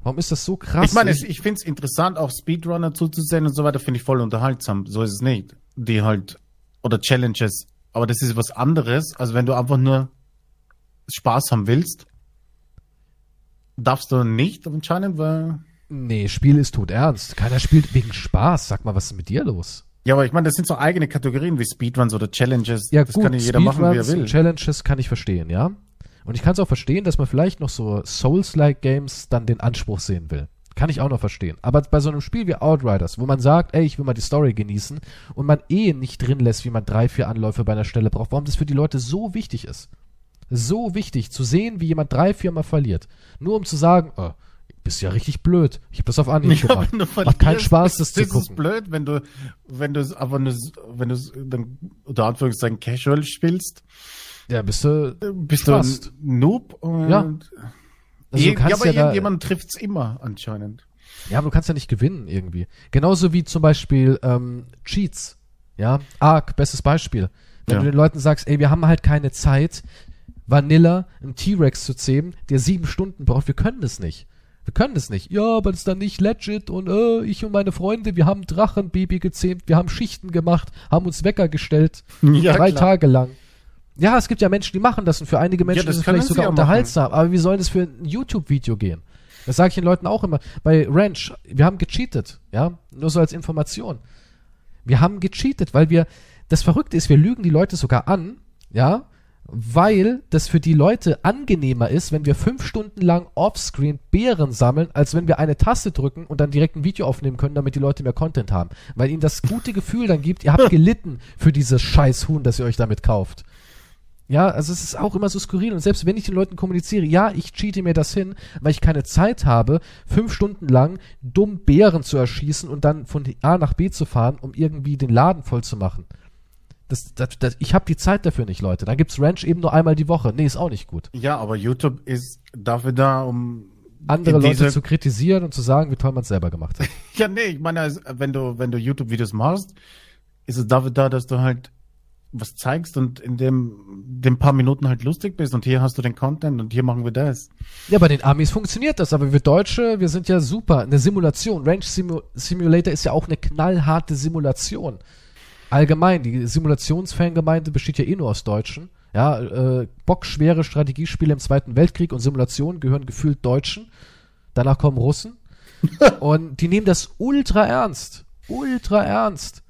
Warum ist das so krass? Ich meine, ich, ich finde es interessant, auch Speedrunner zuzusehen und so weiter, finde ich voll unterhaltsam. So ist es nicht. Die halt, oder Challenges. Aber das ist was anderes, als wenn du einfach nur Spaß haben willst. Darfst du nicht anscheinend, weil. Nee, Spiel ist tot ernst. Keiner spielt wegen Spaß. Sag mal, was ist mit dir los? Ja, aber ich meine, das sind so eigene Kategorien wie Speedruns oder Challenges. Ja, das gut, kann ja jeder machen, wie er will. Challenges kann ich verstehen, ja. Und ich kann es auch verstehen, dass man vielleicht noch so Souls-like Games dann den Anspruch sehen will. Kann ich auch noch verstehen. Aber bei so einem Spiel wie Outriders, wo man sagt, ey, ich will mal die Story genießen und man eh nicht drin lässt, wie man drei, vier Anläufe bei einer Stelle braucht, warum das für die Leute so wichtig ist. So wichtig, zu sehen, wie jemand drei, vier Mal verliert. Nur um zu sagen, oh, bist ja richtig blöd. Ich habe das auf Anhieb ja, gemacht. Macht keinen Spaß, das zu gucken. Ist blöd, wenn du, wenn du aber nur, wenn du dann unter Anführungszeichen Casual spielst. Ja, bist du, bist fast. du ein Noob und ja. Also je, ja, aber ja irgendjemand trifft's immer anscheinend. Ja, aber du kannst ja nicht gewinnen irgendwie. Genauso wie zum Beispiel ähm, Cheats. Ja, Ark, bestes Beispiel. Wenn ja. du den Leuten sagst, ey, wir haben halt keine Zeit, Vanilla, einen T-Rex zu zähmen, der sieben Stunden braucht, wir können das nicht. Wir können das nicht. Ja, aber das ist dann nicht legit und äh, ich und meine Freunde, wir haben Drachenbaby gezähmt, wir haben Schichten gemacht, haben uns Wecker gestellt, ja, drei klar. Tage lang. Ja, es gibt ja Menschen, die machen das und für einige Menschen ja, ist es vielleicht sogar unterhaltsam, aber wie soll das für ein YouTube-Video gehen? Das sage ich den Leuten auch immer. Bei Ranch, wir haben gecheatet, ja, nur so als Information. Wir haben gecheatet, weil wir, das Verrückte ist, wir lügen die Leute sogar an, ja, weil das für die Leute angenehmer ist, wenn wir fünf Stunden lang offscreen Beeren sammeln, als wenn wir eine Taste drücken und dann direkt ein Video aufnehmen können, damit die Leute mehr Content haben. Weil ihnen das gute Gefühl dann gibt, ihr habt gelitten für dieses scheiß Huhn, das ihr euch damit kauft. Ja, also es ist auch immer so skurril. Und selbst wenn ich den Leuten kommuniziere, ja, ich cheate mir das hin, weil ich keine Zeit habe, fünf Stunden lang dumm Bären zu erschießen und dann von A nach B zu fahren, um irgendwie den Laden voll zu machen. Das, das, das, ich habe die Zeit dafür nicht, Leute. Dann gibt's Ranch eben nur einmal die Woche. Nee, ist auch nicht gut. Ja, aber YouTube ist dafür da, um andere Leute zu kritisieren und zu sagen, wie toll man es selber gemacht hat. ja, nee, ich meine, wenn du, wenn du YouTube-Videos machst, ist es dafür da, dass du halt was zeigst und in dem, dem paar Minuten halt lustig bist und hier hast du den Content und hier machen wir das. Ja, bei den Amis funktioniert das, aber wir Deutsche, wir sind ja super. Eine Simulation, Range Simu Simulator ist ja auch eine knallharte Simulation allgemein, die Simulationsfangemeinde besteht ja eh nur aus Deutschen. Ja, äh, bockschwere Strategiespiele im Zweiten Weltkrieg und Simulationen gehören gefühlt Deutschen. Danach kommen Russen. und die nehmen das ultra ernst. Ultra ernst.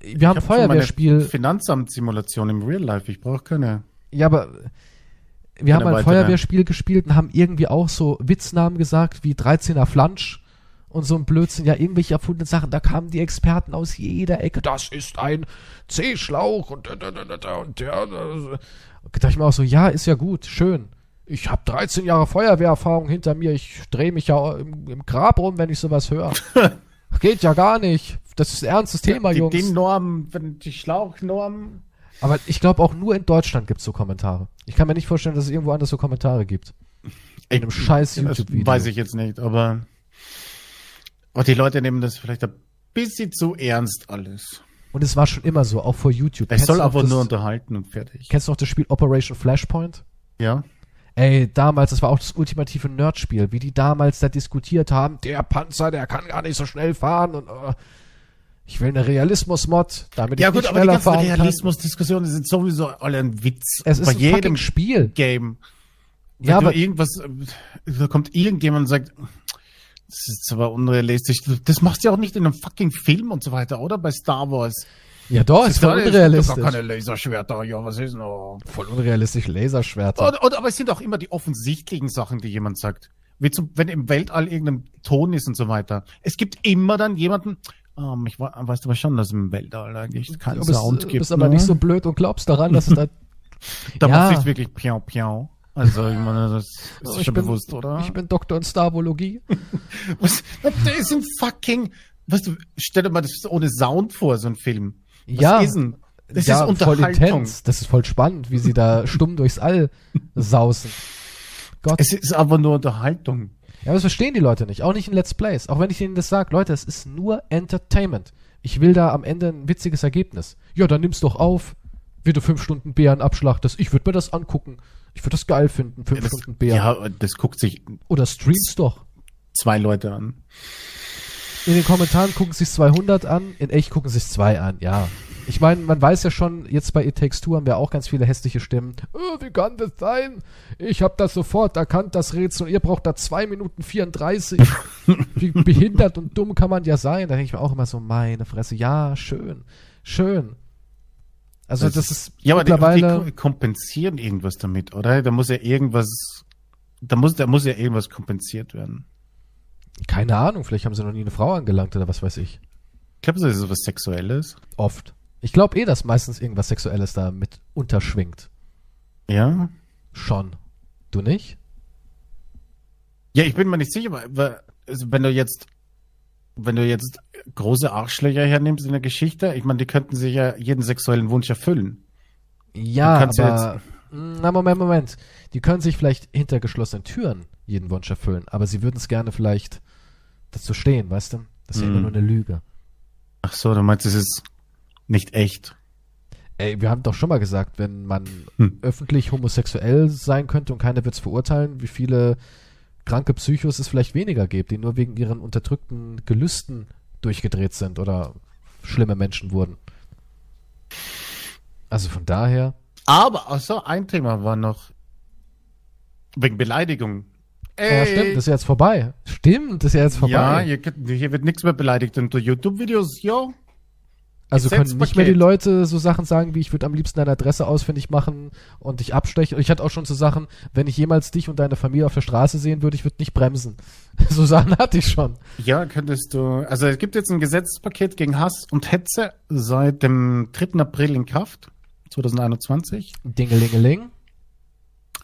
Wir ich haben hab Feuerwehrspiel. Finanzamt-Simulation im Real Life. Ich brauche keine. Ja, aber wir haben ein Feuerwehrspiel gespielt und haben irgendwie auch so Witznamen gesagt wie 13er Flansch und so ein Blödsinn, ja, irgendwelche erfundenen Sachen. Da kamen die Experten aus jeder Ecke. Das ist ein C-Schlauch und, und, und, und der. Da dachte ich mir auch so, ja, ist ja gut, schön. Ich habe 13 Jahre Feuerwehrerfahrung hinter mir. Ich drehe mich ja im, im, Grab rum, wenn ich sowas höre. Geht ja gar nicht. Das ist ein ernstes Thema, die, Jungs. Die Normen, die Schlauchnormen. Aber ich glaube, auch nur in Deutschland gibt es so Kommentare. Ich kann mir nicht vorstellen, dass es irgendwo anders so Kommentare gibt. In einem scheiß YouTube-Video. Weiß ich jetzt nicht, aber oh, die Leute nehmen das vielleicht ein bisschen zu ernst alles. Und es war schon immer so, auch vor YouTube. Es soll aber nur unterhalten und fertig. Kennst du noch das Spiel Operation Flashpoint? Ja. Ey, damals, das war auch das ultimative Nerdspiel, wie die damals da diskutiert haben, der Panzer, der kann gar nicht so schnell fahren und uh, ich will eine Realismus-Mod, damit ja, ich gut, nicht schneller fahren kann. Ja gut, aber die Realismus-Diskussionen sind sowieso alle ein Witz. Es ist Bei ein jedem Spiel. Game. Wenn ja, aber irgendwas, da kommt irgendjemand und sagt, das ist zwar unrealistisch. Das machst du ja auch nicht in einem fucking Film und so weiter, oder? Bei Star Wars. Ja, doch, ist voll unrealistisch. Gar keine Laserschwerter, ja, was ist noch? Voll unrealistisch, Laserschwerter. Und, und, aber es sind auch immer die offensichtlichen Sachen, die jemand sagt. Wie zum, wenn im Weltall irgendein Ton ist und so weiter. Es gibt immer dann jemanden, um, ich weißt aber schon, dass es im Weltall eigentlich keinen Sound bist, gibt. Du bist aber ne? nicht so blöd und glaubst daran, dass es da. da ja. macht sich wirklich piau piau. Also, ich meine, das ist ich schon bin, bewusst, oder? Ich bin Doktor in Starvologie. Was? Der ist ein fucking, weißt du, stell dir mal das ohne Sound vor, so ein Film. Was ja. Ist denn? Das ja, ist voll intens. Das ist voll spannend, wie sie da stumm durchs All sausen. Gott. Es ist aber nur Unterhaltung. Ja, aber das verstehen die Leute nicht. Auch nicht in Let's Plays. Auch wenn ich ihnen das sage, Leute, es ist nur Entertainment. Ich will da am Ende ein witziges Ergebnis. Ja, dann nimm's doch auf, wie du fünf Stunden Bären abschlachtest. Ich würde mir das angucken. Ich würde das geil finden, fünf ja, das, Stunden Bären. Ja, das guckt sich. Oder streams doch. Zwei Leute an. In den Kommentaren gucken sich 200 an, in echt gucken sich zwei an, ja. Ich meine, man weiß ja schon, jetzt bei It Takes Two haben wir auch ganz viele hässliche Stimmen. Oh, wie kann das sein? Ich habe das sofort erkannt, das Rätsel, und ihr braucht da zwei Minuten 34. wie behindert und dumm kann man ja sein? Da denke ich mir auch immer so, meine Fresse, ja, schön, schön. Also das, das ist ja, mittlerweile aber die, die kompensieren irgendwas damit, oder? Da muss ja irgendwas, da muss, da muss ja irgendwas kompensiert werden. Keine Ahnung, vielleicht haben sie noch nie eine Frau angelangt oder was weiß ich. Glaubst du, das ist was Sexuelles? Oft. Ich glaube eh, dass meistens irgendwas Sexuelles da mit unterschwingt. Ja? Schon. Du nicht? Ja, ich bin mir nicht sicher, weil, also wenn du jetzt, wenn du jetzt große Arschlöcher hernimmst in der Geschichte, ich meine, die könnten sich ja jeden sexuellen Wunsch erfüllen. Ja, aber, ja na Moment, Moment. Die können sich vielleicht hinter geschlossenen Türen jeden Wunsch erfüllen, aber sie würden es gerne vielleicht dazu stehen, weißt du? Das ist ja immer hm. nur eine Lüge. Ach so, du meinst, es ist nicht echt. Ey, wir haben doch schon mal gesagt, wenn man hm. öffentlich homosexuell sein könnte und keiner wird es verurteilen, wie viele kranke Psychos es vielleicht weniger gibt, die nur wegen ihren unterdrückten Gelüsten durchgedreht sind oder schlimme Menschen wurden. Also von daher. Aber also ein Thema war noch wegen Beleidigung. Ey. Ja, stimmt, das ist jetzt vorbei. Stimmt, das ist ja jetzt vorbei. Ja, hier, hier wird nichts mehr beleidigt unter YouTube-Videos, ja. Also können nicht mehr die Leute so Sachen sagen, wie ich würde am liebsten deine Adresse ausfindig machen und dich abstechen. Ich hatte auch schon so Sachen, wenn ich jemals dich und deine Familie auf der Straße sehen würde, ich würde nicht bremsen. so Sachen hatte ich schon. Ja, könntest du. Also es gibt jetzt ein Gesetzespaket gegen Hass und Hetze seit dem 3. April in Kraft, 2021. Dingelingeling.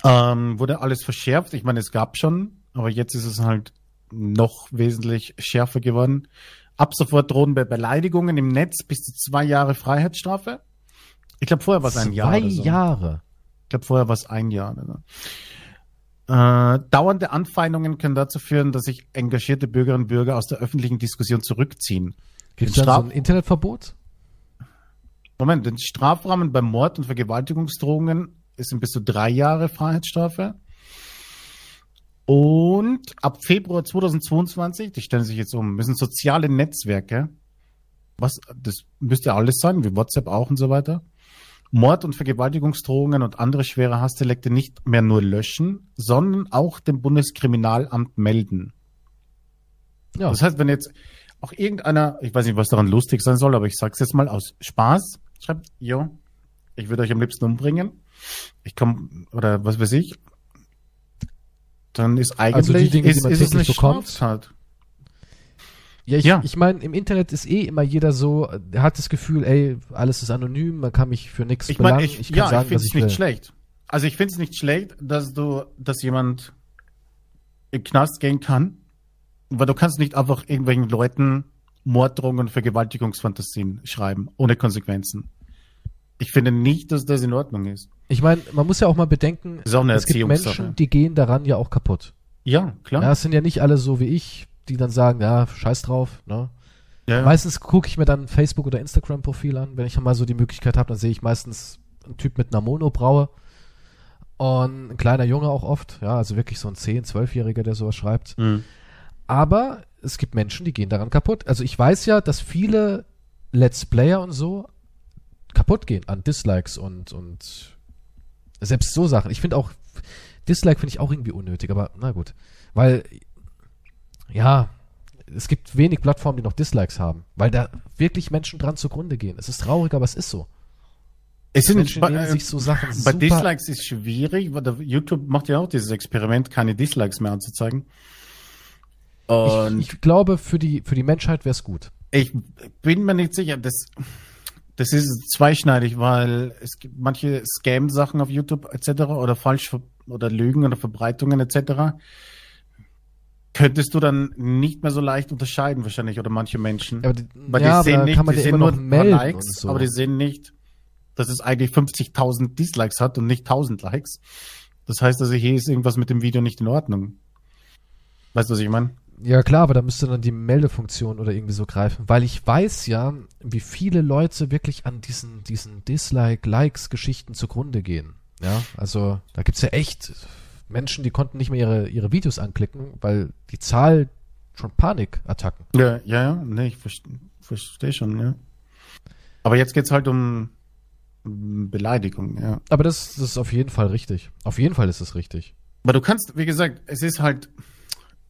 Ähm, wurde alles verschärft. Ich meine, es gab schon, aber jetzt ist es halt noch wesentlich schärfer geworden. Ab sofort drohen bei Beleidigungen im Netz bis zu zwei Jahre Freiheitsstrafe. Ich glaube, vorher war es ein Jahr. Zwei so. Jahre. Ich glaube, vorher war es ein Jahr. Äh, dauernde Anfeindungen können dazu führen, dass sich engagierte Bürgerinnen und Bürger aus der öffentlichen Diskussion zurückziehen. Gibt es da so ein Internetverbot? Moment, den Strafrahmen bei Mord und Vergewaltigungsdrohungen ist bis zu drei Jahre Freiheitsstrafe. Und ab Februar 2022, die stellen sich jetzt um, müssen soziale Netzwerke, was, das müsste alles sein, wie WhatsApp auch und so weiter, Mord- und Vergewaltigungsdrohungen und andere schwere Hassdelikte nicht mehr nur löschen, sondern auch dem Bundeskriminalamt melden. Ja. Das heißt, wenn jetzt auch irgendeiner, ich weiß nicht, was daran lustig sein soll, aber ich sag's jetzt mal aus Spaß, schreibt, jo, ich würde euch am liebsten umbringen. Ich komme, oder was weiß ich, dann ist eigentlich also die Dinge, ist, die man ist es eine bekommt. Straftat. Ja, ich, ja. ich meine, im Internet ist eh immer jeder so, hat das Gefühl, ey, alles ist anonym, man kann mich für nichts ich mein, Ich, ich kann ja, sagen, ich finde es nicht will. schlecht. Also ich finde es nicht schlecht, dass du, dass jemand im Knast gehen kann, weil du kannst nicht einfach irgendwelchen Leuten Morddrohungen und Vergewaltigungsfantasien schreiben, ohne Konsequenzen. Ich finde nicht, dass das in Ordnung ist. Ich meine, man muss ja auch mal bedenken, es gibt Menschen, die gehen daran ja auch kaputt. Ja, klar. Ja, es sind ja nicht alle so wie ich, die dann sagen, ja, scheiß drauf, ne? Ja, ja. Meistens gucke ich mir dann Facebook- oder Instagram-Profil an. Wenn ich mal so die Möglichkeit habe, dann sehe ich meistens einen Typ mit einer Monobraue und ein kleiner Junge auch oft. Ja, also wirklich so ein 10-, 12-Jähriger, der sowas schreibt. Mhm. Aber es gibt Menschen, die gehen daran kaputt. Also ich weiß ja, dass viele Let's Player und so kaputt gehen an Dislikes und, und selbst so Sachen. Ich finde auch, Dislike finde ich auch irgendwie unnötig, aber na gut. Weil, ja, es gibt wenig Plattformen, die noch Dislikes haben, weil da wirklich Menschen dran zugrunde gehen. Es ist traurig, aber es ist so. Es sind Menschen bei, sich so Sachen bei Dislikes ist schwierig, weil YouTube macht ja auch dieses Experiment, keine Dislikes mehr anzuzeigen. Ich, ich glaube, für die, für die Menschheit wäre es gut. Ich bin mir nicht sicher, das, das ist zweischneidig, weil es gibt manche Scam-Sachen auf YouTube etc. oder falsch oder Lügen oder Verbreitungen etc könntest du dann nicht mehr so leicht unterscheiden wahrscheinlich oder manche Menschen. Aber die, Weil ja, die sehen nicht, die sehen nur ein paar Likes, so. aber die sehen nicht, dass es eigentlich 50.000 Dislikes hat und nicht 1000 Likes. Das heißt also, hier ist irgendwas mit dem Video nicht in Ordnung. Weißt du, was ich meine? Ja klar, aber da müsste dann die Meldefunktion oder irgendwie so greifen, weil ich weiß ja, wie viele Leute wirklich an diesen, diesen Dislike-Likes-Geschichten zugrunde gehen. Ja, also da gibt's ja echt Menschen, die konnten nicht mehr ihre, ihre Videos anklicken, weil die Zahl schon Panikattacken. Ja, ja, ja, nee, ich verstehe versteh schon, ja. Aber jetzt geht's halt um Beleidigung, ja. Aber das, das ist auf jeden Fall richtig. Auf jeden Fall ist es richtig. Aber du kannst, wie gesagt, es ist halt,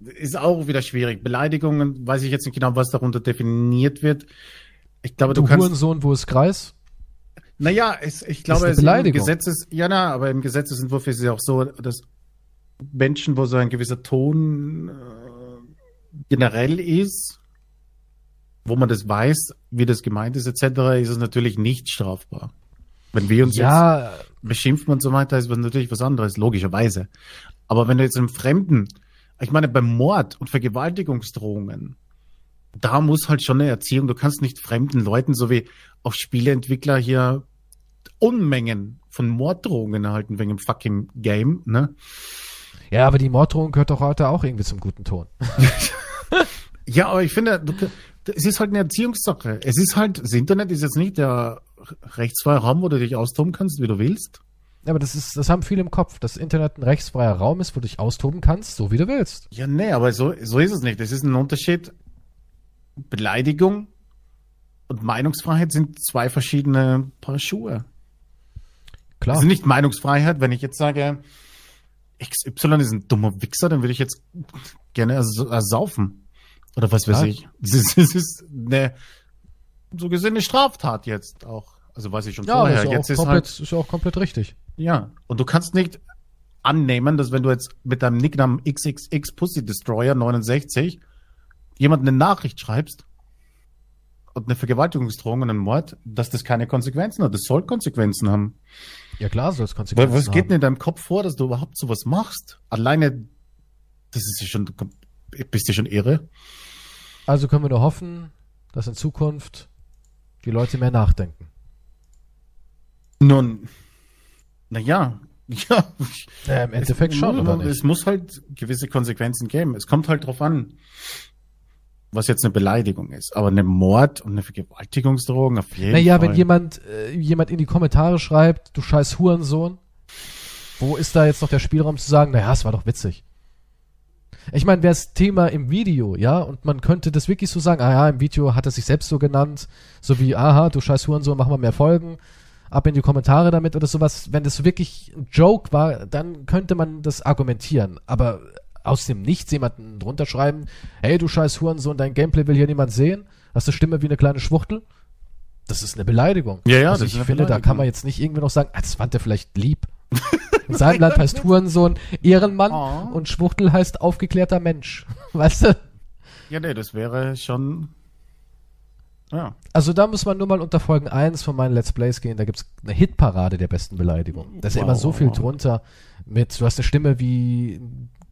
ist auch wieder schwierig. Beleidigungen, weiß ich jetzt nicht genau, was darunter definiert wird. Ich glaube, du, du kannst. Hurensohn, wo ist Kreis? Naja, es, ich glaube, es ist im Gesetzes, ja, na, aber im Gesetzesentwurf ist es ja auch so, dass Menschen, wo so ein gewisser Ton äh, generell ist, wo man das weiß, wie das gemeint ist, etc., ist es natürlich nicht strafbar. Wenn wir uns ja. jetzt beschimpfen und so weiter, ist das natürlich was anderes, logischerweise. Aber wenn du jetzt einem Fremden, ich meine, beim Mord und Vergewaltigungsdrohungen, da muss halt schon eine Erziehung, du kannst nicht fremden Leuten, so wie auch Spieleentwickler hier Unmengen von Morddrohungen erhalten wegen dem fucking Game, ne? Ja, aber die Morddrohung gehört doch heute auch irgendwie zum guten Ton. ja, aber ich finde, du, es ist halt eine Erziehungssache. Es ist halt, das Internet ist jetzt nicht der rechtsfreie Raum, wo du dich austoben kannst, wie du willst. Ja, aber das ist, das haben viele im Kopf, dass Internet ein rechtsfreier Raum ist, wo du dich austoben kannst, so wie du willst. Ja, nee, aber so, so ist es nicht. Es ist ein Unterschied. Beleidigung und Meinungsfreiheit sind zwei verschiedene Paar Schuhe. Klar. Es ist nicht Meinungsfreiheit, wenn ich jetzt sage, XY ist ein dummer Wichser, dann würde ich jetzt gerne ersaufen. Oder was weiß ja. ich. Das ist, das ist eine so gesehen eine Straftat jetzt auch. Also weiß ich schon ja, vorher. Ist jetzt ist komplett, halt, ist ja auch komplett richtig. Ja. Und du kannst nicht annehmen, dass wenn du jetzt mit deinem Nicknamen XXX Pussy Destroyer 69 jemand eine Nachricht schreibst und eine Vergewaltigungsdrohung und einen Mord, dass das keine Konsequenzen hat. Das soll Konsequenzen haben. Ja klar, soll es Konsequenzen haben. Was geht denn in deinem Kopf vor, dass du überhaupt sowas machst? Alleine, das ist ja schon, du bist ja schon irre. Also können wir nur hoffen, dass in Zukunft die Leute mehr nachdenken. Nun, naja, ja. ja Im Endeffekt es, schon, oder nicht? Es muss halt gewisse Konsequenzen geben. Es kommt halt drauf an was jetzt eine Beleidigung ist. Aber eine Mord und eine Vergewaltigungsdrohung auf jeden naja, Fall. Naja, wenn jemand, äh, jemand in die Kommentare schreibt, du scheiß Hurensohn, wo ist da jetzt noch der Spielraum zu sagen, naja, es war doch witzig. Ich meine, wäre das Thema im Video, ja, und man könnte das wirklich so sagen, ah ja, im Video hat er sich selbst so genannt, so wie, aha, du scheiß Hurensohn, mach mal mehr Folgen, ab in die Kommentare damit oder sowas. Wenn das wirklich ein Joke war, dann könnte man das argumentieren. Aber aus dem Nichts jemanden drunter schreiben, hey du scheiß Hurensohn, dein Gameplay will hier niemand sehen, hast du Stimme wie eine kleine Schwuchtel? Das ist eine Beleidigung. Ja, ja, also ich finde, da kann man jetzt nicht irgendwie noch sagen, ah, das fand er vielleicht lieb. In seinem Land heißt Hurensohn Ehrenmann oh. und Schwuchtel heißt aufgeklärter Mensch. Weißt du? Ja, nee, das wäre schon. Ja. Also da muss man nur mal unter Folgen 1 von meinen Let's Plays gehen, da gibt es eine Hitparade der besten Beleidigung. Da ist wow. ja immer so viel drunter mit, du hast eine Stimme wie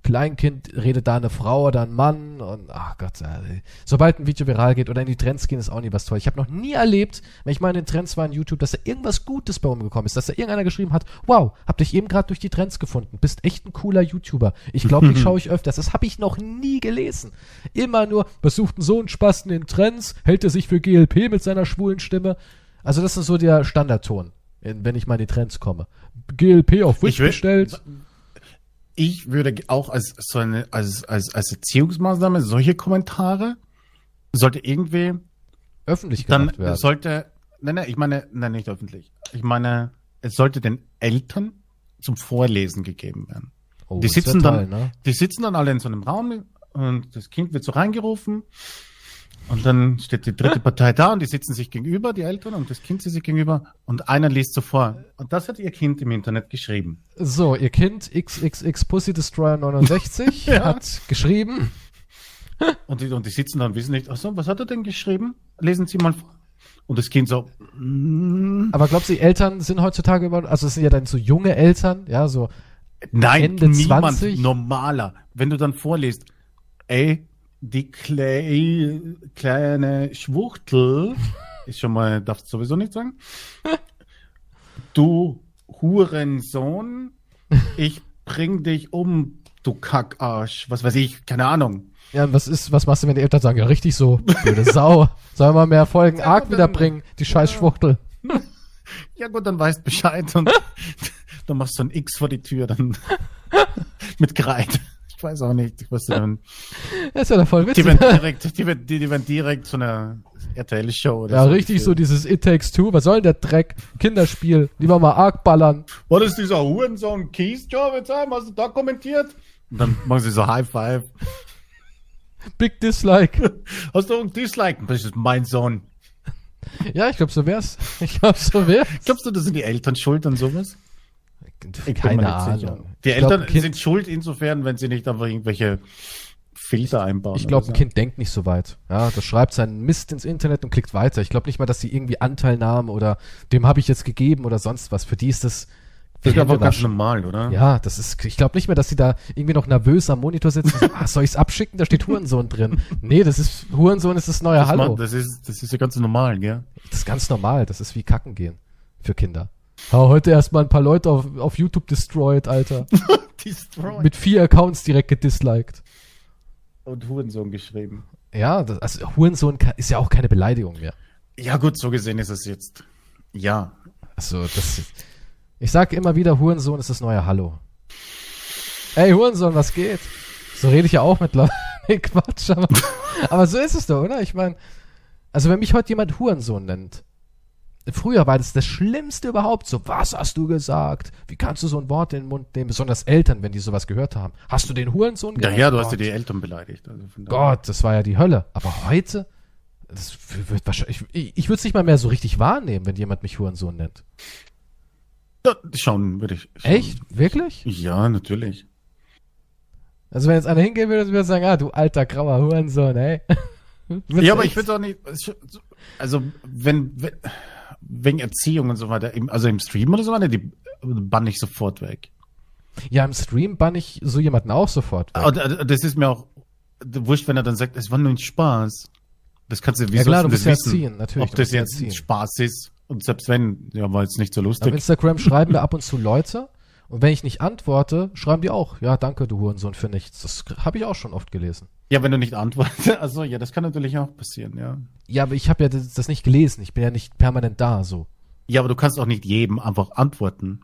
Kleinkind redet da eine Frau oder ein Mann und ach Gott, ey. sobald ein Video viral geht oder in die Trends gehen, ist auch nie was toll. Ich habe noch nie erlebt, wenn ich mal in den Trends war in YouTube, dass da irgendwas Gutes bei rumgekommen ist, dass da irgendeiner geschrieben hat, wow, hab dich eben gerade durch die Trends gefunden, bist echt ein cooler YouTuber. Ich glaube, dich schaue ich öfters. Das habe ich noch nie gelesen. Immer nur, besucht ein so ein Spasten in den Trends, hält er sich für GLP mit seiner schwulen Stimme. Also das ist so der Standardton, wenn ich mal in die Trends komme. GLP auf Wish bestellt ich würde auch als so eine als als als Erziehungsmaßnahme solche Kommentare sollte irgendwie öffentlich gemacht dann werden. sollte nein nein ich meine nein nicht öffentlich ich meine es sollte den Eltern zum Vorlesen gegeben werden. Oh, die sitzen dann toll, ne? die sitzen dann alle in so einem Raum und das Kind wird so reingerufen und dann steht die dritte Partei da und die sitzen sich gegenüber, die Eltern und das Kind sich gegenüber und einer liest so vor. Und das hat ihr Kind im Internet geschrieben. So, ihr Kind XXX Pussy Destroyer 69 ja. hat geschrieben. Und die, und die sitzen da und wissen nicht, ach so, was hat er denn geschrieben? Lesen Sie mal vor. Und das Kind so. Mm. Aber glaubst du, die Eltern sind heutzutage immer, also es sind ja dann so junge Eltern, ja, so Nein, Ende niemand 20. normaler. Wenn du dann vorliest, ey, die Klei kleine Schwuchtel, ist schon mal, darfst du sowieso nicht sagen. Du Hurensohn, ich bring dich um, du Kackarsch. Was weiß ich, keine Ahnung. Ja, was ist, was machst du, wenn die Eltern sagen, ja, richtig so, blöde Sau. Sollen wir mehr Folgen ja, arg wiederbringen, die scheiß Schwuchtel. Ja gut, dann weißt Bescheid und dann machst du ein X vor die Tür, dann mit Kreide. Ich weiß auch nicht, was dann. Das ist ja da voll witzig. Die werden direkt, die werden, die, die werden direkt zu einer RTL-Show. Ja, so richtig so dieses It Takes Two. Was soll denn der Dreck? Kinderspiel. Lieber mal arg ballern. Was ist dieser Hurensohn Keys-Job jetzt haben? Hast du da kommentiert? Und dann machen sie so High Five. Big Dislike. Hast du ein Dislike? Das ist mein Sohn. Ja, ich glaube, so wär's. Ich glaube, so wär's. Glaubst du, das sind die Eltern schuld an sowas? Keine Ahnung. Die ich Eltern glaub, sind schuld insofern, wenn sie nicht einfach irgendwelche Filter einbauen. Ich glaube, ein so. Kind denkt nicht so weit. Ja, das schreibt seinen Mist ins Internet und klickt weiter. Ich glaube nicht mal, dass sie irgendwie Anteil nahmen oder dem habe ich jetzt gegeben oder sonst was. Für die ist das das ist aber ganz normal, oder? Ja, das ist, ich glaube nicht mehr, dass sie da irgendwie noch nervös am Monitor sitzen. so, ah, soll ich's abschicken? Da steht Hurensohn drin. Nee, das ist, Hurensohn ist das neue das Hallo. Man, das ist, das ist ja ganz normal, gell? Das ist ganz normal. Das ist wie Kacken gehen. Für Kinder. Ha, heute erstmal ein paar Leute auf, auf YouTube destroyed, Alter. destroyed. Mit vier Accounts direkt gedisliked. Und Hurensohn geschrieben. Ja, das, also Hurensohn ist ja auch keine Beleidigung mehr. Ja, gut, so gesehen ist es jetzt. Ja. Also, das. Ich sag immer wieder, Hurensohn ist das neue Hallo. Ey, Hurensohn, was geht? So rede ich ja auch mit Leuten. nee, Quatsch, aber, aber so ist es doch, oder? Ich meine, also wenn mich heute jemand Hurensohn nennt, Früher war das das Schlimmste überhaupt. So, was hast du gesagt? Wie kannst du so ein Wort in den Mund nehmen? Besonders Eltern, wenn die sowas gehört haben. Hast du den Hurensohn gehört? Ja, ja, du hast ja die Eltern beleidigt. Also Gott, das war ja die Hölle. Aber heute, das wird wahrscheinlich, ich, ich würde es nicht mal mehr so richtig wahrnehmen, wenn jemand mich Hurensohn nennt. Ja, schon, würde ich. Schon. Echt? Wirklich? Ja, natürlich. Also wenn jetzt einer hingehen würde, würde ich sagen, ah, du alter grauer Hurensohn, ey. ja, aber ich würde auch nicht, also wenn, wenn wegen Erziehung und so weiter, also im Stream oder so weiter, die bann ich sofort weg. Ja, im Stream bann ich so jemanden auch sofort weg. Aber das ist mir auch wurscht, wenn er dann sagt, es war nur ein Spaß. Das kannst du, wie ja, klar, du musst ja erziehen, natürlich. Ob das jetzt ein Spaß ist und selbst wenn, ja, war jetzt nicht so lustig. Auf Instagram schreiben mir ab und zu Leute und wenn ich nicht antworte, schreiben die auch, ja, danke, du Hurensohn, für nichts. Das habe ich auch schon oft gelesen. Ja, wenn du nicht antwortest. Also ja, das kann natürlich auch passieren, ja. Ja, aber ich habe ja das, das, nicht gelesen. Ich bin ja nicht permanent da, so. Ja, aber du kannst auch nicht jedem einfach antworten.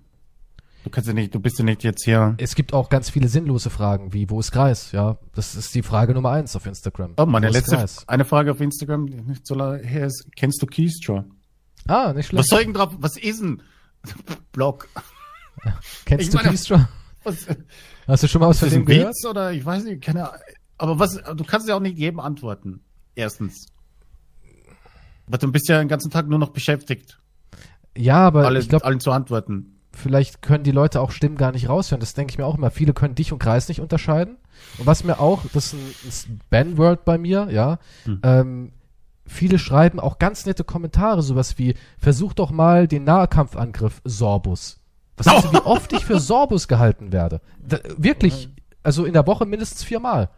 Du kannst ja nicht, du bist ja nicht jetzt hier. Es gibt auch ganz viele sinnlose Fragen, wie wo ist Kreis? Ja, das ist die Frage Nummer eins auf Instagram. Oh, meine letzte, Kreis? eine Frage auf Instagram, nicht so lange her ist, kennst du Keystra? Ah, nicht schlecht. Was soll ich denn drauf, was ist denn? Blog. Kennst ich du Keystra? Hast du schon mal was von dem gehört? Witz oder ich weiß nicht, keine. Aber was, du kannst ja auch nicht jedem antworten. Erstens. Weil du bist ja den ganzen Tag nur noch beschäftigt. Ja, aber Alle, ich glaube, allen zu antworten. Vielleicht können die Leute auch Stimmen gar nicht raushören. Das denke ich mir auch immer. Viele können dich und Kreis nicht unterscheiden. Und was mir auch, das ist ein, ein Ben-Word bei mir, ja. Hm. Ähm, viele schreiben auch ganz nette Kommentare, sowas wie, versuch doch mal den Nahkampfangriff Sorbus. Was oh. du, wie oft ich für Sorbus gehalten werde? Da, wirklich, Also in der Woche mindestens viermal.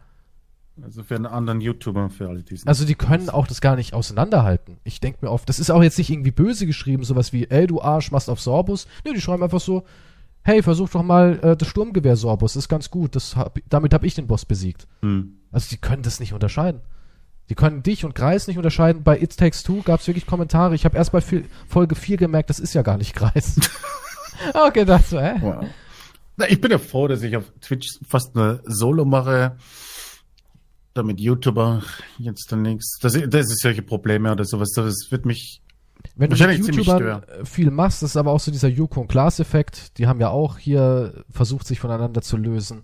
Also für einen anderen YouTuber, für alle diesen. Also die können auch das gar nicht auseinanderhalten. Ich denke mir oft, das ist auch jetzt nicht irgendwie böse geschrieben, sowas wie, ey du Arsch, machst auf Sorbus. Nee, die schreiben einfach so, hey, versuch doch mal äh, das Sturmgewehr Sorbus, das ist ganz gut, das hab, damit habe ich den Boss besiegt. Hm. Also die können das nicht unterscheiden. Die können dich und Kreis nicht unterscheiden. Bei It Takes Two gab es wirklich Kommentare. Ich habe erst bei Folge 4 gemerkt, das ist ja gar nicht Kreis. okay, das so, hä? Wow. Na, ich bin ja froh, dass ich auf Twitch fast eine Solo mache damit YouTuber jetzt dann nichts. Das, das ist solche Probleme oder sowas. Das wird mich wenn du mit YouTubern viel machst, das ist aber auch so dieser Joko und Klaas-Effekt. Die haben ja auch hier versucht, sich voneinander zu lösen,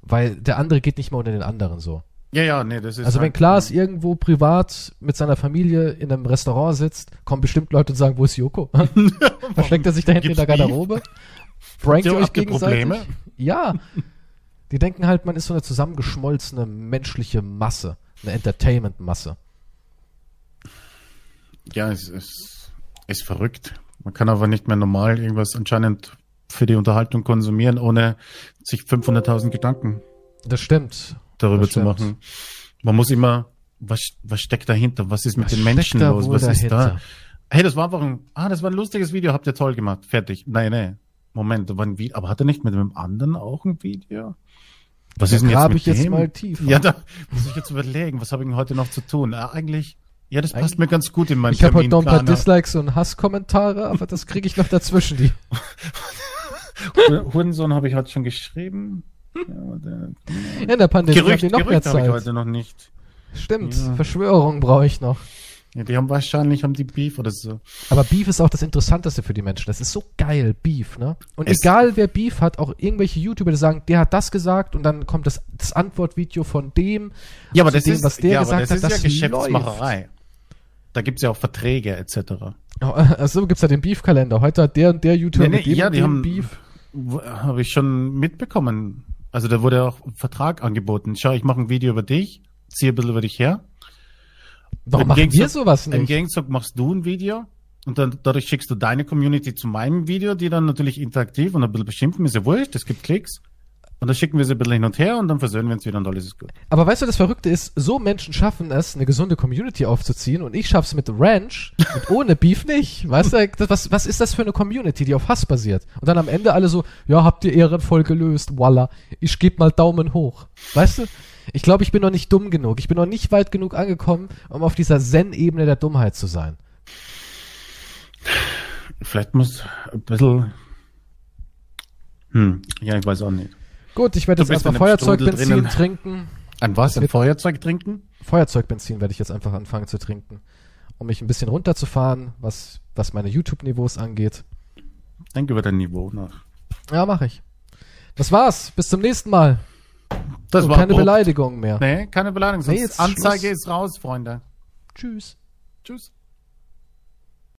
weil der andere geht nicht mehr unter den anderen so. Ja, ja, nee, das ist. Also, halt, wenn Klaas ja. irgendwo privat mit seiner Familie in einem Restaurant sitzt, kommen bestimmt Leute und sagen, wo ist Joko? Versteckt er sich da hinten in der Garderobe? Prankt ihr euch gegenseitig? Probleme? Ja. Die denken halt, man ist so eine zusammengeschmolzene menschliche Masse, eine Entertainment-Masse. Ja, es ist, ist verrückt. Man kann aber nicht mehr normal irgendwas anscheinend für die Unterhaltung konsumieren, ohne sich 500.000 Gedanken das stimmt. Darüber zu machen. Man muss immer, was, was steckt dahinter? Was ist mit was den Menschen los? Was dahinter? ist da? Hey, das war einfach ein, ah, das war ein lustiges Video, habt ihr toll gemacht. Fertig. Nein, nein. Moment, da war ein Video, aber hat er nicht mit dem anderen auch ein Video? Was da ist denn jetzt mit ich jetzt mal tief. Ja, da muss ich jetzt überlegen, was habe ich denn heute noch zu tun? Ja, eigentlich, ja, das passt eigentlich, mir ganz gut in meinen Ich habe heute noch ein paar Dislikes und Hasskommentare, aber das kriege ich noch dazwischen. Die. Hurensohn habe ich heute schon geschrieben. Ja, in der Pandemie Gerücht, noch Gerücht mehr Zeit. ich heute noch nicht. Stimmt, ja. Verschwörung brauche ich noch. Ja, die haben wahrscheinlich haben die Beef oder so. Aber Beef ist auch das Interessanteste für die Menschen. Das ist so geil, Beef, ne? Und es egal wer Beef hat, auch irgendwelche YouTuber, die sagen, der hat das gesagt und dann kommt das, das Antwortvideo von dem. Ja, aber das dem, ist, was der ja, gesagt das hat, ist das ja Geschäftsmacherei. Läuft. Da gibt's ja auch Verträge etc. Oh, also gibt's ja den Beef-Kalender. Heute hat der und der YouTuber nee, nee, mit dem, ja, die haben, Beef. Habe ich schon mitbekommen. Also da wurde auch ein Vertrag angeboten. Schau, ich mache ein Video über dich, ziehe ein bisschen über dich her Warum machen wir sowas nicht? Im Gegenzug machst du ein Video und dann dadurch schickst du deine Community zu meinem Video, die dann natürlich interaktiv und ein bisschen beschimpfen, ist ja wurscht, es gibt Klicks. Und dann schicken wir sie ein bisschen hin und her und dann versöhnen wir uns wieder und alles ist gut. Aber weißt du, das Verrückte ist, so Menschen schaffen es, eine gesunde Community aufzuziehen und ich schaff's mit Ranch und ohne Beef nicht. Weißt du, was, was ist das für eine Community, die auf Hass basiert? Und dann am Ende alle so, ja, habt ihr ehrenvoll gelöst, voila, ich geb mal Daumen hoch. Weißt du? Ich glaube, ich bin noch nicht dumm genug. Ich bin noch nicht weit genug angekommen, um auf dieser Zen-Ebene der Dummheit zu sein. Vielleicht muss ein bisschen. Hm, ja, ich weiß auch nicht. Gut, ich werde jetzt erstmal Feuerzeugbenzin trinken. Ein was? Ein Feuerzeug trinken? Feuerzeugbenzin werde ich jetzt einfach anfangen zu trinken, um mich ein bisschen runterzufahren, was, was meine YouTube-Niveaus angeht. Denke über dein Niveau nach. Ja, mache ich. Das war's. Bis zum nächsten Mal. Das Und war keine Beleidigung mehr. Nee, keine Beleidigung. Nee, jetzt Anzeige Schluss. ist raus, Freunde. Tschüss. Tschüss.